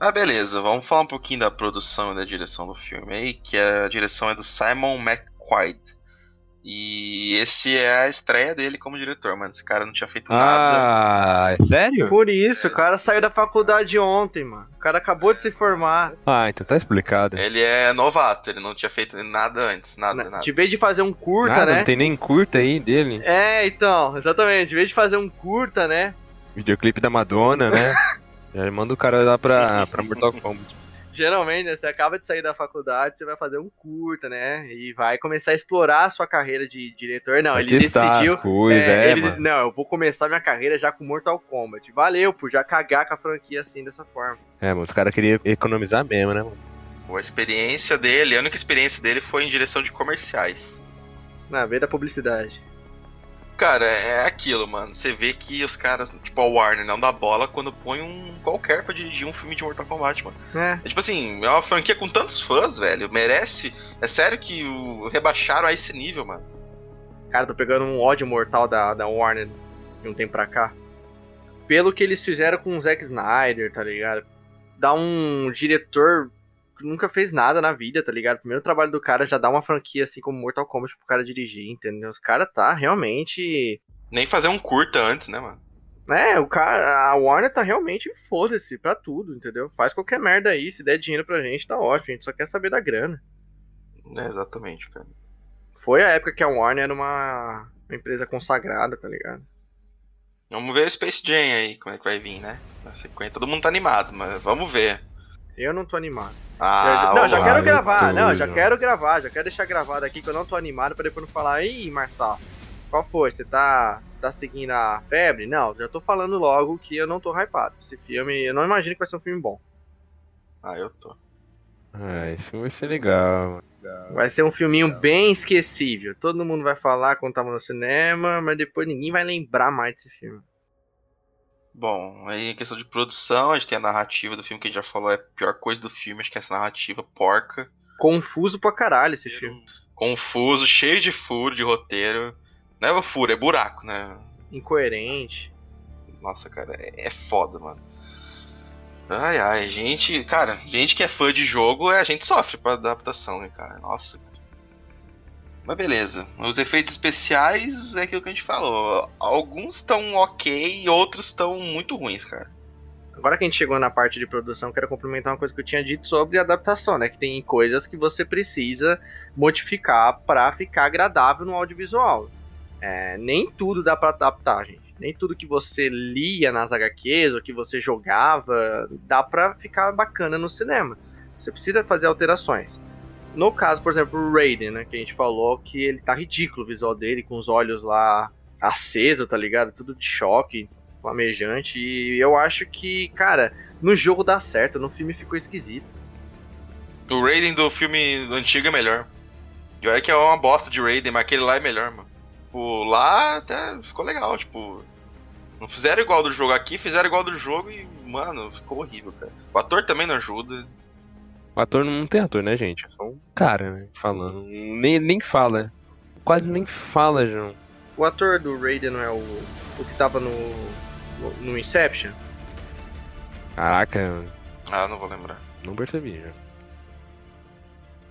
Speaker 1: Ah, beleza. Vamos falar um pouquinho da produção e da direção do filme aí, que a direção é do Simon McQuaid. E esse é a estreia dele como diretor, mano. Esse cara não tinha feito nada.
Speaker 3: Ah, é sério?
Speaker 2: Por isso, o cara saiu da faculdade ontem, mano. O cara acabou de se formar.
Speaker 3: Ah, então tá explicado.
Speaker 1: Ele é novato, ele não tinha feito nada antes, nada, nada.
Speaker 2: De vez de fazer um curta,
Speaker 3: Nada,
Speaker 2: né?
Speaker 3: não tem nem curta aí dele.
Speaker 2: É, então, exatamente. De vez de fazer um curta, né?
Speaker 3: Videoclipe da Madonna, né? Já manda o cara lá pra, pra Mortal Kombat.
Speaker 2: Geralmente, né, você acaba de sair da faculdade, você vai fazer um curta, né? E vai começar a explorar a sua carreira de diretor. Não, ele decidiu.
Speaker 3: coisas, é,
Speaker 2: ele disse, não, eu vou começar minha carreira já com Mortal Kombat. Valeu, por já cagar com a franquia assim, dessa forma.
Speaker 3: É, mano, os caras queriam economizar mesmo, né, mano?
Speaker 1: A experiência dele, a única experiência dele foi em direção de comerciais.
Speaker 2: Na vez da publicidade.
Speaker 1: Cara, é aquilo, mano. Você vê que os caras, tipo, a Warner não dá bola quando põe um qualquer pra dirigir um filme de Mortal Kombat, mano.
Speaker 2: É,
Speaker 1: É tipo assim, é uma franquia com tantos fãs, velho. Merece. É sério que o rebaixaram a esse nível, mano.
Speaker 2: cara, tô pegando um ódio mortal da, da Warner de um tempo pra cá. Pelo que eles fizeram com o Zack Snyder, tá ligado? Dá um diretor nunca fez nada na vida, tá ligado? O primeiro trabalho do cara já dá uma franquia assim como Mortal Kombat pro cara dirigir, entendeu? Os caras tá realmente.
Speaker 1: Nem fazer um curta antes, né, mano?
Speaker 2: É, o cara. A Warner tá realmente foda-se pra tudo, entendeu? Faz qualquer merda aí, se der dinheiro pra gente, tá ótimo. A gente só quer saber da grana.
Speaker 1: É, exatamente, cara.
Speaker 2: Foi a época que a Warner era uma, uma empresa consagrada, tá ligado?
Speaker 1: Vamos ver o Space Jam aí, como é que vai vir, né? Sequência, todo mundo tá animado, mas vamos ver.
Speaker 2: Eu não tô animado.
Speaker 1: Ah,
Speaker 2: não, já quero
Speaker 3: eu
Speaker 2: gravar, não, já quero gravar, já quero deixar gravado aqui que eu não tô animado pra depois não falar, ih, Marçal, qual foi? Você tá, você tá seguindo a febre? Não, já tô falando logo que eu não tô hypado. Esse filme, eu não imagino que vai ser um filme bom.
Speaker 1: Ah, eu tô.
Speaker 3: Ah, esse filme vai ser legal. mano.
Speaker 2: Vai ser um filminho bem esquecível. Todo mundo vai falar quando tava no cinema, mas depois ninguém vai lembrar mais desse filme.
Speaker 1: Bom, aí em questão de produção, a gente tem a narrativa do filme que a gente já falou, é a pior coisa do filme, acho que é essa narrativa porca.
Speaker 2: Confuso pra caralho esse filme.
Speaker 1: Confuso, cheio de furo de roteiro. Não é furo, é buraco, né?
Speaker 2: Incoerente.
Speaker 1: Nossa, cara, é é foda, mano. Ai, ai, gente, cara, gente que é fã de jogo, é, a gente sofre pra adaptação, né, cara? Nossa. Mas beleza, os efeitos especiais é aquilo que a gente falou. Alguns estão ok, outros estão muito ruins, cara.
Speaker 2: Agora que a gente chegou na parte de produção, quero complementar uma coisa que eu tinha dito sobre adaptação, né? Que tem coisas que você precisa modificar pra ficar agradável no audiovisual. É, nem tudo dá pra adaptar, gente. Nem tudo que você lia nas HQs ou que você jogava dá pra ficar bacana no cinema. Você precisa fazer alterações. No caso, por exemplo, o Raiden, né? Que a gente falou que ele tá ridículo o visual dele, com os olhos lá acesos, tá ligado? Tudo de choque, flamejante. E eu acho que, cara, no jogo dá certo, no filme ficou esquisito.
Speaker 1: O Raiden do filme antigo é melhor. E olha que é uma bosta de Raiden, mas aquele lá é melhor, mano. Tipo, lá até ficou legal, tipo. Não fizeram igual do jogo aqui, fizeram igual do jogo e, mano, ficou horrível, cara. O ator também não ajuda.
Speaker 3: O ator não tem ator, né, gente? É só um cara, né? Falando. Nem, nem fala. Quase nem fala, João.
Speaker 2: O ator do Raiden não é o, o que tava no, no, no Inception?
Speaker 3: Caraca,
Speaker 1: Ah, não vou lembrar.
Speaker 3: não percebi, já.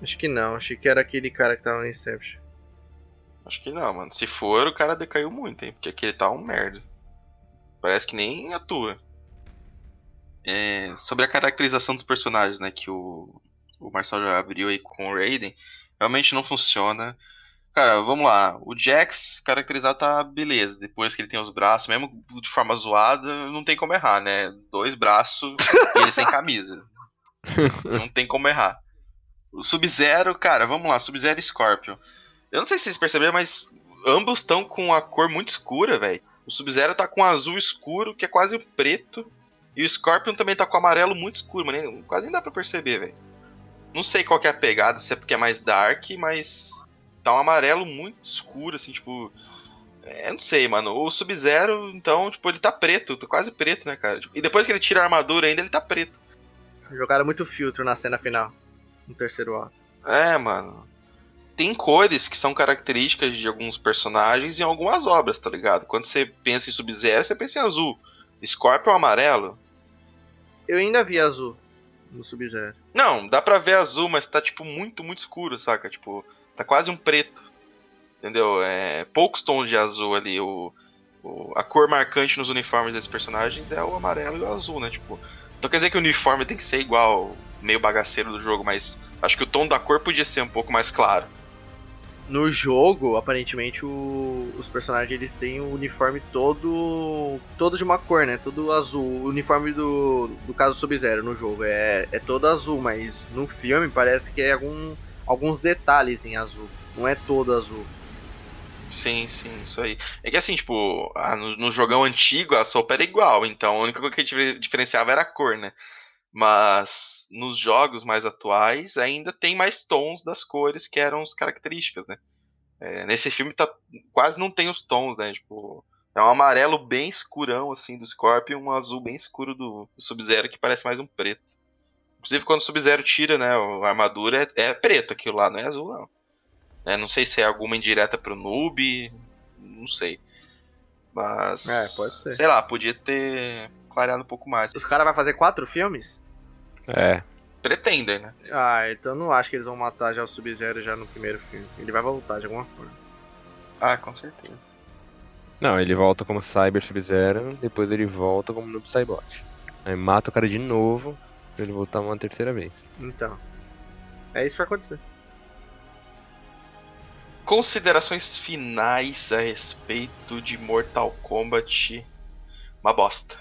Speaker 2: Acho que não, achei que era aquele cara que tava no Inception.
Speaker 1: Acho que não, mano. Se for, o cara decaiu muito, hein? Porque aquele tá um merda. Parece que nem atua. É, sobre a caracterização dos personagens, né? Que o, o Marcel já abriu aí com o Raiden. Realmente não funciona. Cara, vamos lá. O Jax caracterizado tá beleza. Depois que ele tem os braços, mesmo de forma zoada, não tem como errar, né? Dois braços e ele sem camisa. Não tem como errar. O Sub-Zero, cara, vamos lá. Sub-Zero e Scorpion. Eu não sei se vocês perceberam, mas ambos estão com a cor muito escura, velho. O Sub-Zero tá com azul escuro, que é quase preto. E o Scorpion também tá com amarelo muito escuro, mano. Quase nem dá pra perceber, velho. Não sei qual que é a pegada, se é porque é mais dark, mas tá um amarelo muito escuro, assim, tipo. É, não sei, mano. O Sub-Zero, então, tipo, ele tá preto, tá quase preto, né, cara? E depois que ele tira a armadura ainda, ele tá preto.
Speaker 2: Jogaram muito filtro na cena final, no terceiro ato.
Speaker 1: É, mano. Tem cores que são características de alguns personagens em algumas obras, tá ligado? Quando você pensa em Sub-Zero, você pensa em azul. Scorpion é amarelo.
Speaker 2: Eu ainda vi azul no Sub-Zero.
Speaker 1: Não, dá pra ver azul, mas tá tipo muito, muito escuro, saca? Tipo, tá quase um preto. Entendeu? É, poucos tons de azul ali. O, o- a cor marcante nos uniformes desses personagens é o amarelo e o azul, né? Tipo, então quer dizer que o uniforme tem que ser igual, meio bagaceiro do jogo, mas acho que o tom da cor podia ser um pouco mais claro.
Speaker 2: No jogo, aparentemente, o, os personagens eles têm o uniforme todo todo de uma cor, né? Todo azul. O uniforme do, do caso Sub-Zero no jogo é, é todo azul, mas no filme parece que é algum, alguns detalhes em azul. Não é todo azul.
Speaker 1: Sim, sim, isso aí. É que assim, tipo, no, no, jogão antigo a sopa era igual, então a única coisa que diferenciava era a cor, né? Mas nos jogos mais atuais ainda tem mais tons das cores que eram as características, né? É, nesse filme tá, quase não tem os tons, né? Tipo, é um amarelo bem escurão, assim, do Scorpion, um azul bem escuro do, do Sub-Zero, que parece mais um preto. Inclusive, quando o Sub-Zero tira, né, a armadura, é, é preto aquilo lá, não é azul, não. É, não sei se é alguma indireta pro noob, não sei. Mas.
Speaker 2: É, pode ser.
Speaker 1: Sei lá, podia ter clareado um pouco mais.
Speaker 2: Os caras vão fazer quatro filmes?
Speaker 3: É.
Speaker 1: Pretendem, né?
Speaker 2: Ah, então não acho que eles vão matar já o Sub-Zero já no primeiro filme. Ele vai voltar de alguma forma.
Speaker 1: Ah, com certeza.
Speaker 3: Não, ele volta como Cyber Sub-Zero, depois ele volta como Noob Saibot. Aí mata o cara de novo, pra ele voltar uma terceira vez.
Speaker 2: Então. É isso que vai acontecer.
Speaker 1: Considerações finais a respeito de Mortal Kombat. Uma bosta.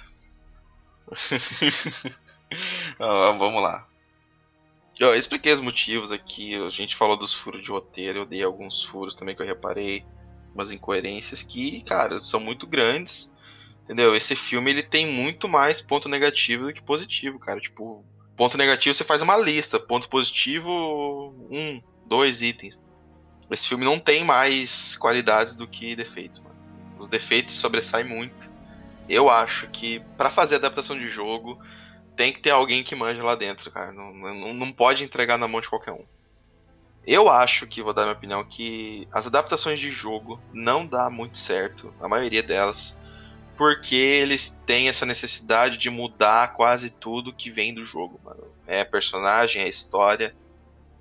Speaker 1: vamos lá. Eu expliquei os motivos aqui, a gente falou dos furos de roteiro, eu dei alguns furos também que eu reparei, umas incoerências que, cara, são muito grandes. Entendeu? Esse filme ele tem muito mais ponto negativo do que positivo, cara. Tipo, ponto negativo você faz uma lista, ponto positivo, um, dois itens. Esse filme não tem mais qualidades do que defeitos, mano. Os defeitos sobressaem muito. Eu acho que para fazer adaptação de jogo, tem que ter alguém que manja lá dentro, cara. Não, não, não pode entregar na mão de qualquer um. Eu acho que, vou dar minha opinião, que as adaptações de jogo não dá muito certo, a maioria delas, porque eles têm essa necessidade de mudar quase tudo que vem do jogo, mano. É personagem, é história.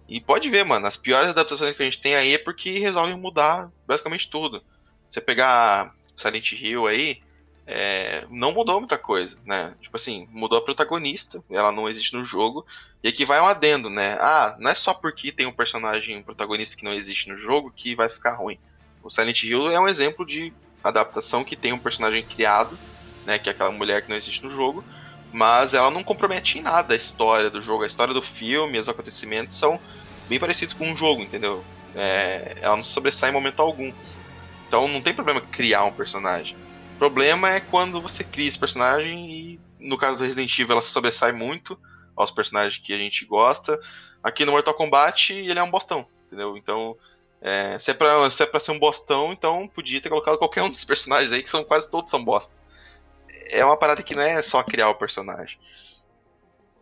Speaker 1: E pode ver, mano, as piores adaptações que a gente tem aí é porque resolvem mudar basicamente tudo. Você pegar Silent Hill aí, é, não mudou muita coisa, né? Tipo assim, mudou a protagonista, ela não existe no jogo, e aqui vai um adendo, né? Ah, não é só porque tem um personagem um protagonista que não existe no jogo que vai ficar ruim. O Silent Hill é um exemplo de adaptação que tem um personagem criado, né? Que é aquela mulher que não existe no jogo, mas ela não compromete em nada a história do jogo, a história do filme, os acontecimentos são bem parecidos com um jogo, entendeu? É, ela não sobressai em momento algum. Então não tem problema criar um personagem. Problema é quando você cria esse personagem e, no caso do Resident Evil, ela se sobressai muito aos personagens que a gente gosta. Aqui no Mortal Kombat, ele é um bostão, entendeu? Então, é, se, é pra, se é pra ser um bostão, então podia ter colocado qualquer um dos personagens aí, que são quase todos são bosta. É uma parada que não é só criar o personagem.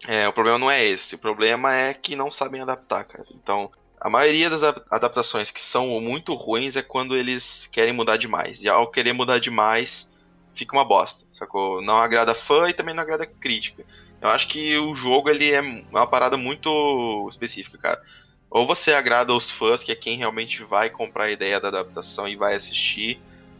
Speaker 1: É, o problema não é esse. O problema é que não sabem adaptar, cara. Então, a maioria das adaptações que são muito ruins é quando eles querem mudar demais. E ao querer mudar demais, fica uma bosta, sacou? Não agrada fã e também não agrada crítica. Eu acho que o jogo ele é uma parada muito específica, cara. Ou você agrada os fãs, que é quem realmente vai comprar a ideia da adaptação e vai assistir,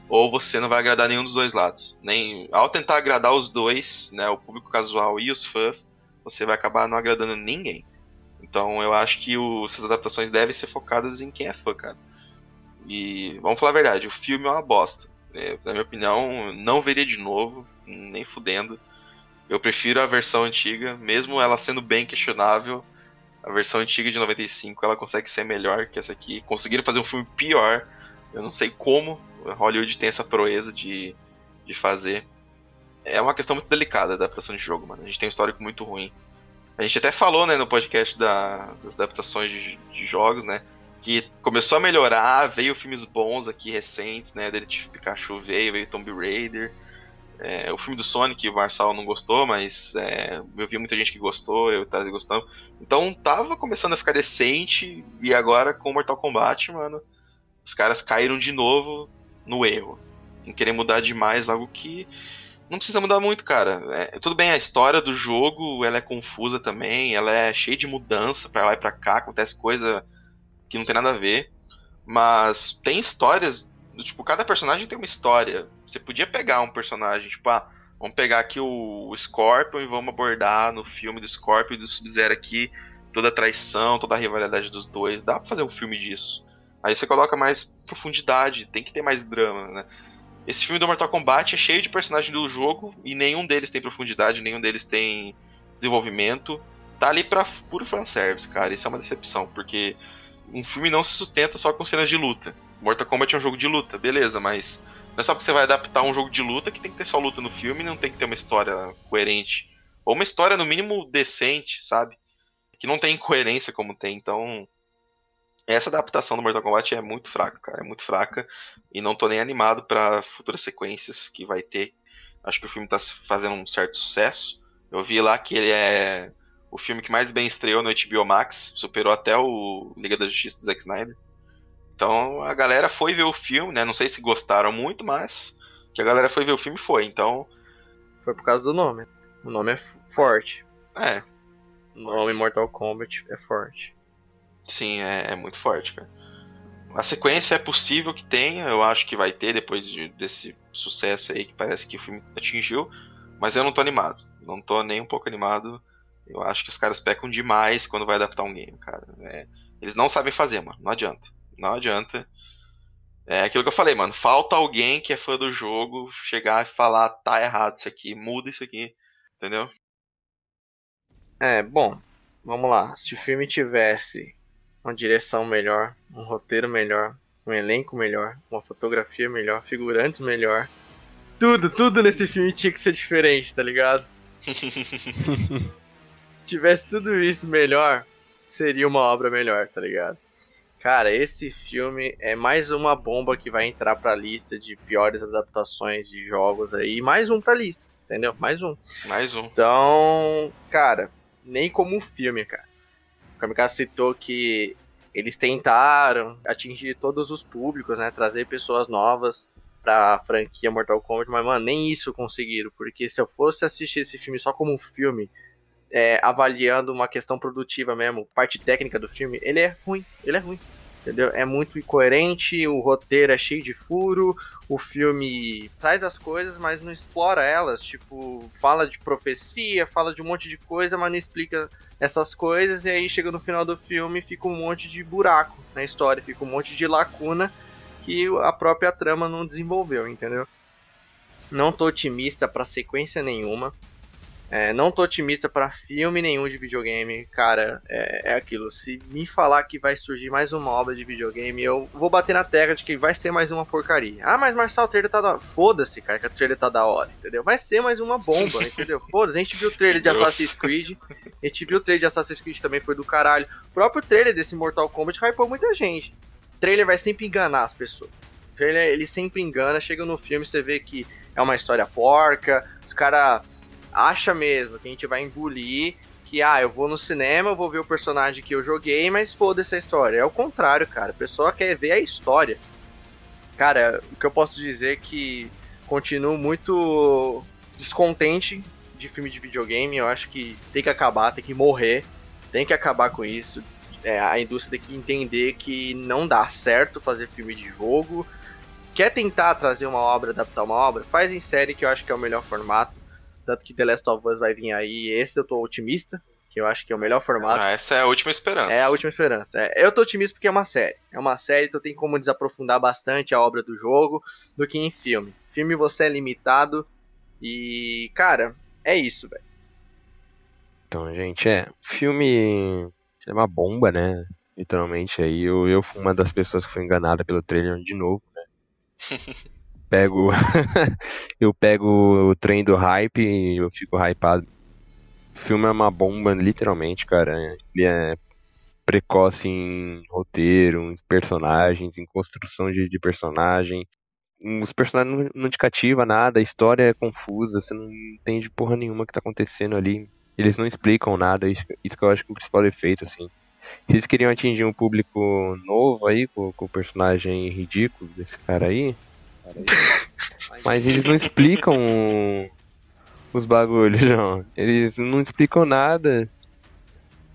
Speaker 1: ou você não vai agradar nenhum dos dois lados. Nem ao tentar agradar os dois, né, o público casual e os fãs, você vai acabar não agradando ninguém. Então eu acho que o, essas adaptações devem ser focadas em quem é fã, cara. E vamos falar a verdade, o filme é uma bosta. É, na minha opinião, não veria de novo, nem fudendo. Eu prefiro a versão antiga, mesmo ela sendo bem questionável. A versão antiga de 95 ela consegue ser melhor que essa aqui. Conseguiram fazer um filme pior. Eu não sei como Hollywood tem essa proeza de, de fazer. É uma questão muito delicada a adaptação de jogo, mano. A gente tem um histórico muito ruim. A gente até falou, né, no podcast da, das adaptações de, de, jogos, né? Que começou a melhorar, veio filmes bons aqui recentes, né? Detetive Pikachu veio, veio Tomb Raider. É, o filme do Sonic, o Marçal não gostou, mas é, eu vi muita gente que gostou, eu tava gostando. Então tava começando a ficar decente, e agora com Mortal Kombat, mano, os caras caíram de novo no erro. Em querer mudar demais algo que não precisa mudar muito, cara. É, tudo bem, a história do jogo ela é confusa também, ela é cheia de mudança para lá e pra cá, acontece coisa que não tem nada a ver. Mas tem histórias, tipo, cada personagem tem uma história. Você podia pegar um personagem, tipo, ah, vamos pegar aqui o, Scorpion e vamos abordar no filme do Scorpion e do Sub-Zero aqui toda a traição, toda a rivalidade dos dois. Dá pra fazer um filme disso. Aí você coloca mais profundidade, tem que ter mais drama, né? Esse filme do Mortal Kombat é cheio de personagens do jogo e nenhum deles tem profundidade, nenhum deles tem desenvolvimento. Tá ali pra puro fanservice, cara. Isso é uma decepção, porque um filme não se sustenta só com cenas de luta. Mortal Kombat é um jogo de luta, beleza, mas não é só porque você vai adaptar um jogo de luta que tem que ter só luta no filme não tem que ter uma história coerente. Ou uma história, no mínimo, decente, sabe? Que não tem incoerência como tem. Então, essa adaptação do Mortal Kombat é muito fraca, cara. É muito fraca. E não tô nem animado para futuras sequências que vai ter. Acho que o filme tá fazendo um certo sucesso. Eu vi lá que ele é o filme que mais bem estreou no HBO Max. Superou até o Liga da Justiça do Zack Snyder. Então a galera foi ver o filme, né? Não sei se gostaram muito, mas que a galera foi ver o filme foi. Então.
Speaker 2: Foi por causa do nome. O nome é forte.
Speaker 1: É.
Speaker 2: O nome Mortal Kombat é forte.
Speaker 1: Sim, é, é, muito forte, cara. A sequência é possível que tenha, eu acho que vai ter depois de, desse sucesso aí que parece que o filme atingiu, mas eu não tô animado. Não tô nem um pouco animado. Eu acho que os caras pecam demais quando vai adaptar um game, cara. É, eles não sabem fazer, mano. Não adianta. Não adianta. É aquilo que eu falei, mano. Falta alguém que é fã do jogo chegar e falar, tá errado isso aqui, muda isso aqui. Entendeu?
Speaker 2: É, bom. Vamos lá. Se o filme tivesse uma direção melhor, um roteiro melhor, um elenco melhor, uma fotografia melhor, figurantes melhor. Tudo, tudo nesse filme tinha que ser diferente, tá ligado? Se tivesse tudo isso melhor, seria uma obra melhor, tá ligado? Cara, esse filme é mais uma bomba que vai entrar pra lista de piores adaptações de jogos aí. Mais um pra lista, entendeu? Mais um.
Speaker 1: Mais um.
Speaker 2: Então, cara, nem como um filme, cara. O Kamikaze citou que eles tentaram atingir todos os públicos, né? Trazer pessoas novas pra franquia Mortal Kombat, mas, mano, nem isso conseguiram. Porque se eu fosse assistir esse filme só como um filme, é, avaliando uma questão produtiva mesmo, parte técnica do filme, ele é ruim, ele é ruim. Entendeu? É muito incoerente, o roteiro é cheio de furo, o filme traz as coisas, mas não explora elas. Tipo, fala de profecia, fala de um monte de coisa, mas não explica essas coisas. E aí chega no final do filme fica um monte de buraco na história, fica um monte de lacuna que a própria trama não desenvolveu, entendeu? Não tô otimista para sequência nenhuma. É, não tô otimista para filme nenhum de videogame, cara. É, é, aquilo. Se me falar que vai surgir mais uma obra de videogame, eu vou bater na terra de que vai ser mais uma porcaria. Ah, mas Marçal, o trailer tá da hora. Foda-se, cara, que o trailer tá da hora, entendeu? Vai ser mais uma bomba, entendeu? Foda-se. A gente viu o trailer de Assassin's Creed. A gente viu o trailer de Assassin's Creed também, foi do caralho. O próprio trailer desse Mortal Kombat hypou muita gente. O trailer vai sempre enganar as pessoas. O trailer, ele sempre engana. Chega no filme, você vê que é uma história porca. Os caras acha mesmo que a gente vai engolir que, ah, eu vou no cinema, eu vou ver o personagem que eu joguei, mas foda-se a história. É o contrário, cara. A pessoa quer ver a história. Cara, o que eu posso dizer é que continuo muito descontente de filme de videogame. Eu acho que tem que acabar, tem que morrer, tem que acabar com isso. É, a indústria tem que entender que não dá certo fazer filme de jogo. Quer tentar trazer uma obra, adaptar uma obra? Faz em série, que eu acho que é o melhor formato. Tanto que The Last of Us vai vir aí. Esse eu tô otimista, que eu acho que é o melhor formato.
Speaker 1: Ah, essa é a última esperança.
Speaker 2: É a última esperança. É, eu tô otimista porque é uma série. É uma série, então tem como desaprofundar bastante a obra do jogo do que em filme. Filme você é limitado e, cara, é isso, velho.
Speaker 3: Então, gente, é. Filme é uma bomba, né? Literalmente aí. Eu, eu fui uma das pessoas que foi enganada pelo trailer de novo, né? pego eu pego o trem do hype e eu fico hypado. O filme é uma bomba, literalmente, cara. Ele é precoce em roteiro, em personagens, em construção de, de personagem. Os personagens não, não te cativa nada, a história é confusa, você não entende porra nenhuma que tá acontecendo ali. Eles não explicam nada, isso, isso que eu acho que é o principal defeito, assim. Se eles queriam atingir um público novo aí, com, com o personagem ridículo desse cara aí, mas eles não explicam os bagulhos, não. Eles não explicam nada.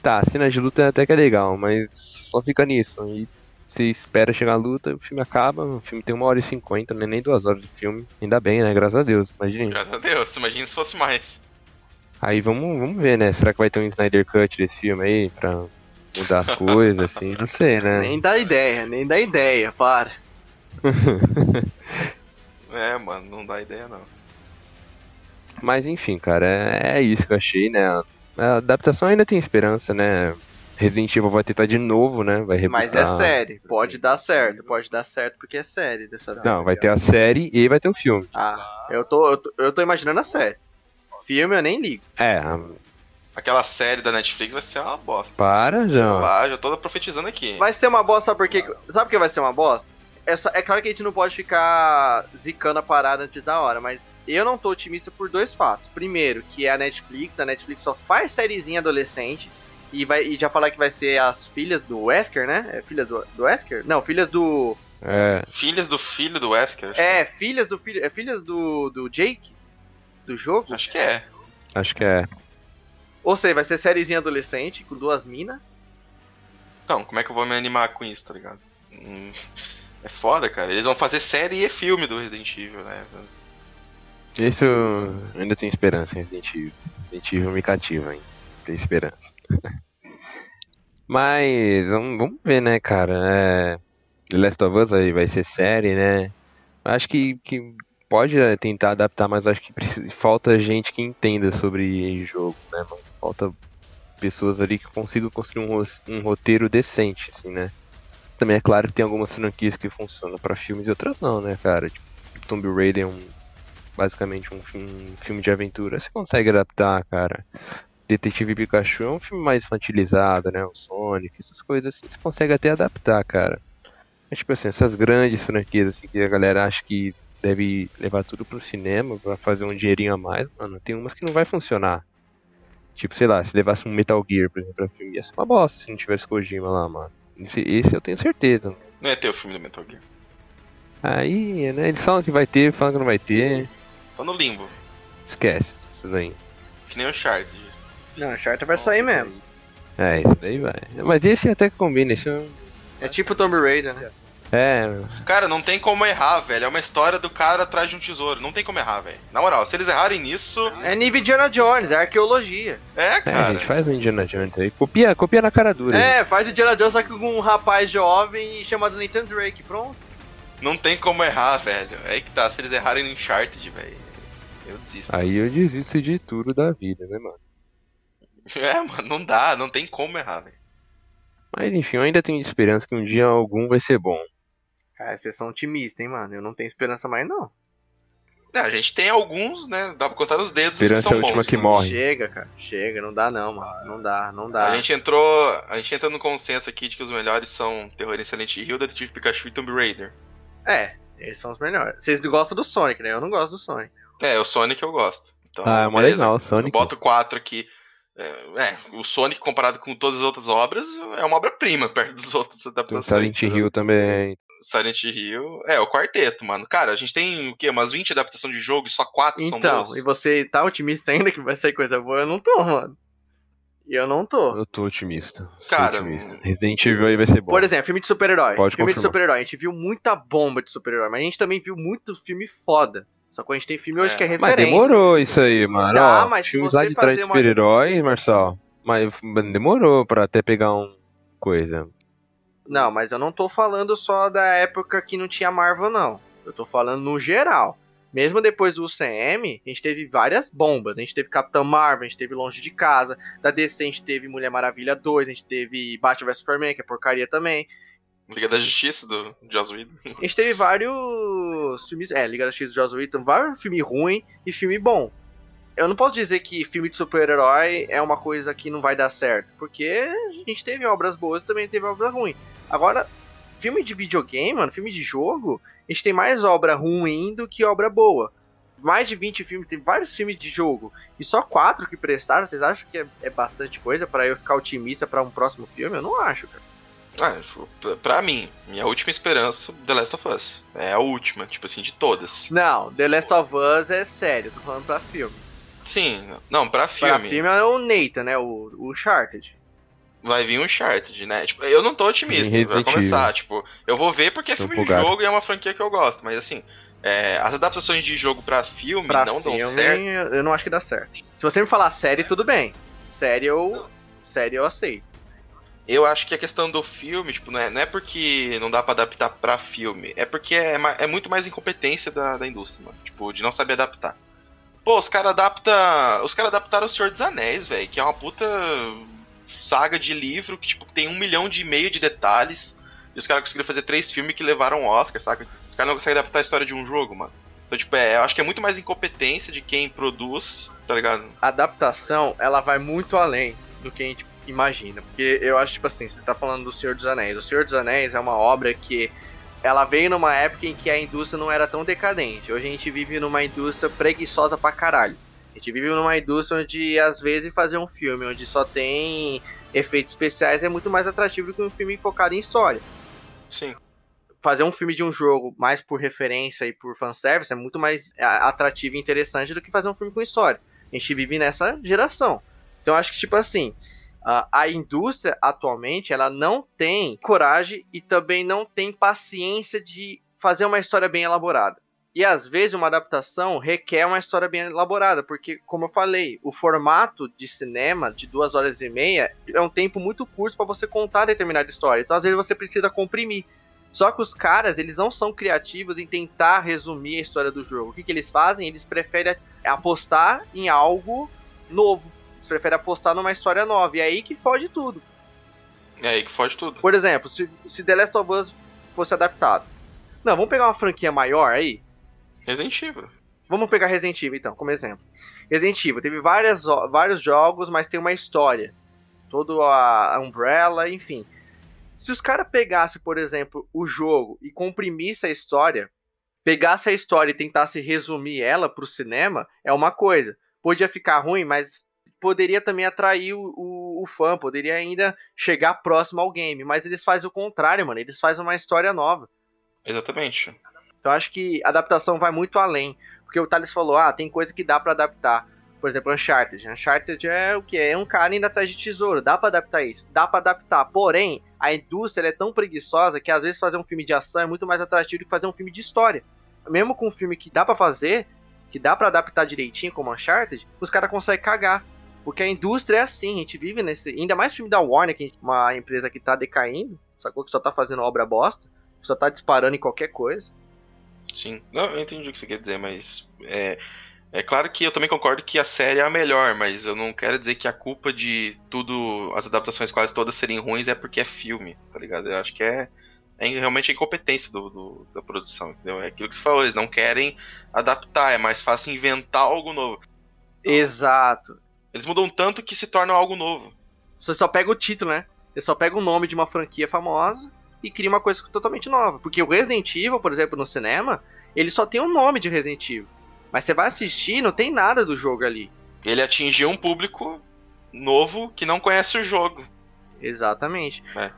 Speaker 3: Tá, cena de luta até que é legal, mas só fica nisso. E você espera chegar a luta, o filme acaba, o filme tem uma hora e cinquenta, não é nem duas horas de filme. Ainda bem, né? Graças a Deus, imagina.
Speaker 1: Graças a Deus, imagina se fosse mais.
Speaker 3: Aí vamos, vamos ver, né? Será que vai ter um Snyder Cut desse filme aí pra mudar as coisas, assim, não sei, né?
Speaker 2: Nem dá ideia, nem dá ideia, para.
Speaker 1: É, mano, não dá ideia não.
Speaker 3: Mas enfim, cara, é, é isso que eu achei, né? A adaptação ainda tem esperança, né? Resident Evil vai tentar de novo, né? Vai rebutar.
Speaker 2: Mas é série, pode dar certo, pode dar certo porque é série dessa vez.
Speaker 3: Não, vai ter a série e vai ter o filme.
Speaker 2: Ah, eu tô, eu tô, eu tô imaginando a série. Filme eu nem ligo.
Speaker 3: É,
Speaker 1: Aquela série da Netflix vai ser uma bosta.
Speaker 3: para, João.
Speaker 1: Lá, já tô profetizando aqui.
Speaker 2: Vai ser uma bosta, sabe por quê? Sabe por que vai ser uma bosta? É, só- é claro que a gente não pode ficar zicando a parada antes da hora, mas eu não tô otimista por dois fatos. Primeiro, que é a Netflix, a Netflix só faz sériezinha adolescente. E, vai, e já falar que vai ser as filhas do Wesker, né? É filhas do, do Wesker? Não, filhas do.
Speaker 3: É,
Speaker 1: Filhas do filho do Wesker?
Speaker 2: É, filhas do filho. É filhas do, do Jake? Do jogo?
Speaker 1: Acho que é.
Speaker 3: acho que é.
Speaker 2: Ou seja, vai ser sériezinha adolescente com duas minas.
Speaker 1: Então, como é que eu vou me animar com isso, tá ligado? Hum, É foda, cara. Eles vão fazer série e filme do Resident Evil, né?
Speaker 3: Isso eu ainda tenho esperança em Resident Evil. Resident Evil me cativa, hein? Tem esperança. Mas vamos, ver, né, cara? É, The Last of Us aí vai ser série, né? Acho que, que pode é, tentar adaptar, mas acho que precisa, falta gente que entenda sobre jogo, né? Falta pessoas ali que consigam construir um, um roteiro decente, assim, né? Também é claro que tem algumas franquias que funcionam pra filmes e outras não, né, cara? Tipo, Tomb Raider é um basicamente um filme, um filme de aventura. Você consegue adaptar, cara. Detetive Pikachu é um filme mais infantilizado, né? O Sonic, essas coisas assim, você consegue até adaptar, cara. Mas, tipo assim, essas grandes franquias assim, que a galera acha que deve levar tudo pro cinema pra fazer um dinheirinho a mais, mano, tem umas que não vai funcionar. Tipo, sei lá, se levasse um Metal Gear, por exemplo, pra filme, ia ser uma bosta se não tivesse Kojima lá, mano. Esse, esse eu tenho certeza.
Speaker 1: Não ia ter o filme do Metal Gear.
Speaker 3: Aí, né, eles falam que vai ter, falam que não vai ter.
Speaker 1: Tô no limbo.
Speaker 3: Esquece isso daí.
Speaker 1: Que nem o Shard.
Speaker 2: Não, a Charter vai sair mesmo.
Speaker 3: É, isso daí vai. Mas esse até que combina, esse é.
Speaker 2: É tipo Tomb Raider, né?
Speaker 3: É,
Speaker 1: Cara, não tem como errar, velho. É uma história do cara atrás de um tesouro. Não tem como errar, velho. Na moral, se eles errarem nisso.
Speaker 2: É nível Indiana Jones, é arqueologia.
Speaker 1: É,
Speaker 3: é, a
Speaker 1: cara.
Speaker 3: gente faz o Indiana Jones aí. Copia, copia na cara dura.
Speaker 2: É, faz Indiana Jones só que com um rapaz jovem chamado Nathan Drake, pronto.
Speaker 1: Não tem como errar, velho. É aí que tá. Se eles errarem no Uncharted, velho. Eu desisto.
Speaker 3: Aí eu desisto de tudo da vida, né, mano?
Speaker 1: É, mano, não dá. Não tem como errar, velho.
Speaker 3: Mas enfim, eu ainda tenho esperança que um dia algum vai ser bom.
Speaker 2: Cara, vocês são otimistas, hein, mano? Eu não tenho esperança mais, não.
Speaker 1: É, a gente tem alguns, né? Dá pra contar nos dedos
Speaker 3: Esperança é a última
Speaker 1: bons.
Speaker 3: que morre.
Speaker 2: Chega, cara. Chega, não dá não, mano. Não dá, não dá.
Speaker 1: A gente entrou. A gente entra no consenso aqui de que os melhores são Terror em Silent Hill, Detetive Pikachu e Tomb Raider.
Speaker 2: É, eles são os melhores. Vocês gostam do Sonic, né? Eu não gosto do Sonic.
Speaker 1: É, o Sonic eu gosto. Então,
Speaker 3: Ah, é
Speaker 1: beleza.
Speaker 3: legal, o
Speaker 1: Eu
Speaker 3: Sonic.
Speaker 1: boto quatro aqui. É, é, o Sonic comparado com todas as outras obras é uma obra-prima perto dos outros adaptações.
Speaker 3: Silent Hill também.
Speaker 1: Silent Hill. É, o quarteto, mano. Cara, a gente tem o quê? Umas 20 adaptações de jogo e só quatro são
Speaker 2: Então,
Speaker 1: boas.
Speaker 2: e você tá otimista ainda que vai sair coisa boa? Eu não tô, mano. E eu não tô.
Speaker 3: Eu tô otimista.
Speaker 1: Cara,
Speaker 3: otimista. Resident Evil aí vai ser bom.
Speaker 2: Por exemplo, filme de super-herói.
Speaker 3: Pode
Speaker 2: Filme de
Speaker 3: confirmar.
Speaker 2: super-herói. A gente viu muita bomba de super-herói, mas a gente também viu muito filme foda. Só que a gente tem filme hoje
Speaker 1: É,
Speaker 2: que é
Speaker 3: Mas
Speaker 2: referência.
Speaker 3: demorou isso aí, mano.
Speaker 2: Tá,
Speaker 3: Ó,
Speaker 2: mas se
Speaker 3: filmes
Speaker 2: você
Speaker 3: lá de trás de
Speaker 2: fazer uma-
Speaker 3: super-heróis, Marcel. Mas demorou pra até pegar um coisa.
Speaker 2: Não, mas eu não tô falando só da época que não tinha Marvel, não. Eu tô falando no geral. Mesmo depois do UCM, a gente teve várias bombas. A gente teve Capitão Marvel, a gente teve Longe de Casa. Da DC a gente teve Mulher Maravilha 2, a gente teve Batman vs Superman, que é porcaria também.
Speaker 1: Liga da Justiça do Joss Whedon.
Speaker 2: A gente teve vários filmes. É, Liga da X do Joss Whedon, vários filme ruim e filme bom. Eu não posso dizer que filme de super-herói é uma coisa que não vai dar certo, porque a gente teve obras boas e também teve obras ruins. Agora, filme de videogame, mano, filme de jogo, a gente tem mais obra ruim do que obra boa. Mais de 20 filmes, tem vários filmes de jogo, e só quatro que prestaram, vocês acham que é, é bastante coisa pra eu ficar otimista pra um próximo filme? Eu não acho, cara.
Speaker 1: Ah, pra- pra mim, minha última esperança, The Last of Us. É a última, tipo assim, de todas.
Speaker 2: Não, The Last of Us é sério, tô falando pra filme.
Speaker 1: Sim, não, pra
Speaker 2: Pra
Speaker 1: filme.
Speaker 2: filme é o Nathan, né? O, o Uncharted.
Speaker 1: Vai vir um Uncharted, né? Tipo, eu não tô otimista,
Speaker 3: Resident
Speaker 1: começar. Tipo, eu vou ver porque é
Speaker 3: Tô
Speaker 1: filme de jogo e é uma franquia que eu gosto. Mas assim, é, as adaptações de jogo pra filme
Speaker 2: Pra
Speaker 1: não
Speaker 2: filme,
Speaker 1: dão certo.
Speaker 2: eu não acho que dá certo. Se você me falar série, tudo bem. Série eu, série eu aceito.
Speaker 1: Eu acho que a questão do filme, tipo, não é, não é porque não dá para adaptar pra filme, é porque é, é muito mais incompetência da, da indústria, mano. Tipo, de não saber adaptar. Pô, os caras adapta, os caras adaptaram o Senhor dos Anéis, velho, que é uma puta saga de livro que tipo tem um milhão de e meio de detalhes. E os caras conseguiram fazer três filmes que levaram Oscar, saca? Os caras não conseguem adaptar a história de um jogo, mano. Então, tipo, é, eu acho que é muito mais incompetência de quem produz, tá ligado?
Speaker 2: A adaptação, ela vai muito além do que a gente imagina. Porque eu acho, tipo assim, você tá falando do Senhor dos Anéis. O Senhor dos Anéis é uma obra que ela veio numa época em que a indústria não era tão decadente. Hoje a gente vive numa indústria preguiçosa pra caralho. A gente vive numa indústria onde, às vezes, fazer um filme onde só tem efeitos especiais é muito mais atrativo do que um filme focado em história.
Speaker 1: Sim.
Speaker 2: Fazer um filme de um jogo mais por referência e por fanservice é muito mais atrativo e interessante do que fazer um filme com história. A gente vive nessa geração. Então eu acho que, tipo assim, a indústria atualmente ela não tem coragem e também não tem paciência de fazer uma história bem elaborada. E às vezes uma adaptação requer uma história bem elaborada, porque, como eu falei, o formato de cinema de duas horas e meia é um tempo muito curto para você contar determinada história. Então, às vezes, você precisa comprimir. Só que os caras, eles não são criativos em tentar resumir a história do jogo. O que, que eles fazem? Eles preferem apostar em algo novo. Eles preferem apostar numa história nova. E é aí que foge tudo.
Speaker 1: É aí que foge tudo.
Speaker 2: Por exemplo, se, se The Last of Us fosse adaptado. Não, vamos pegar uma franquia maior aí.
Speaker 1: Resident Evil.
Speaker 2: Vamos pegar Resident Evil então, como exemplo. Resident Evil teve várias, vários jogos, mas tem uma história. Todo a Umbrella, enfim. Se os caras pegassem, por exemplo, o jogo e comprimisse a história, pegasse a história e tentasse resumir ela pro cinema, é uma coisa. Podia ficar ruim, mas poderia também atrair o, o, o, fã, poderia ainda chegar próximo ao game. Mas eles fazem o contrário, mano. Eles fazem uma história nova.
Speaker 1: Exatamente.
Speaker 2: Então acho que a adaptação vai muito além. Porque o Thales falou, ah, tem coisa que dá para adaptar. Por exemplo, Uncharted. Uncharted é o que? É um cara indo atrás de tesouro. Dá para adaptar isso? Dá para adaptar. Porém, a indústria é tão preguiçosa que às vezes fazer um filme de ação é muito mais atrativo do que fazer um filme de história. Mesmo com um filme que dá para fazer, que dá para adaptar direitinho como Uncharted, os caras conseguem cagar. Porque a indústria é assim, a gente vive nesse. Ainda mais filme da Warner, que é uma empresa que tá decaindo, sacou? Que só tá fazendo obra bosta, só tá disparando em qualquer coisa.
Speaker 1: Sim, não, eu entendi o que você quer dizer, mas. É, é claro que eu também concordo que a série é a melhor, mas eu não quero dizer que a culpa de tudo, as adaptações quase todas serem ruins é porque é filme, tá ligado? Eu acho que é, é realmente a incompetência do, do, da produção, entendeu? É aquilo que você falou, eles não querem adaptar, é mais fácil inventar algo novo.
Speaker 2: Exato.
Speaker 1: Eles mudam tanto que se tornam algo novo.
Speaker 2: Você só pega o título, né? Você só pega o nome de uma franquia famosa e cria uma coisa totalmente nova. Porque o Resident Evil, por exemplo, no cinema, ele só tem o nome de Resident Evil. Mas você vai assistir não tem nada do jogo ali.
Speaker 1: Ele atingiu um público novo que não conhece o jogo.
Speaker 2: Exatamente.
Speaker 1: É.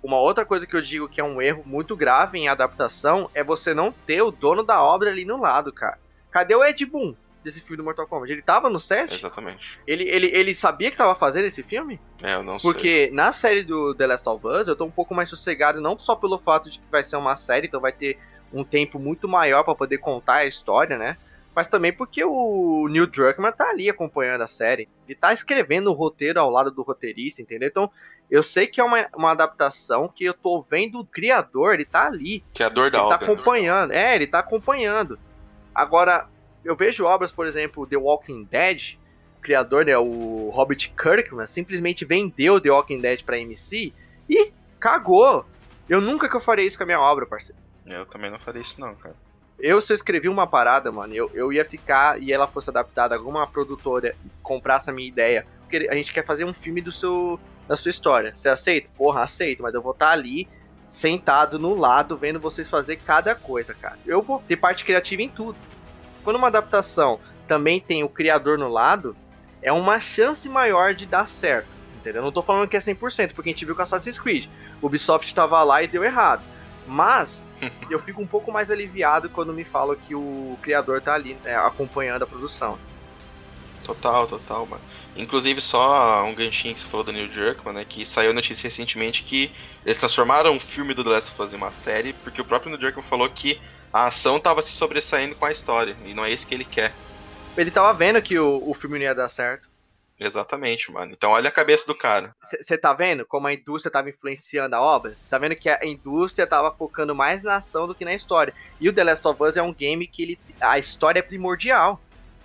Speaker 2: Uma outra coisa que eu digo que é um erro muito grave em adaptação é você não ter o dono da obra ali no lado, cara. Cadê o Ed Boon? Desse filme do Mortal Kombat? Ele tava no set?
Speaker 1: Exatamente.
Speaker 2: Ele, ele, ele sabia que tava fazendo esse filme?
Speaker 1: É, eu não
Speaker 2: Porque sei. Porque na série do The Last of Us, eu tô um pouco mais sossegado, não só pelo fato de que vai ser uma série, então vai ter um tempo muito maior para poder contar a história, né? Mas também porque o Neil Druckmann tá ali acompanhando a série. Ele tá escrevendo o roteiro ao lado do roteirista, entendeu? Então, eu sei que é uma, uma adaptação que eu tô vendo o criador, ele tá ali.
Speaker 1: Criador da
Speaker 2: ele
Speaker 1: obra.
Speaker 2: tá acompanhando. É, ele tá acompanhando. Agora, eu vejo obras, por exemplo, The Walking Dead, o criador, né, o Robert Kirkman, simplesmente vendeu The Walking Dead pra MC e cagou. Eu nunca que eu faria isso com a minha obra, parceiro.
Speaker 1: Eu também não faria isso não, cara.
Speaker 2: Eu, se eu escrevi uma parada, mano, eu, eu ia ficar e ela fosse adaptada, alguma produtora comprasse a minha ideia, porque a gente quer fazer um filme do seu, da sua história. Você aceita? Porra, aceito, mas eu vou estar tá ali, sentado no lado, vendo vocês fazer cada coisa, cara. Eu vou ter parte criativa em tudo. Quando uma adaptação também tem o criador no lado, é uma chance maior de dar certo. Entendeu? Não tô falando que é 100%, porque a gente viu com Assassin's Creed. O Ubisoft tava lá e deu errado. Mas eu fico um pouco mais aliviado quando me falam que o criador tá ali né, acompanhando a produção.
Speaker 1: Total, total, mano. Inclusive, só um ganchinho que você falou do Neil Druckmann, né? Que saiu notícia recentemente que eles transformaram o filme do The Last of Us em uma série, porque o próprio Neil Druckmann falou que a ação tava se sobressaindo com a história, e não é isso que ele quer.
Speaker 2: Ele tava vendo que o, o filme não ia dar certo.
Speaker 1: Exatamente, mano. Então olha a cabeça do cara.
Speaker 2: Você tá vendo como a indústria tava influenciando a obra? Você tá vendo que a indústria tava focando mais na ação do que na história. E o The Last of Us é um game que ele, a história é primordial.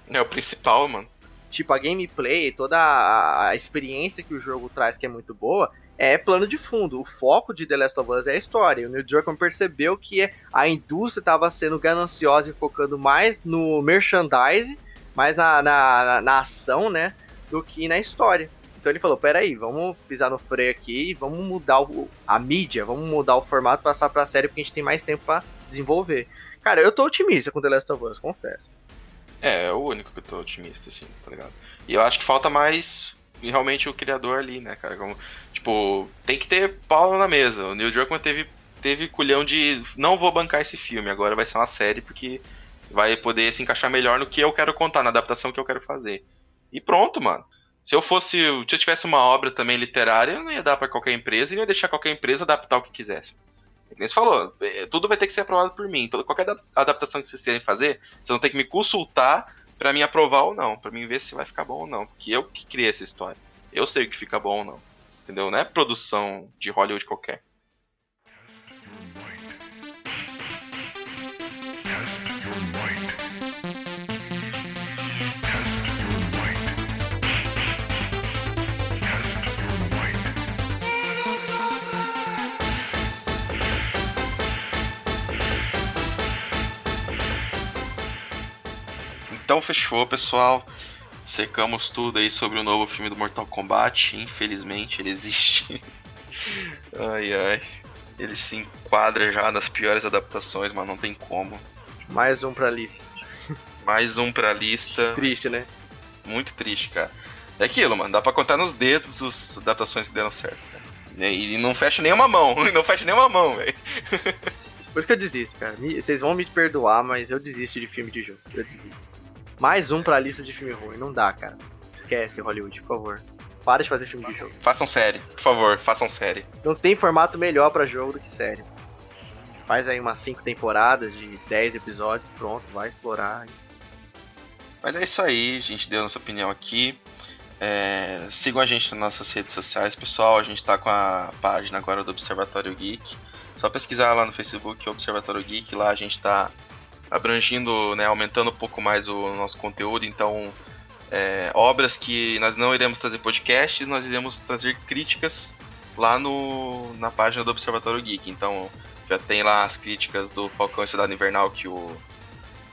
Speaker 1: É o principal, mano.
Speaker 2: Tipo, a gameplay, toda a, a experiência que o jogo traz, que é muito boa, é plano de fundo. O foco de The Last of Us é a história. O Neil Druckmann percebeu que a indústria estava sendo gananciosa e focando mais no merchandise, mais na, na, na ação, né? do que na história. Então ele falou: peraí, vamos pisar no freio aqui e vamos mudar o, a mídia, vamos mudar o formato, passar pra série porque a gente tem mais tempo para desenvolver. Cara, eu tô otimista com The Last of Us, confesso.
Speaker 1: É, é o único que eu tô otimista, assim, tá ligado? E eu acho que falta mais realmente o criador ali, né, cara? Como, tipo, tem que ter pau na mesa. O Neil Druckmann teve, teve culhão de não vou bancar esse filme, agora vai ser uma série porque vai poder se encaixar melhor no que eu quero contar, na adaptação que eu quero fazer. E pronto, mano. Se eu fosse. Se eu tivesse uma obra também literária, eu não ia dar para qualquer empresa e ia deixar qualquer empresa adaptar o que quisesse. É como você falou, é, tudo vai ter que ser aprovado por mim. Então, qualquer adaptação que vocês querem fazer, vocês vão ter que me consultar para mim aprovar ou não, para mim ver se vai ficar bom ou não. Porque eu que criei essa história. Eu sei o que fica bom ou não. Entendeu? Não é produção de Hollywood qualquer. Então fechou, pessoal. Secamos tudo aí sobre o novo filme do Mortal Kombat. Infelizmente, ele existe. ai ai. Ele se enquadra já nas piores adaptações, mas não tem como.
Speaker 2: Mais um pra lista.
Speaker 1: Mais um pra lista.
Speaker 2: Triste, né?
Speaker 1: Muito triste, cara. É aquilo, mano. Dá pra contar nos dedos as adaptações que deram certo. Cara. E não fecha nenhuma mão. Não fecha nenhuma mão, velho.
Speaker 2: Por isso que eu desisto, cara. Vocês vão me perdoar, mas eu desisto de filme de jogo. Eu desisto. Mais um pra lista de filme ruim. Não dá, cara. Esquece, Hollywood, por favor. Para de fazer filme de jogo.
Speaker 1: Façam série, por favor, façam série.
Speaker 2: Não tem formato melhor para jogo do que série. Faz aí umas 5 temporadas de 10 episódios, pronto, vai explorar.
Speaker 1: Mas é isso aí, a gente deu nossa opinião aqui. É, sigam a gente nas nossas redes sociais, pessoal. A gente tá com a página agora do Observatório Geek. Só pesquisar lá no Facebook, Observatório Geek. Lá a gente tá abrangindo, né, aumentando um pouco mais o nosso conteúdo. Então, é, obras que nós não iremos trazer podcasts, nós iremos trazer críticas lá no, na página do Observatório Geek. Então, já tem lá as críticas do Falcão e Cidade Invernal que o,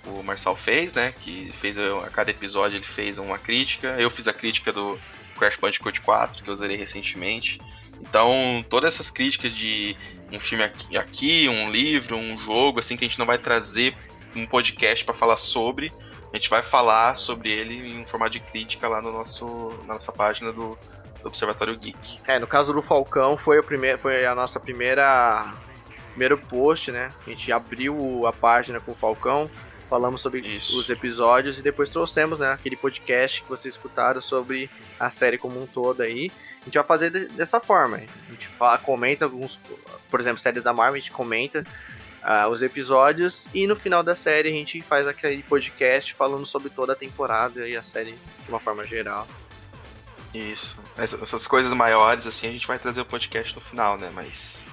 Speaker 1: o Marçal fez, né? Que fez a cada episódio ele fez uma crítica. Eu fiz a crítica do Crash Bandicoot 4, que eu usei recentemente. Então, todas essas críticas de um filme aqui, um livro, um jogo, assim, que a gente não vai trazer um podcast para falar sobre. A gente vai falar sobre ele em formato de crítica lá no nosso, na nossa página do, do Observatório Geek.
Speaker 2: É, no caso do Falcão foi, o primeiro, foi a nossa primeira primeiro post, né? A gente abriu a página com o Falcão, falamos sobre Isso. os episódios e depois trouxemos, né, aquele podcast que vocês escutaram sobre a série como um todo aí. A gente vai fazer dessa forma. A gente fala, comenta alguns, por exemplo, séries da Marvel, a gente comenta uh, os episódios e no final da série a gente faz aquele podcast falando sobre toda a temporada e a série de uma forma geral.
Speaker 1: Isso. Essas coisas maiores, assim, a gente vai trazer o podcast no final, né? Mas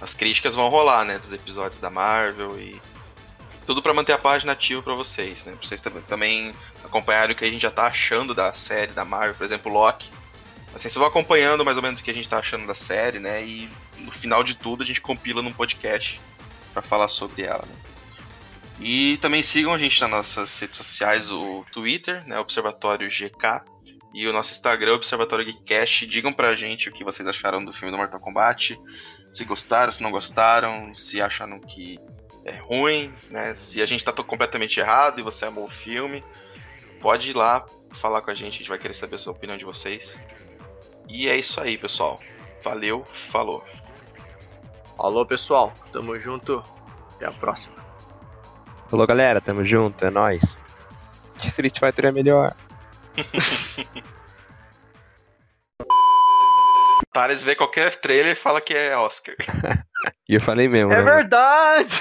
Speaker 1: as críticas vão rolar, né? Dos episódios da Marvel e tudo para manter a página ativa para vocês, né? Pra vocês também acompanharem o que a gente já tá achando da série da Marvel, por exemplo, Loki. Assim, vocês vão acompanhando mais ou menos o que a gente tá achando da série, né? E no final de tudo a gente compila num podcast para falar sobre ela. Né? E também sigam a gente nas nossas redes sociais, o Twitter, né, Observatório GK, e o nosso Instagram, Observatório Geekcast. Digam pra gente o que vocês acharam do filme do Mortal Kombat, se gostaram, se não gostaram, se acharam que é ruim, né? Se a gente tá completamente errado e você amou o filme, pode ir lá falar com a gente, a gente vai querer saber a sua opinião de vocês. E é isso aí, pessoal. Valeu, falou.
Speaker 2: Falou, pessoal. Tamo junto. Até a próxima.
Speaker 3: Falou, galera. Tamo junto. É nóis. Street Fighter é melhor.
Speaker 1: Thales vê qualquer trailer e fala que é Oscar.
Speaker 3: e eu falei mesmo.
Speaker 2: É né, verdade!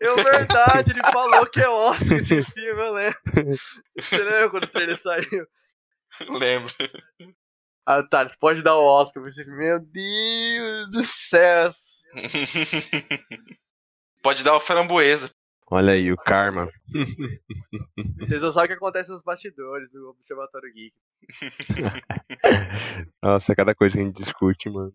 Speaker 2: É verdade, ele falou que é Oscar esse filme, eu lembro. Você lembra quando o trailer saiu?
Speaker 1: Lembro.
Speaker 2: Ah, tá, você pode dar o Oscar pra esse filme. Meu Deus do céu.
Speaker 1: Pode dar o framboesa.
Speaker 3: Olha aí, o karma.
Speaker 2: Vocês não sabem o que acontece nos bastidores do Observatório Geek.
Speaker 3: Nossa, cada coisa que a gente discute, mano.